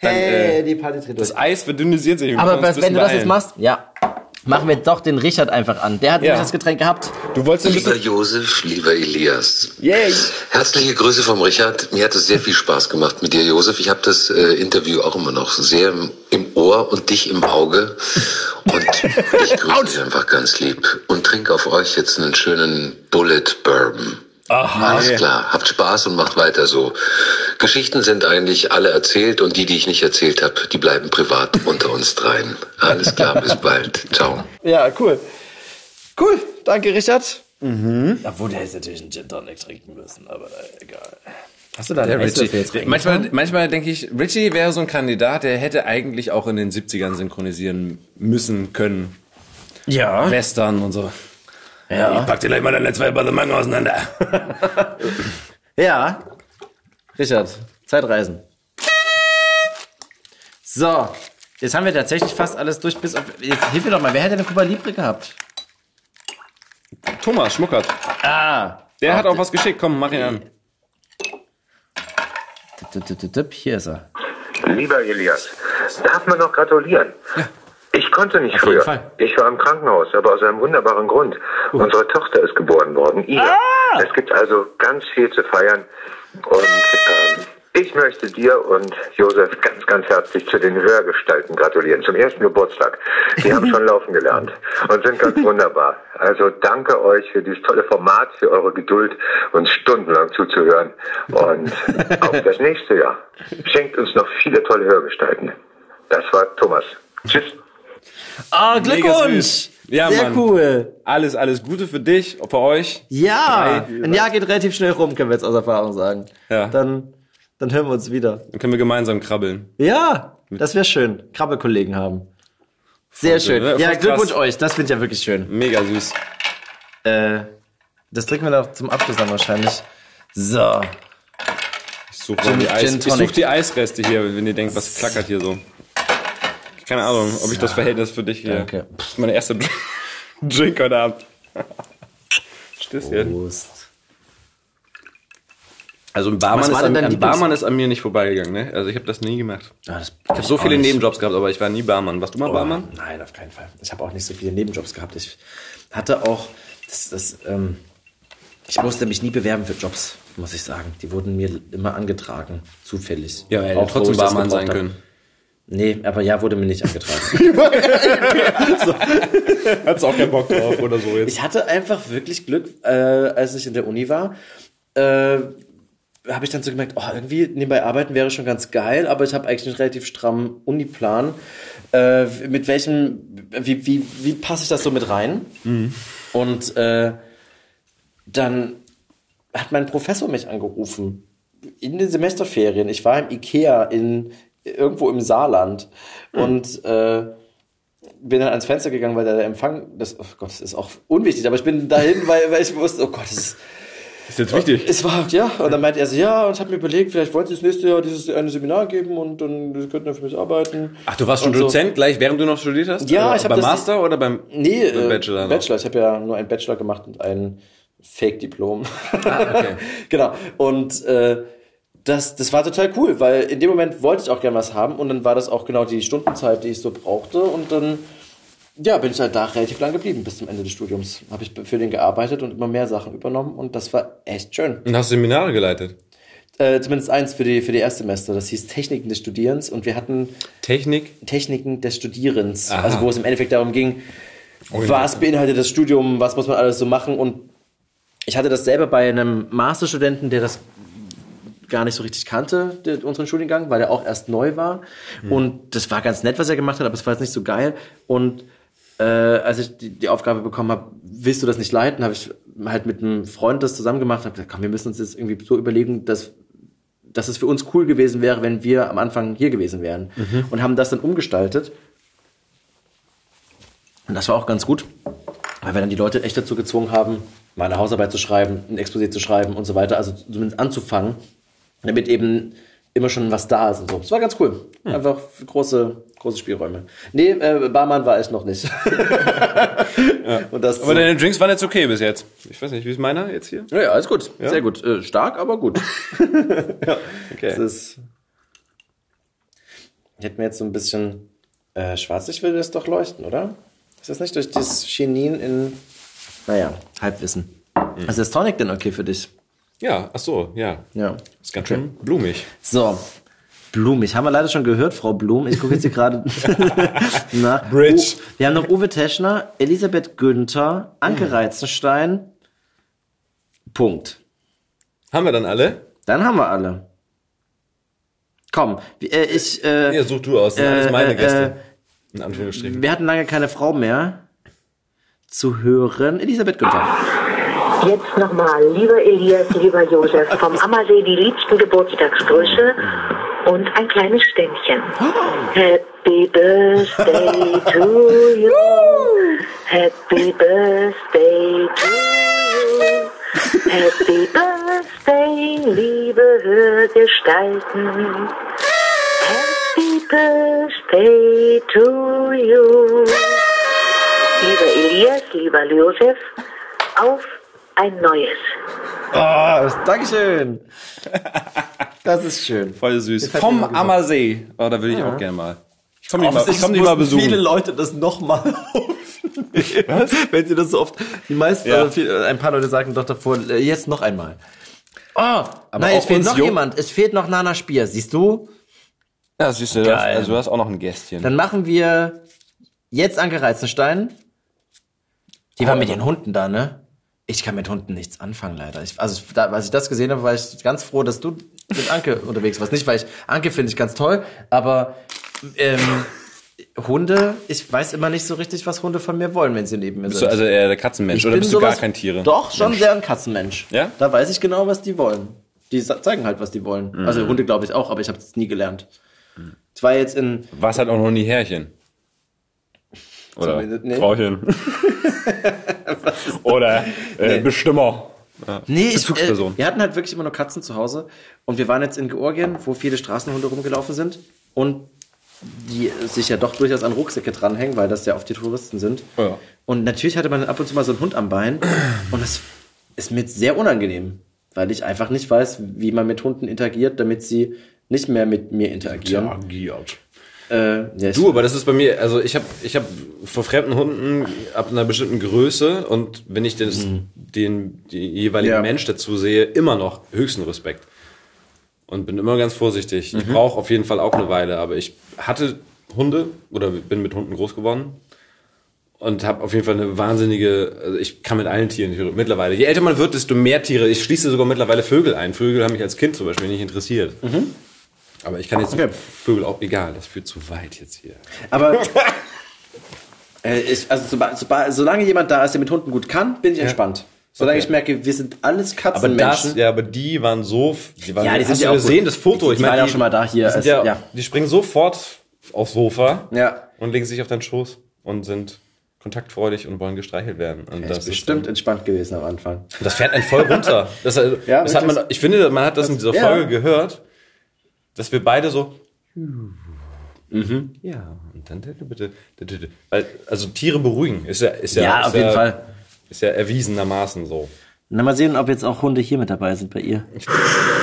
hey, die Party tritt Das Eis verdünnisiert sich. wir Aber was, wenn du das jetzt machst, ja, machen wir doch den Richard einfach an. Der hat Ja. nämlich das Getränk gehabt. Du wolltest Lieber. Josef, lieber Elias. Yay. Herzliche Grüße vom Richard. Mir hat es sehr viel Spaß gemacht mit dir, Josef. Ich habe das äh, Interview auch immer noch sehr im, im Ohr und dich im Auge. Und ich grüße dich einfach ganz lieb und trinke auf euch jetzt einen schönen Bullet Bourbon. Aha. Alles Ja. klar. Habt Spaß und macht weiter so. Geschichten sind eigentlich alle erzählt und die, die ich nicht erzählt habe, die bleiben privat unter uns dreien. Alles klar, bis bald. Ciao. Ja, cool. Cool, danke Richard. Mhm. Obwohl, der hätte natürlich einen Gin Tonic trinken müssen, aber egal. Hast du da Der Richie. Manchmal, manchmal denke ich, Richie wäre so ein Kandidat, der hätte eigentlich auch in den 70ern synchronisieren müssen können. Ja. Western und so. Ja. Ich pack dir gleich mal deine zwei Bademangen auseinander. Ja. Richard, Zeitreisen. So, jetzt haben wir tatsächlich fast alles durch, bis auf. Jetzt hilf mir doch mal, wer hätte eine Cuba Libre gehabt? Thomas Schmuckert. Ah. Der hat auch was geschickt. Komm, mach ihn an. Hier ist er. Lieber Elias, darf man noch gratulieren? Ich konnte nicht Auf früher. Ich war im Krankenhaus, aber aus einem wunderbaren Grund. Unsere Tochter ist geboren worden, Ida. Es gibt also ganz viel zu feiern. Und ähm, ich möchte dir und Josef ganz, ganz herzlich zu den Hörgestalten gratulieren. Zum ersten Geburtstag. Die haben schon laufen gelernt und sind ganz wunderbar. Also danke euch für dieses tolle Format, für eure Geduld, uns stundenlang zuzuhören. Und auf das nächste Jahr. Schenkt uns noch viele tolle Hörgestalten. Das war Thomas. Tschüss. Ah, Glückwunsch! Ja, Sehr Mann. cool. Alles, alles Gute für dich, für euch. Ja, Drei. ein Jahr geht relativ schnell rum, können wir jetzt aus Erfahrung sagen. Ja. Dann, dann hören wir uns wieder. Dann können wir gemeinsam krabbeln. Ja, das wäre schön. Krabbelkollegen haben. Sehr schön, schön. ne? Ja, Glückwunsch krass. euch. Das finde ich ja wirklich schön. Mega süß. Äh, das trinken wir noch zum Abschluss dann wahrscheinlich. So. Ich suche die, Eis, ich such die Eisreste hier, wenn ihr denkt, was klackert hier so. Keine Ahnung, ob ich das Verhältnis für dich hier. Danke. Das ist meine erste Dr- Drink heute Abend. Stößchen. Prost. Also ein Barmann, ist an, ein Barmann ist an mir nicht vorbeigegangen, ne? Also ich habe das nie gemacht. Ja, das Ich habe so viele Nebenjobs gehabt, aber ich war nie Barmann. Warst du mal Oh, Barmann? Nein, auf keinen Fall. Ich habe auch nicht so viele Nebenjobs gehabt. Ich hatte auch, das, das, ähm, ich musste mich nie bewerben für Jobs, muss ich sagen. Die wurden mir immer angetragen, zufällig. Ja, hätte Auch, trotzdem Barmann sein können. Nee, aber ja, wurde mir nicht angetragen. Hat's auch keinen Bock drauf oder so jetzt. Ich hatte einfach wirklich Glück, äh, als ich in der Uni war. Äh, habe ich dann so gemerkt, oh, irgendwie nebenbei arbeiten wäre schon ganz geil, aber ich habe eigentlich einen relativ strammen Uniplan. Äh, mit welchem, wie, wie, wie passe ich das so mit rein? Und äh, dann hat mein Professor mich angerufen in den Semesterferien. Ich war im Ikea in irgendwo im Saarland und äh, bin dann ans Fenster gegangen, weil der Empfang, das, oh Gott, das ist auch unwichtig, aber ich bin dahin, weil, weil ich wusste, oh Gott, das ist, Ist jetzt wichtig. es war, ja, und dann meinte er so, ja, und ich habe mir überlegt, vielleicht wollen Sie das nächste Jahr dieses eine Seminar geben und dann könnten dann für mich arbeiten. Ach, du warst schon Und so. Dozent gleich, während du noch studiert hast? Ja, Oder ich habe Beim Master oder beim, Nee, beim äh, Bachelor? noch? Bachelor. Ich habe ja nur einen Bachelor gemacht und ein Fake-Diplom. Ah, okay. genau. Und äh, das, das war total cool, weil in dem Moment wollte ich auch gern was haben und dann war das auch genau die Stundenzeit, die ich so brauchte und dann ja, bin ich halt da relativ lang geblieben bis zum Ende des Studiums. Habe ich für den gearbeitet und immer mehr Sachen übernommen und das war echt schön. Und hast Seminare geleitet? Äh, zumindest eins für die, für die Erstsemester. Das hieß Techniken des Studierens und wir hatten Technik? Techniken des Studierens. Aha. Also wo es im Endeffekt darum ging, Oh ja. was beinhaltet das Studium, was muss man alles so machen und ich hatte das selber bei einem Masterstudenten, der das gar nicht so richtig kannte, der, unseren Studiengang, weil er auch erst neu war. Hm. Und das war ganz nett, was er gemacht hat, aber es war jetzt nicht so geil. Und äh, als ich die, die Aufgabe bekommen habe, willst du das nicht leiten, habe ich halt mit einem Freund das zusammen gemacht und habe gesagt, komm, wir müssen uns jetzt irgendwie so überlegen, dass, dass es für uns cool gewesen wäre, wenn wir am Anfang hier gewesen wären. Mhm. Und haben das dann umgestaltet. Und das war auch ganz gut, weil wir dann die Leute echt dazu gezwungen haben, mal eine Hausarbeit zu schreiben, ein Exposé zu schreiben und so weiter, also zumindest anzufangen, damit eben immer schon was da ist und so. Das war ganz cool. Einfach große, große Spielräume. Nee, äh, Barmann war es noch nicht. und das Aber deine Drinks waren jetzt okay bis jetzt. Ich weiß nicht, wie ist meiner jetzt hier? Ja, ja, alles gut. Ja? Sehr gut. Äh, stark, aber gut. Okay. Das ist. Hätten wir jetzt so ein bisschen äh, Schwarzlicht würde das doch leuchten, oder? Ist das nicht durch das Chinin in. Naja, Halbwissen. Also ist Tonic denn okay für dich? Ja, ach so, ja. Ja. Ist ganz schön blumig. So. Blumig. Haben wir leider schon gehört, Frau Blum. Ich gucke jetzt hier gerade nach. Bridge. Oh, wir haben noch Uwe Teschner, Elisabeth Günther, Anke Reizenstein. Punkt. Haben wir dann alle? Dann haben wir alle. Komm, wie- äh, ich. Äh, Ja, such du aus. Das sind alles äh, meine äh, Gäste. In Anführungsstrichen. Wir hatten lange keine Frau mehr zu hören. Elisabeth Günther. Jetzt nochmal, lieber Elias, lieber Josef, vom Ammersee die liebsten Geburtstagsgrüße und ein kleines Ständchen. Happy Birthday to you. Happy Birthday to you. Happy Birthday, liebe Hörgestalten. Happy Birthday to you. Lieber Elias, lieber Josef, auf ein neues. Oh, Dankeschön. Das ist schön. Voll süß. Vom. Ammersee. Oh, da will ich Ja. auch gerne mal. Ich komme mal, komm dich mal mussten besuchen. viele Leute das nochmal aufnehmen. Wenn sie das so oft, die meisten, Ja. also viel, ein paar Leute sagen doch davor, äh, jetzt noch einmal. Oh, Aber nein, es fehlt noch juckt- jemand. Es fehlt noch Nana Spier. Siehst du? Ja, siehst du, das, Geil. also du hast auch noch ein Gästchen. Dann machen wir jetzt Anke Reizenstein. Die war mit ihren Hunden da, ne? Ich kann mit Hunden nichts anfangen, leider. Ich, also, da, als ich das gesehen habe, war ich ganz froh, dass du mit Anke unterwegs warst. Nicht, weil ich, Anke finde ich ganz toll, aber ähm, Hunde, ich weiß immer nicht so richtig, was Hunde von mir wollen, wenn sie neben mir bist sind. du also eher der Katzenmensch Ich oder bist du gar kein Tiere? Doch, schon Mensch. sehr ein Katzenmensch. Ja? Da weiß ich genau, was die wollen. Die zeigen halt, was die wollen. Mhm. Also Hunde glaube ich auch, aber ich habe es nie gelernt. Ich war jetzt in Warst halt auch noch nie Härchen. Oder nee. Frauchen. Oder äh, Nee. Bestimmer. Ja. Nee, ich, äh, wir hatten halt wirklich immer nur Katzen zu Hause. Und wir waren jetzt in Georgien, wo viele Straßenhunde rumgelaufen sind. Und die sich ja doch durchaus an Rucksäcke dranhängen, weil das ja oft die Touristen sind. Ja. Und natürlich hatte man ab und zu mal so einen Hund am Bein. Und das ist mir sehr unangenehm, weil ich einfach nicht weiß, wie man mit Hunden interagiert, damit sie nicht mehr mit mir interagieren. Interagiert. Äh, ja, ich- Du, aber das ist bei mir, also ich habe ich hab vor fremden Hunden ab einer bestimmten Größe und wenn ich das, den, den jeweiligen Ja. Mensch dazu sehe, immer noch höchsten Respekt. Und bin immer ganz vorsichtig. Ich Mhm. brauche auf jeden Fall auch eine Weile, aber ich hatte Hunde oder bin mit Hunden groß geworden und habe auf jeden Fall eine wahnsinnige, also ich kann mit allen Tieren mittlerweile. Je älter man wird, desto mehr Tiere. Ich schließe sogar mittlerweile Vögel ein. Vögel haben mich als Kind zum Beispiel nicht interessiert. Aber ich kann jetzt Vögel auch egal, das führt zu weit jetzt hier. Aber äh, ich, also soba- soba- solange jemand da ist, der mit Hunden gut kann, bin ich entspannt. Solange Okay. ich merke, wir sind alles Aber Katzenmenschen. das, ja, aber die waren so, die waren, Ja, die sind ja auch gesehen, gut. das Foto? Die waren ja auch schon mal da hier, Die, ja, ja. die springen sofort aufs Sofa Ja. und legen sich auf deinen Schoß und sind kontaktfreudig und wollen gestreichelt werden. Und das das ist bestimmt entspannt gewesen am Anfang. Das fährt einen voll runter. Das, also, Ja, das hat man, ich finde, man hat das in dieser Ja. Folge gehört, dass wir beide so. Mhm. Ja, und dann bitte. Weil, also Tiere beruhigen, ist ja, ist ja, Ja, ist auf jeden ja, Fall. Ist ja erwiesenermaßen so. Na, mal sehen, ob jetzt auch Hunde hier mit dabei sind bei ihr.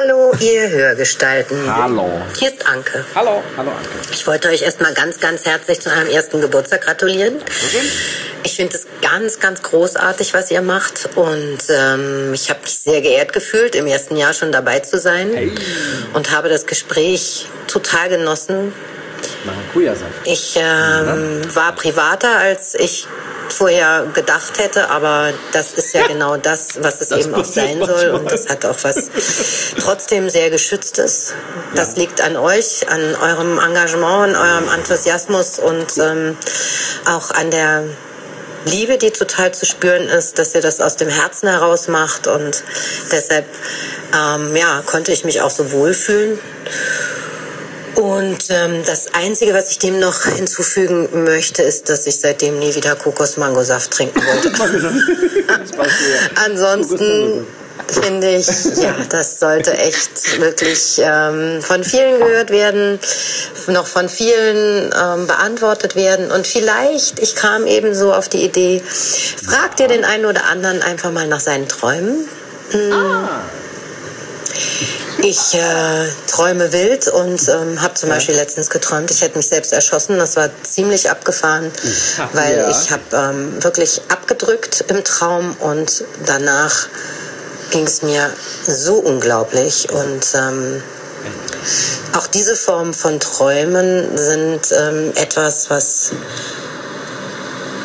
Hallo, ihr Hörgestalten. Hallo. Hier ist Anke. Hallo. Hallo, Anke. Ich wollte euch erstmal ganz, ganz herzlich zu eurem ersten Geburtstag gratulieren. Ich finde es ganz, ganz großartig, was ihr macht. Und ähm, ich habe mich sehr geehrt gefühlt, im ersten Jahr schon dabei zu sein. Und habe das Gespräch total genossen. Maracuja-Saft. Ich ähm, war privater, als ich vorher gedacht hätte, aber das ist ja genau das, was es Das eben auch sein soll. manchmal. Und das hat auch was trotzdem sehr Geschütztes. Das liegt an euch, an eurem Engagement, an eurem Enthusiasmus und ähm, auch an der Liebe, die total zu spüren ist, dass ihr das aus dem Herzen heraus macht und deshalb ähm, ja, konnte ich mich auch so wohlfühlen. Und ähm, das Einzige, was ich dem noch hinzufügen möchte, ist, dass ich seitdem nie wieder Kokos-Mangosaft trinken wollte. Ansonsten finde ich, ja, das sollte echt wirklich ähm, von vielen gehört werden, noch von vielen ähm, beantwortet werden. Und vielleicht, ich kam eben so auf die Idee, fragt ihr den einen oder anderen einfach mal nach seinen Träumen. Mm. Ich äh, träume wild und ähm, habe zum Beispiel letztens geträumt, ich hätte mich selbst erschossen. Das war ziemlich abgefahren, weil Ja. ich habe ähm, wirklich abgedrückt im Traum und danach ging es mir so unglaublich. Und ähm, auch diese Form von Träumen sind ähm, etwas, was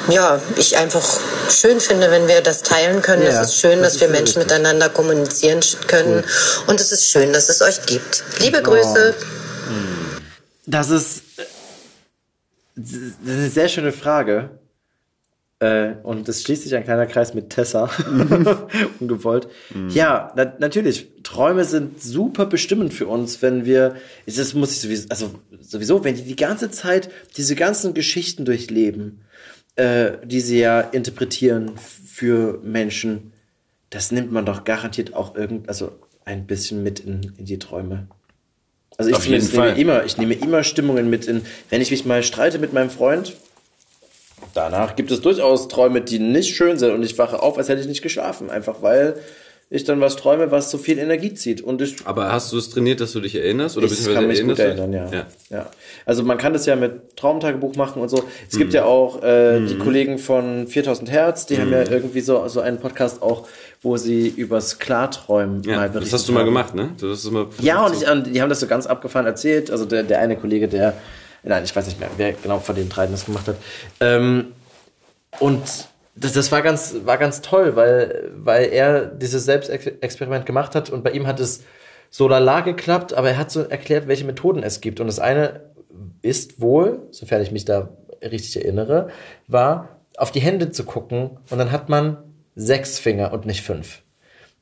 ja, ich einfach schön finde, wenn wir das teilen können. Ja, es ist schön, das dass wir ist Menschen richtig. miteinander kommunizieren können. Und es ist schön, dass es euch gibt. Liebe Oh. Grüße. Das ist, das ist eine sehr schöne Frage. Äh, und es schließt sich ein kleiner Kreis mit Tessa. Ungewollt. Ja, na, natürlich. Träume sind super bestimmend für uns, wenn wir, das muss ich sowieso, also sowieso, wenn die die ganze Zeit diese ganzen Geschichten durchleben, äh, die sie ja interpretieren für Menschen, das nimmt man doch garantiert auch irgend, also ein bisschen mit in, in die Träume. Also ich jeden zumindest nehme immer, ich nehme immer Stimmungen mit in, wenn ich mich mal streite mit meinem Freund, danach gibt es durchaus Träume, die nicht schön sind und ich wache auf, als hätte ich nicht geschlafen, einfach weil ich dann was träume, was so viel Energie zieht und ich Aber hast du es trainiert, dass du dich erinnerst? Oder ich kann mich gut erinnerst du erinnern, dich? ja. ja. Also man kann das ja mit Traumtagebuch machen und so. Es gibt Mhm. ja auch äh, Mhm. die Kollegen von 4000 Hertz, die haben Mhm. ja irgendwie so, so einen Podcast auch, wo sie übers Klarträumen Ja, mal das berichtet hast du mal haben. gemacht, ne? Du hast mal Ja, und, ich, und die haben das so ganz abgefahren erzählt. Also der, der eine Kollege, der, nein, ich weiß nicht mehr, wer genau von den dreien das gemacht hat. Ähm, und das, das war ganz, war ganz toll, weil, weil er dieses Selbstexperiment gemacht hat und bei ihm hat es so lala geklappt, aber er hat so erklärt, welche Methoden es gibt. Und das eine ist wohl, sofern ich mich da richtig erinnere, war, auf die Hände zu gucken und dann hat man sechs Finger und nicht fünf.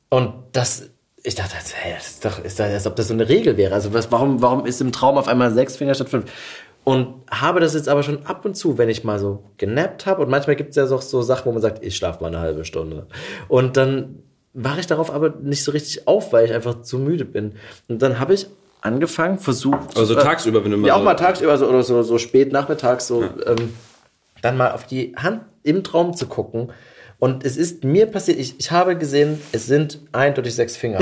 Und das, ich dachte, hey, das ist doch, ist das, als ob das so eine Regel wäre. Also was, warum, warum ist im Traum auf einmal sechs Finger statt fünf? Und habe das jetzt aber schon ab und zu, wenn ich mal so genappt habe. Und manchmal gibt es ja so, so Sachen, wo man sagt, ich schlafe mal eine halbe Stunde. Und dann wache ich darauf aber nicht so richtig auf, weil ich einfach zu müde bin. Und dann habe ich angefangen, versucht. Also äh, tagsüber, wenn du mal Ja, auch mal tagsüber so, oder so, so spät nachmittags, so, ähm, dann mal auf die Hand im Traum zu gucken. Und es ist mir passiert, ich, ich habe gesehen, es sind eindeutig sechs Finger.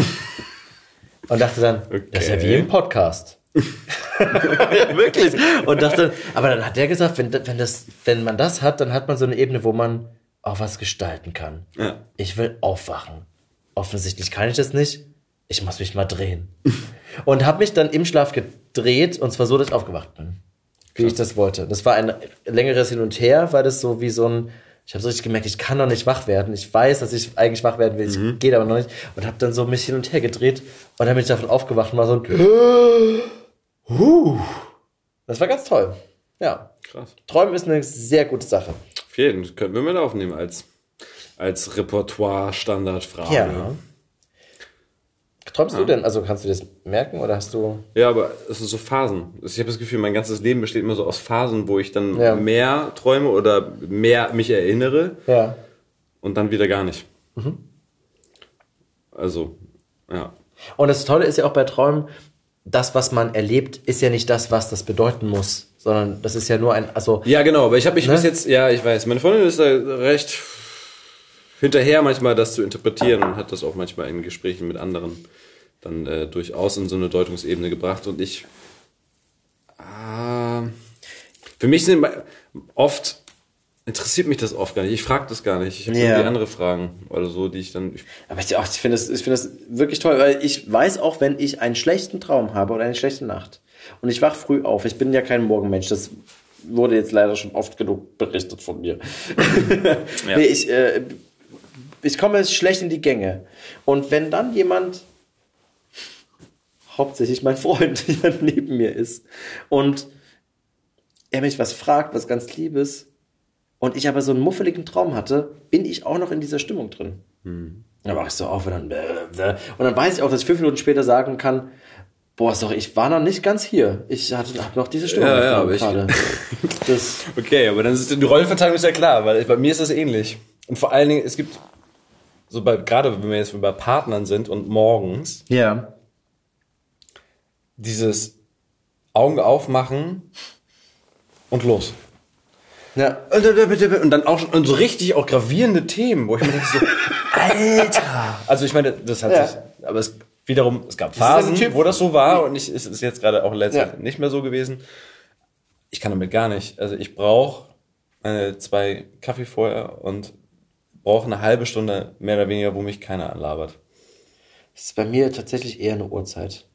Und dachte dann, das ist ja wie im Podcast. Ja, wirklich. Und dachte, aber dann hat der gesagt, wenn, wenn, das, wenn man das hat, dann hat man so eine Ebene, wo man auch was gestalten kann. Ja. Ich will aufwachen. Offensichtlich kann ich das nicht. Ich muss mich mal drehen. und habe mich dann im Schlaf gedreht und zwar so, dass ich aufgewacht bin. Wie ich das wollte. Das war ein längeres Hin und Her, weil das so wie so ein. Ich habe so richtig gemerkt, ich kann noch nicht wach werden. Ich weiß, dass ich eigentlich wach werden will. Ich geht aber noch nicht. Und habe dann so mich hin und her gedreht und dann bin ich davon aufgewacht und war so ein. Huh. Das war ganz toll. Ja. Krass. Träumen ist eine sehr gute Sache. Auf jeden Fall. Könnten wir mit aufnehmen als, als Repertoire-Standardfrage. Ja. Träumst Ja. du denn? Also kannst du das merken oder hast du. Ja, aber es ist so Phasen. Ich habe das Gefühl, mein ganzes Leben besteht immer so aus Phasen, wo ich dann Ja. mehr träume oder mehr mich erinnere Ja. und dann wieder gar nicht. Mhm. Also, ja. Und das Tolle ist ja auch bei Träumen, das, was man erlebt, ist ja nicht das, was das bedeuten muss, sondern das ist ja nur ein, also. Ja, genau, aber ich habe mich Ne? bis jetzt, ja, ich weiß, meine Freundin ist da recht hinterher manchmal das zu interpretieren und hat das auch manchmal in Gesprächen mit anderen dann äh, durchaus in so eine Deutungsebene gebracht und ich äh, für mich sind oft interessiert mich das oft gar nicht. Ich frage das gar nicht. Ich habe Ja. irgendwie andere Fragen oder so, die ich dann. Aber ich, ach, ich finde das, ich finde das wirklich toll, weil ich weiß auch, wenn ich einen schlechten Traum habe oder eine schlechte Nacht und ich wach früh auf, ich bin ja kein Morgenmensch, das wurde jetzt leider schon oft genug berichtet von mir. nee, ich, äh, ich komme schlecht in die Gänge. Und wenn dann jemand, hauptsächlich mein Freund, der neben mir ist, und er mich was fragt, was ganz Liebes, und ich aber so einen muffeligen Traum hatte, bin ich auch noch in dieser Stimmung drin. Dann wach ich so auf und dann, und dann weiß ich auch, dass ich fünf Minuten später sagen kann, boah, sorry, ich war noch nicht ganz hier. Ich hatte noch diese Stimmung Ja, ja, aber ich- gerade. Das, okay, aber dann ist die Rollenverteilung ist ja klar, weil bei mir ist das ähnlich. Und vor allen Dingen, es gibt so bei, gerade wenn wir jetzt bei Partnern sind und morgens, ja. dieses Augen aufmachen und los. Ja. Und dann auch schon, und so richtig auch gravierende Themen, wo ich mir denke so, Alter! Also ich meine, das hat Ja. sich, aber es wiederum, es gab Das Phasen, Typ- wo das so war und ich, es ist jetzt gerade auch letztlich Ja. nicht mehr so gewesen. Ich kann damit gar nicht. Also ich brauche äh, zwei Kaffee vorher und brauche eine halbe Stunde mehr oder weniger, wo mich keiner anlabert. Das ist bei mir tatsächlich eher eine Uhrzeit.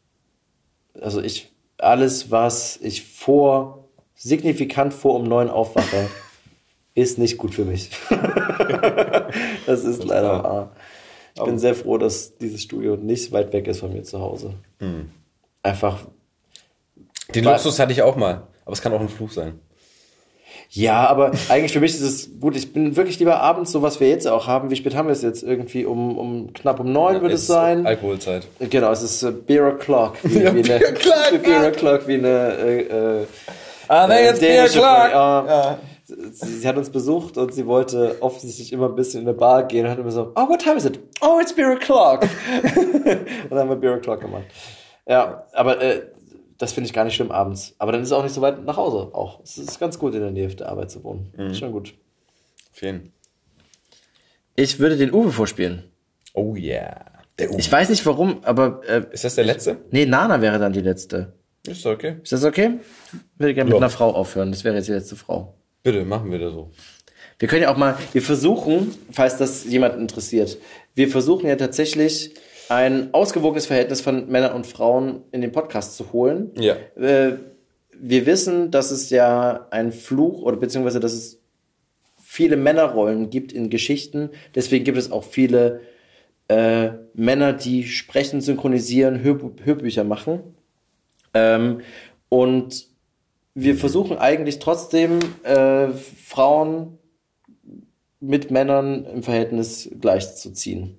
Also ich, alles, was ich vor, signifikant vor um neun aufwache, ist nicht gut für mich. das ist leider wahr. Ich bin sehr froh, dass dieses Studio nicht weit weg ist von mir zu Hause. Hm. Einfach. Den Luxus hatte ich auch mal, aber es kann auch ein Fluch sein. Ja, aber eigentlich für mich ist es gut. Ich bin wirklich lieber abends, so was wir jetzt auch haben. Wie spät haben wir es jetzt? Irgendwie um, um knapp um neun würde es Ist sein. Alkoholzeit. Genau, es ist äh, Beer O'Clock. Wie, Ja, wie Beer eine, O'Clock, Beer O'Clock, wie eine. Äh, Ah, nee, jetzt Beer O'Clock. Ja. Sie, sie hat uns besucht und sie wollte offensichtlich immer ein bisschen in eine Bar gehen und hat immer so, oh, what time is it? Oh, it's Beer O'Clock. und dann haben wir Beer O'Clock gemacht. Ja, aber äh, das finde ich gar nicht schlimm abends. Aber dann ist es auch nicht so weit nach Hause auch. Es ist ganz gut, in der Nähe der Arbeit zu wohnen. Mhm. Schon gut. Vielen. Ich würde den Uwe vorspielen. Oh yeah. Der Uwe. Ich weiß nicht warum, aber. Äh, ist das der letzte? Nee, Nana wäre dann die letzte. Ist okay. Ist das okay? Ich würde gerne mit Ja. einer Frau aufhören. Das wäre jetzt die letzte Frau. Bitte, machen wir das so. Wir können ja auch mal, wir versuchen, falls das jemand interessiert, wir versuchen ja tatsächlich ein ausgewogenes Verhältnis von Männern und Frauen in den Podcast zu holen. Ja. Äh, wir wissen, dass es ja ein Fluch oder beziehungsweise, dass es viele Männerrollen gibt in Geschichten. Deswegen gibt es auch viele äh, Männer, die sprechen, synchronisieren, Hör Hörbücher machen. Ähm, und wir versuchen eigentlich trotzdem äh, Frauen mit Männern im Verhältnis gleichzuziehen.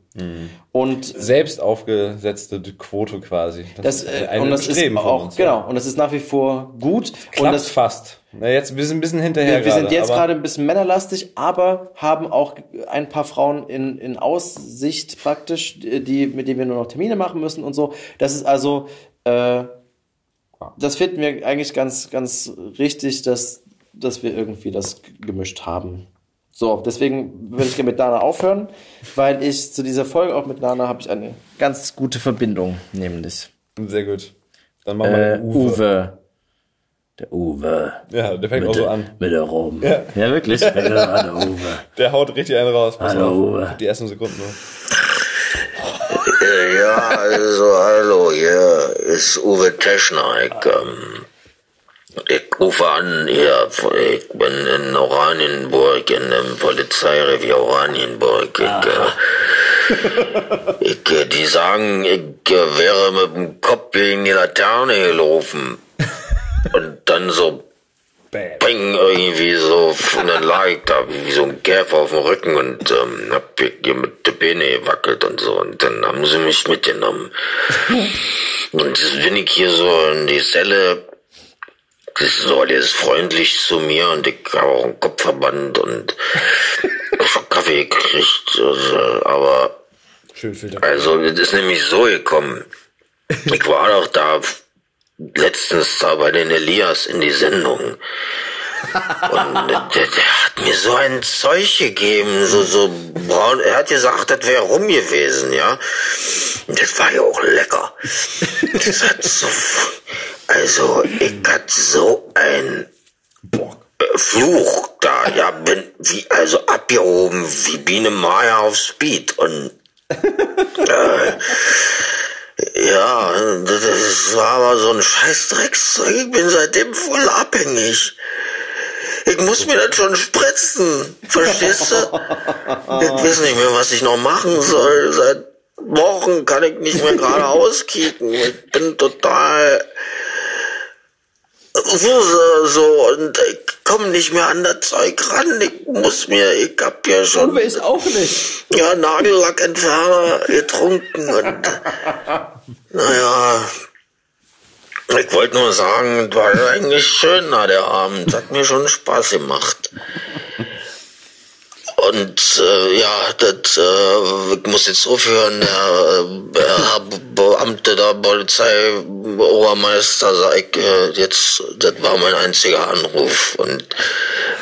Und selbst aufgesetzte Quote quasi. das, ist äh, ein und das ist Streben auch uns, genau und das ist nach wie vor gut und Klappt das fast. Na, jetzt wir sind ein bisschen hinterher wir, wir sind jetzt gerade ein bisschen männerlastig, aber haben auch ein paar Frauen in, in Aussicht praktisch, die mit denen wir nur noch Termine machen müssen und so. Das ist also äh, das finden wir eigentlich ganz ganz richtig, dass dass wir irgendwie das gemischt haben. So, deswegen würde ich gerne mit Nana aufhören, weil ich zu dieser Folge auch mit Nana habe ich eine ganz gute Verbindung, nämlich. Sehr gut. Dann machen wir Äh, Uwe. Uwe. Der Uwe. Ja, der fängt Mit auch so an. Mit der Rom. Ja, Ja, wirklich? Fängt er an, der Uwe. Der haut richtig einen raus. Pass Hallo. Uwe. Die ersten Sekunden nur. Äh, Ja, also hallo, hier ist Uwe Teschneik. Ähm, ich rufe an hier, ich bin in Oranienburg, in dem Polizeirevier Oranienburg. Ich, äh, ich, äh, die sagen, ich äh, wäre mit dem Kopf gegen die Laterne gelaufen. Und dann so Ping, irgendwie so, und dann lag ich da wie so ein Käfer auf dem Rücken und ähm, hab hier mit den Beine gewackelt und so. Und dann haben sie mich mitgenommen. Und jetzt bin ich hier so in die Zelle. Das ist so alles freundlich zu mir und ich habe auch einen Kopfverband und schon Kaffee gekriegt. Also, aber Schön also, es ist nämlich so gekommen. Ich war doch da letztens da bei den Elias in die Sendung. Und der, der hat mir so ein Zeug gegeben, so, so braun. Er hat gesagt, das wäre rum gewesen, ja. Und das war ja auch lecker. Das hat so, also ich hatte so ein äh, Fluch da, ja, bin wie, also abgehoben wie Biene Maya auf Speed und äh, ja, das war aber so ein scheiß Dreckszeug. Ich bin seitdem voll abhängig. Ich muss mir das schon spritzen. Verstehst du? Ich weiß nicht mehr, was ich noch machen soll. Seit Wochen kann ich nicht mehr geradeaus kicken. Ich bin total so, so und ich komme nicht mehr an das Zeug ran. Ich muss mir, ich hab ja schon. Uwe ist auch nicht. Ja, Nagellackentferner getrunken und naja. Ich wollte nur sagen, es war eigentlich schön na der Abend. Hat mir schon Spaß gemacht. Und äh, ja, das, äh, ich muss jetzt aufhören. Der, der Herr Beamte der Polizei, Obermeister, sag ich, äh, jetzt, das war mein einziger Anruf. Und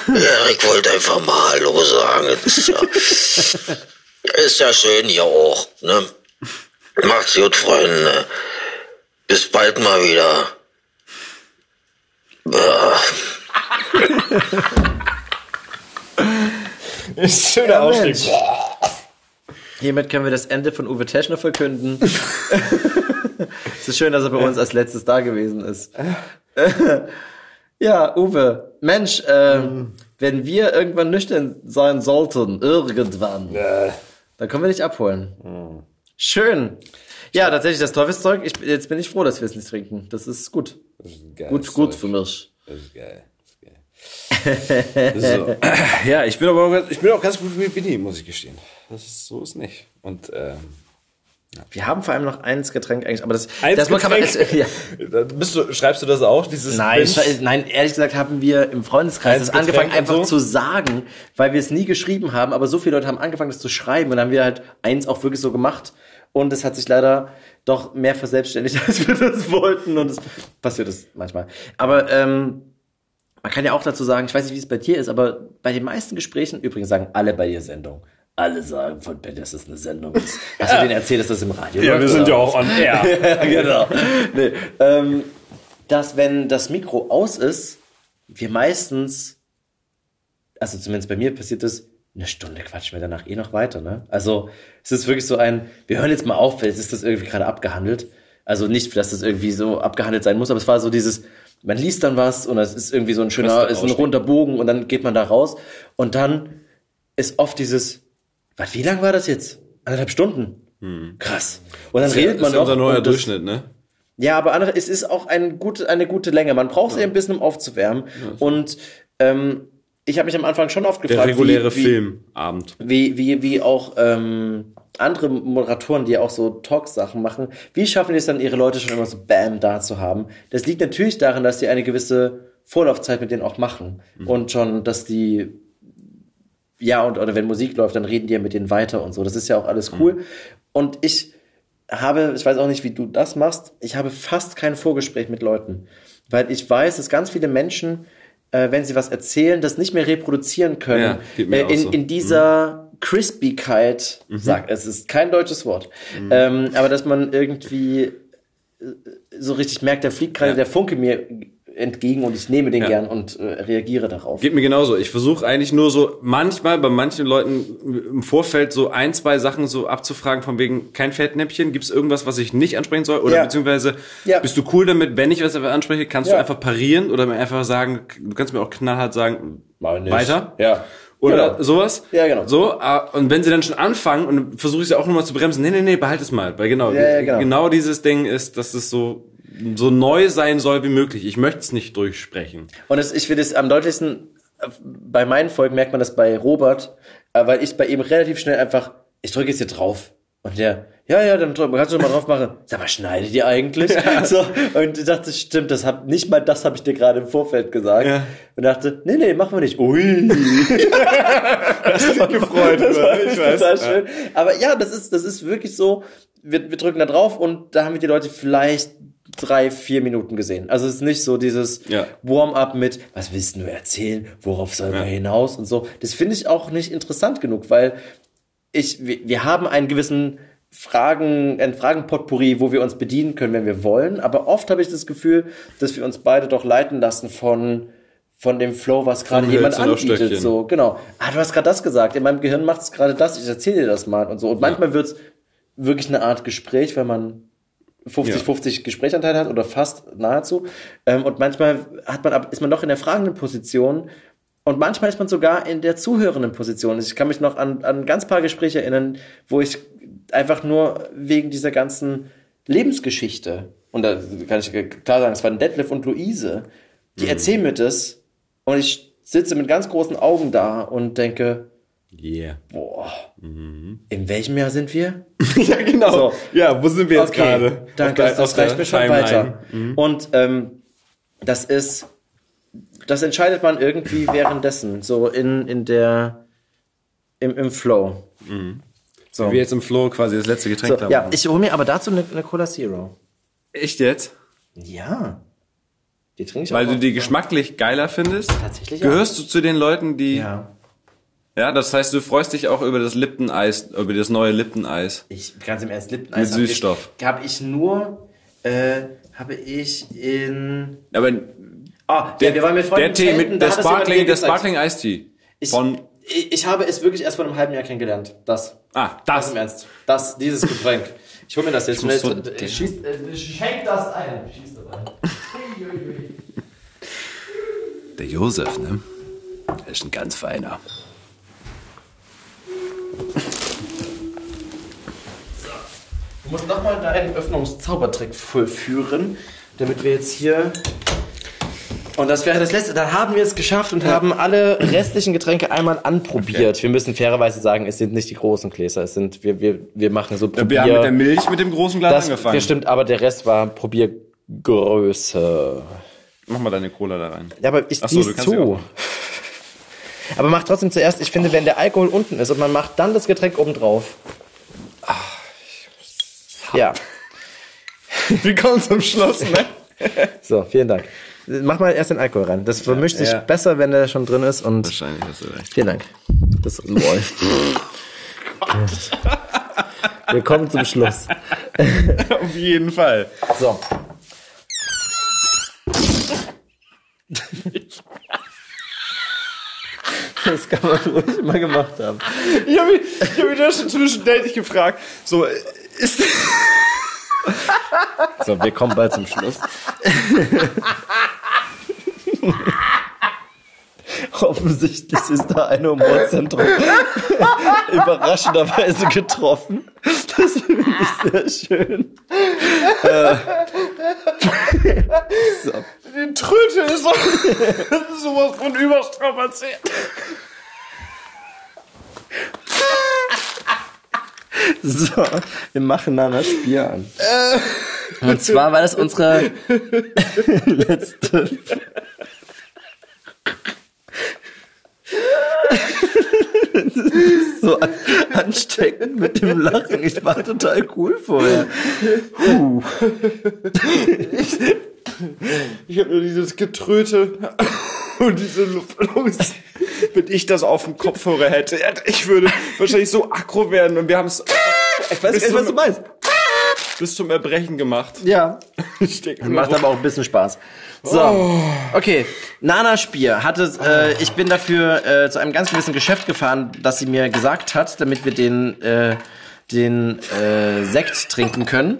ich wollte einfach mal Hallo sagen. Ist ja, ist ja schön hier auch. Ne? Macht's gut, Freunde. Bis bald mal wieder. Ja. Schöner Ausstieg. Hiermit können wir das Ende von Uwe Teschner verkünden. es ist schön, dass er bei uns als letztes da gewesen ist. ja, Uwe, Mensch, ähm, wenn wir irgendwann nüchtern sein sollten, irgendwann, dann können wir dich abholen. Schön. Ja, tatsächlich das Teufelszeug. Ich, jetzt bin ich froh, dass wir es nicht trinken. Das ist gut. gut, gut für mich. Das ist geil. So. Ja, ich bin aber auch, ganz- ich bin auch ganz gut mit Bini, muss ich gestehen. Das ist, so ist nicht. Und ähm, Wir haben vor allem noch eins Getränk eigentlich, aber das, Eins das kann man, Getränk? ja. Bist du, schreibst du das auch? Dieses Nein, nein, ehrlich gesagt haben wir im Freundeskreis das angefangen Getränk einfach so? zu sagen, weil wir es nie geschrieben haben, aber so viele Leute haben angefangen, das zu schreiben und dann haben wir halt eins auch wirklich so gemacht und es hat sich leider doch mehr verselbstständigt, als wir das wollten und es passiert es manchmal. Aber ähm, man kann ja auch dazu sagen, ich weiß nicht, wie es bei dir ist, aber bei den meisten Gesprächen, übrigens sagen alle bei dir Sendung, alle sagen von Ben, dass es eine Sendung ist. Hast du denen erzählt, dass das im Radio Ja, wir läuft, sind oder? ja auch on air. ja, genau. Nee, ähm, dass wenn das Mikro aus ist, wir meistens, also zumindest bei mir passiert das, eine Stunde quatschen wir danach eh noch weiter, ne? Also es ist wirklich so ein, wir hören jetzt mal auf, jetzt ist das irgendwie gerade abgehandelt. Also nicht, dass das irgendwie so abgehandelt sein muss, aber es war so dieses, man liest dann was und es ist irgendwie so ein schöner, ist ein runder Bogen und dann geht man da raus und dann ist oft dieses, was, wie lang war das jetzt? Anderthalb Stunden? Krass. Und dann Hm. Das ja- redet man ist ja unser neuer das- Durchschnitt, ne? ja, aber andere, es ist auch eine gute, eine gute Länge. Man braucht sie ein bisschen, um aufzuwärmen. Und ähm, ich habe mich am Anfang schon oft Der gefragt, reguläre wie, wie, Filmabend. wie, wie, wie auch ähm, andere Moderatoren, die auch so Talk-Sachen machen, wie schaffen die es dann, ihre Leute schon immer so bam da zu haben? Das liegt natürlich daran, dass die eine gewisse Vorlaufzeit mit denen auch machen. Und schon, dass die ja, und oder wenn Musik läuft, dann reden die ja mit denen weiter und so. Das ist ja auch alles cool. Und ich habe, ich weiß auch nicht, wie du das machst, ich habe fast kein Vorgespräch mit Leuten. Weil ich weiß, dass ganz viele Menschen, äh, wenn sie was erzählen, das nicht mehr reproduzieren können. Ja, äh, in, so. in dieser Crispigkeit, sag, es ist kein deutsches Wort, ähm, aber dass man irgendwie äh, so richtig merkt, da fliegt gerade der Funke mir entgegen und ich nehme den Ja. gern und äh, reagiere darauf. Geht mir genauso. Ich versuche eigentlich nur so manchmal bei manchen Leuten im Vorfeld so ein, zwei Sachen so abzufragen, von wegen kein Fettnäpfchen, gibt es irgendwas, was ich nicht ansprechen soll? Oder Ja. beziehungsweise Ja. bist du cool damit, wenn ich was anspreche, kannst du einfach parieren oder mir einfach sagen, du kannst mir auch knallhart sagen, weiter. Ja. Oder Genau. sowas. Ja, genau. So, ah, und wenn sie dann schon anfangen und versuche ich sie auch nochmal zu bremsen, nee, nee, nee, behalt es mal. Weil genau, Ja, ja, genau. dieses Ding ist, dass es so, so neu sein soll wie möglich. Ich möchte es nicht durchsprechen. Und das, ich finde es am deutlichsten, bei meinen Folgen merkt man das bei Robert, äh, weil ich bei ihm relativ schnell einfach, ich drücke jetzt hier drauf. Und der, ja, ja, dann kannst du mal drauf machen. Sag mal, schneidet ihr eigentlich? So, und ich dachte, stimmt, das hab, nicht mal das habe ich dir gerade im Vorfeld gesagt. Und dachte, nee, nee, machen wir nicht. Ui. Du dich gefreut, Das war? Ich total weiß. schön. Aber ja, das ist, das ist wirklich so, wir, wir drücken da drauf und da haben wir die Leute vielleicht drei, vier Minuten gesehen. Also es ist nicht so dieses Ja. Warm-up mit, was willst du erzählen, worauf soll man Ja. hinaus und so. Das finde ich auch nicht interessant genug, weil ich, wir, wir haben einen gewissen Fragen, ein Fragenpotpourri, wo wir uns bedienen können, wenn wir wollen. Aber oft habe ich das Gefühl, dass wir uns beide doch leiten lassen von, von dem Flow, was gerade jemand anbietet. So, genau. Ah, du hast gerade das gesagt. In meinem Gehirn macht es gerade das. Ich erzähle dir das mal und so. Und manchmal wird's wirklich eine Art Gespräch, wenn man 50-50 Gesprächanteil hat oder fast nahezu. Ähm, und manchmal hat man, ist man noch in der fragenden Position und manchmal ist man sogar in der zuhörenden Position. Ich kann mich noch an, an ganz paar Gespräche erinnern, wo ich einfach nur wegen dieser ganzen Lebensgeschichte, und da kann ich klar sagen, es waren Detlef und Luise, die erzählen mir das und ich sitze mit ganz großen Augen da und denke, Yeah. boah, in welchem Jahr sind wir? ja, genau. So. Ja, wo sind wir jetzt Okay, gerade? Danke, Auf das, reicht mir schon Timeline. weiter. Mhm. Und ähm, das ist, das entscheidet man irgendwie währenddessen, so in, in der, im, im Flow. So. Wir jetzt im Flow quasi das letzte Getränk So, haben. ja, ich hole mir aber dazu eine, eine Cola Zero. Echt jetzt? Ja. Die trinke ich Weil auch du die geschmacklich geiler findest? Tatsächlich. Gehörst du zu den Leuten, die. Ja. Ja, das heißt, du freust dich auch über das Lipton-Eis, über das neue Lipton-Eis. Ich, ganz im Ernst, Lipton Mit Süßstoff. Habe ich nur, äh, habe ich in, Aber ah, ja, wir waren mit Freunden der Tee zelten, mit da der Sparkling, der. Sparkling Eistee. Ich, Von ich, ich habe es wirklich erst vor einem halben Jahr kennengelernt. Das. Ah, das. im Ernst. Das, dieses Getränk. Ich hole mir das jetzt schnell. so- schieß, äh, schenk das ein. Schieß das ein. der Josef, ne? Der ist ein ganz feiner. Du musst nochmal deinen Öffnungszaubertrick vollführen, damit wir jetzt hier. Und das wäre das letzte. Dann haben wir es geschafft und haben alle restlichen Getränke einmal anprobiert. Wir müssen fairerweise sagen, es sind nicht die großen Gläser. Es sind, wir, wir, wir machen so Probier. Wir haben mit der Milch mit dem großen Glas das, angefangen. Das stimmt, aber der Rest war Probiergröße. Mach mal deine Cola da rein. Ja, aber ich Ach so, zieh's zu. Aber mach trotzdem zuerst, ich finde, wenn der Alkohol unten ist und man macht dann das Getränk oben drauf. Ja. Wir kommen zum Schluss, ne? So, vielen Dank. Mach mal erst den Alkohol rein. Das vermischt sich ja. besser, wenn der schon drin ist. Und Wahrscheinlich hast du recht. Vielen Dank. Das läuft. Wir kommen zum Schluss. Auf jeden Fall. So. Das kann man ruhig mal gemacht haben. Ich habe mich, ich hab mich da schon zwischendurch gefragt, so, ist... So, wir kommen bald zum Schluss. Offensichtlich ist da ein Humorzentrum überraschenderweise getroffen. Das finde ich sehr schön. Äh, so. Die Tröte ist so, das ist sowas von überstrapaziert. So, wir machen Nana Spiel an. Und zwar war das unsere letzte. Das so an- ansteckend mit dem Lachen. Ich war total cool vorher. Puh. Ich habe nur dieses Getröte und diese Luftballons. Wenn ich das auf dem Kopfhörer hätte, ich würde wahrscheinlich so aggro werden und wir haben es. Ich weiß nicht, was du meinst. Bis zum Erbrechen gemacht. Ja. Macht aber auch ein bisschen Spaß. So, Oh. okay. Nana Spier hatte, äh, ich bin dafür äh, zu einem ganz gewissen Geschäft gefahren, das sie mir gesagt hat, damit wir den, äh, den äh, Sekt trinken können.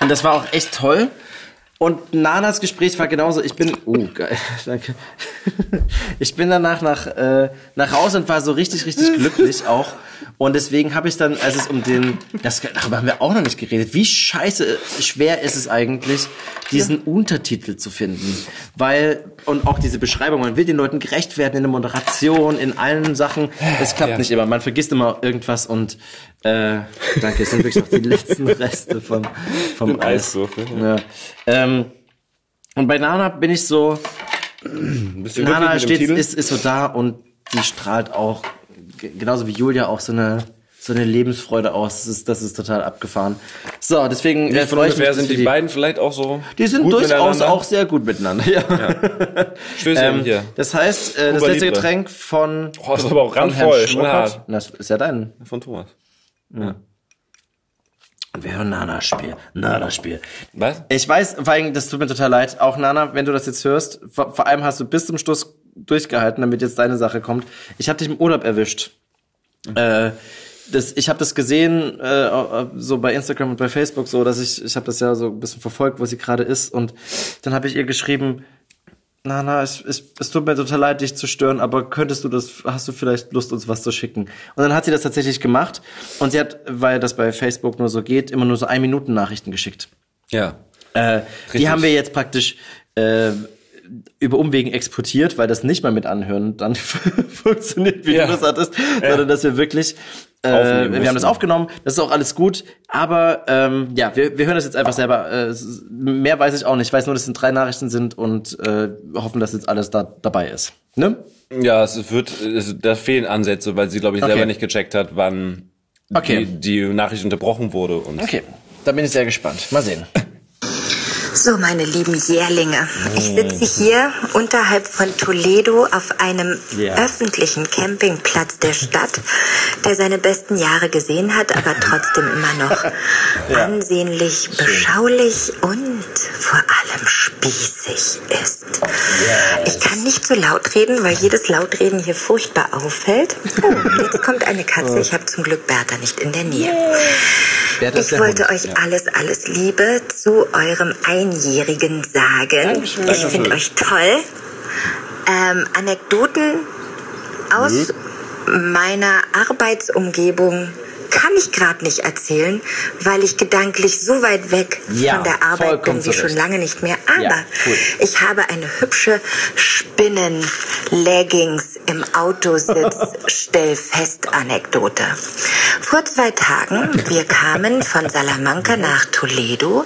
Und das war auch echt toll. Und Nanas Gespräch war genauso. Ich bin, oh geil, danke. Ich bin danach nach äh, nach Hause und war so richtig richtig glücklich auch. Und deswegen habe ich dann, als es um den, das darüber haben wir auch noch nicht geredet. Wie scheiße schwer ist es eigentlich, diesen Untertitel zu finden, weil und auch diese Beschreibung. Man will den Leuten gerecht werden in der Moderation, in allen Sachen. Es klappt Ja. nicht immer. Man vergisst immer irgendwas und äh, danke. Es sind wirklich noch die letzten Reste vom vom Den Eis. Eiswürfel, Ja. Ähm, und bei Nana bin ich so, Nana steht, ist, ist so da und die strahlt auch, genauso wie Julia, auch so eine, so eine Lebensfreude aus. Das ist, das ist total abgefahren. So, deswegen äh, von freue ich mich, sind wir die beiden vielleicht auch so. die sind durchaus auch sehr gut miteinander. Ja. Stößchen Ähm, hier. das heißt, äh, das letzte. Getränk von, Oh, das ist aber auch randvoll, hart. Das ist ja dein. Von Thomas. Ja. Wir hören Nana-Spiel. Nana-Spiel. Was? Ich weiß, vor allem, das tut mir total leid. Auch Nana, wenn du das jetzt hörst, vor, vor allem hast du bis zum Schluss durchgehalten, damit jetzt deine Sache kommt. Ich habe dich im Urlaub erwischt. Äh, das, ich habe das gesehen, äh, so bei Instagram und bei Facebook, so dass ich, ich habe das ja so ein bisschen verfolgt, wo sie gerade ist. Und dann habe ich ihr geschrieben, na, na, es, es, es tut mir total leid, dich zu stören, aber könntest du das, hast du vielleicht Lust, uns was zu schicken? Und dann hat sie das tatsächlich gemacht und sie hat, weil das bei Facebook nur so geht, immer nur so ein Minuten Nachrichten geschickt. Ja. Äh, die haben wir jetzt praktisch äh, über Umwegen exportiert, weil das nicht mal mit Anhören dann funktioniert, wie Ja. du das hattest, Ja. sondern dass wir wirklich äh, wir haben das aufgenommen, das ist auch alles gut, aber ähm, ja, wir, wir hören das jetzt einfach selber. Äh, mehr weiß ich auch nicht. Ich weiß nur, dass es drei Nachrichten sind und äh, hoffen, dass jetzt alles da dabei ist. Ne? Ja, es wird, es, da fehlen Ansätze, weil sie, glaube ich, Okay. selber nicht gecheckt hat, wann Okay. die, die Nachricht unterbrochen wurde. Und Okay, da bin ich sehr gespannt. Mal sehen. So, meine lieben Jährlinge, ich sitze hier unterhalb von Toledo auf einem Ja. öffentlichen Campingplatz der Stadt, der seine besten Jahre gesehen hat, aber trotzdem immer noch ansehnlich, beschaulich und vor allem spießig ist. Ich kann nicht so laut reden, weil jedes Lautreden hier furchtbar auffällt. Oh, jetzt kommt eine Katze. Ich habe zum Glück Bertha nicht in der Nähe. Ist Ich wollte Hund, euch ja. alles, alles Liebe zu eurem Einjährigen sagen. Ich Dankeschön. finde euch toll. Ähm, Anekdoten aus meiner Arbeitsumgebung kann ich gerade nicht erzählen, weil ich gedanklich so weit weg Ja, von der Arbeit bin wie schon lange nicht mehr. Aber Ja, ich habe eine hübsche Spinnen-Leggings im Autositz-Stellfest-Anekdote. Vor zwei Tagen, wir kamen von Salamanca nach Toledo.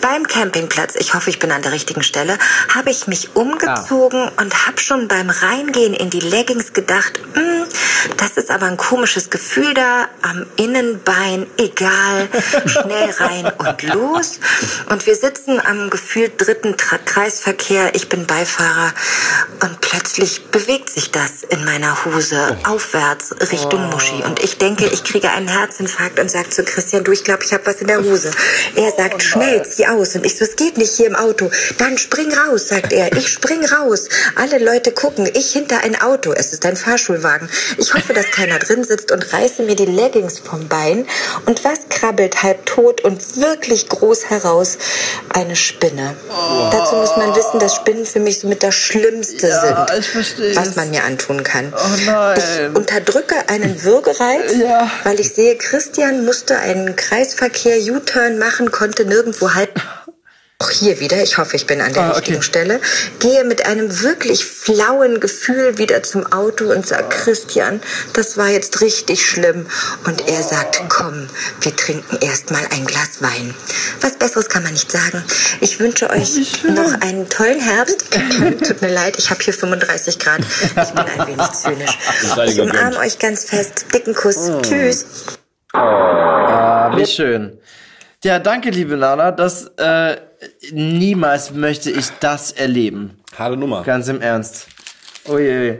Beim Campingplatz, ich hoffe, ich bin an der richtigen Stelle, habe ich mich umgezogen und habe schon beim Reingehen in die Leggings gedacht, "Hm, das ist aber ein komisches Gefühl da am Innenbein, egal, schnell rein und los. Und wir sitzen am gefühlt dritten Tra Kreisverkehr, ich bin Beifahrer und plötzlich bewegt sich das in meiner Hose aufwärts Richtung Muschi. Und ich denke, ich kriege einen Herzinfarkt und sage zu Christian, du, ich glaube, ich habe was in der Hose. Er sagt, schnell, zieh aus. Und ich so, es geht nicht hier im Auto. Dann spring raus, sagt er. Ich spring raus. Alle Leute gucken. Ich hinter ein Auto. Es ist ein Fahrschulwagen. Ich hoffe, dass keiner drin sitzt und reiße mir die Leggings vom Bein. Und was krabbelt halb tot und wirklich groß heraus? Eine Spinne. Dazu muss man wissen, dass Spinnen für mich so mit das Schlimmste Ja, sind, was man mir antun kann. Oh. Ich unterdrücke einen Würgereiz, weil ich sehe, Christian musste einen Kreisverkehr U-Turn machen, konnte nirgendwo halten. Auch hier wieder, ich hoffe, ich bin an der Ah, okay. richtigen Stelle, gehe mit einem wirklich flauen Gefühl wieder zum Auto und sage, Christian, das war jetzt richtig schlimm. Und er sagt, komm, wir trinken erst mal ein Glas Wein. Was Besseres kann man nicht sagen. Ich wünsche euch noch einen tollen Herbst. Tut mir leid, ich habe hier 35 Grad. Ich bin ein wenig zynisch. Ich umarme euch ganz fest. Dicken Kuss. Tschüss. Ah, wie schön. Ja, danke, liebe Nana. Das äh, niemals möchte ich das erleben. Harte Nummer. Ganz im Ernst. Oh je.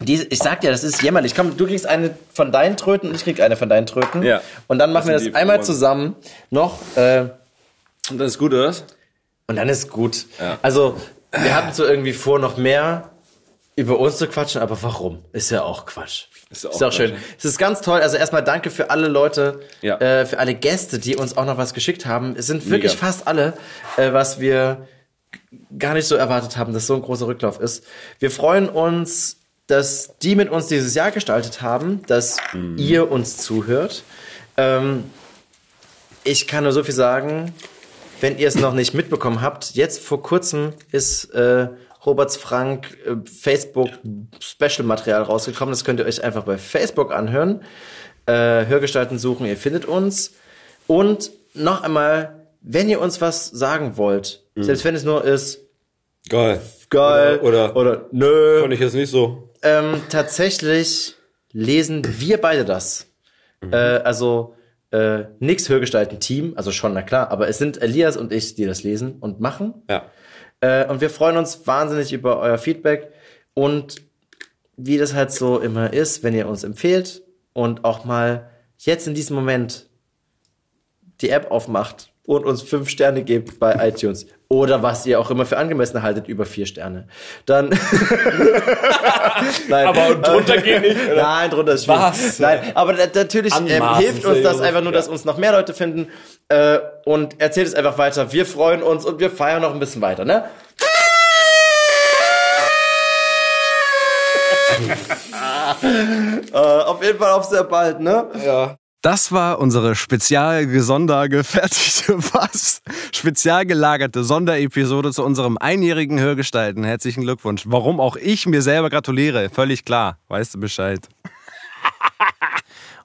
Die, ich sag dir, das ist jämmerlich. Komm, du kriegst eine von deinen Tröten und ich krieg eine von deinen Tröten. Ja. Und dann machen wir das einmal zusammen noch. Äh, und dann ist gut, oder? Und dann ist gut. Ja. Also, wir hatten so irgendwie vor, noch mehr über uns zu quatschen, aber warum? Ist ja auch Quatsch. Ist ja Ist auch Quatsch, schön. Es ist ganz toll. Also erstmal danke für alle Leute, Ja. äh, für alle Gäste, die uns auch noch was geschickt haben. Es sind wirklich Mega. fast alle, äh, was wir gar nicht so erwartet haben, dass so ein großer Rücklauf ist. Wir freuen uns, dass die mit uns dieses Jahr gestaltet haben, dass Mhm. ihr uns zuhört. Ähm, ich kann nur so viel sagen, wenn ihr es noch nicht mitbekommen habt, jetzt vor kurzem ist äh, Roberts Frank äh, Facebook Special Material rausgekommen. Das könnt ihr euch einfach bei Facebook anhören. Äh, Hörgestalten suchen, ihr findet uns. Und noch einmal, wenn ihr uns was sagen wollt, selbst wenn es nur ist, Geil. geil Oder, oder nö. Fand ich jetzt nicht so. Ähm, tatsächlich lesen wir beide das. Äh, also äh, nix Hörgestalten-Team, also schon, na klar, aber es sind Elias und ich, die das lesen und machen. Ja. Äh, und wir freuen uns wahnsinnig über euer Feedback und wie das halt so immer ist, wenn ihr uns empfehlt und auch mal jetzt in diesem Moment die App aufmacht und uns fünf Sterne gebt bei iTunes oder was ihr auch immer für angemessen haltet, über vier Sterne, dann. Nein. Aber drunter geht nicht, oder? Nein, drunter ist schwierig. Was? Nein, aber natürlich ähm, hilft uns das einfach nur, dass uns noch mehr Leute finden äh, und erzählt es einfach weiter. Wir freuen uns und wir feiern noch ein bisschen weiter, ne? äh, auf jeden Fall auf sehr bald, ne? Ja. Das war unsere spezial gesondergefertigte, was? Spezial gelagerte Sonderepisode zu unserem einjährigen Hörgestalten. Herzlichen Glückwunsch. Warum auch ich mir selber gratuliere, völlig klar. Weißt du Bescheid.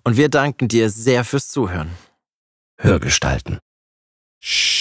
Und wir danken dir sehr fürs Zuhören. Hörgestalten. Shh.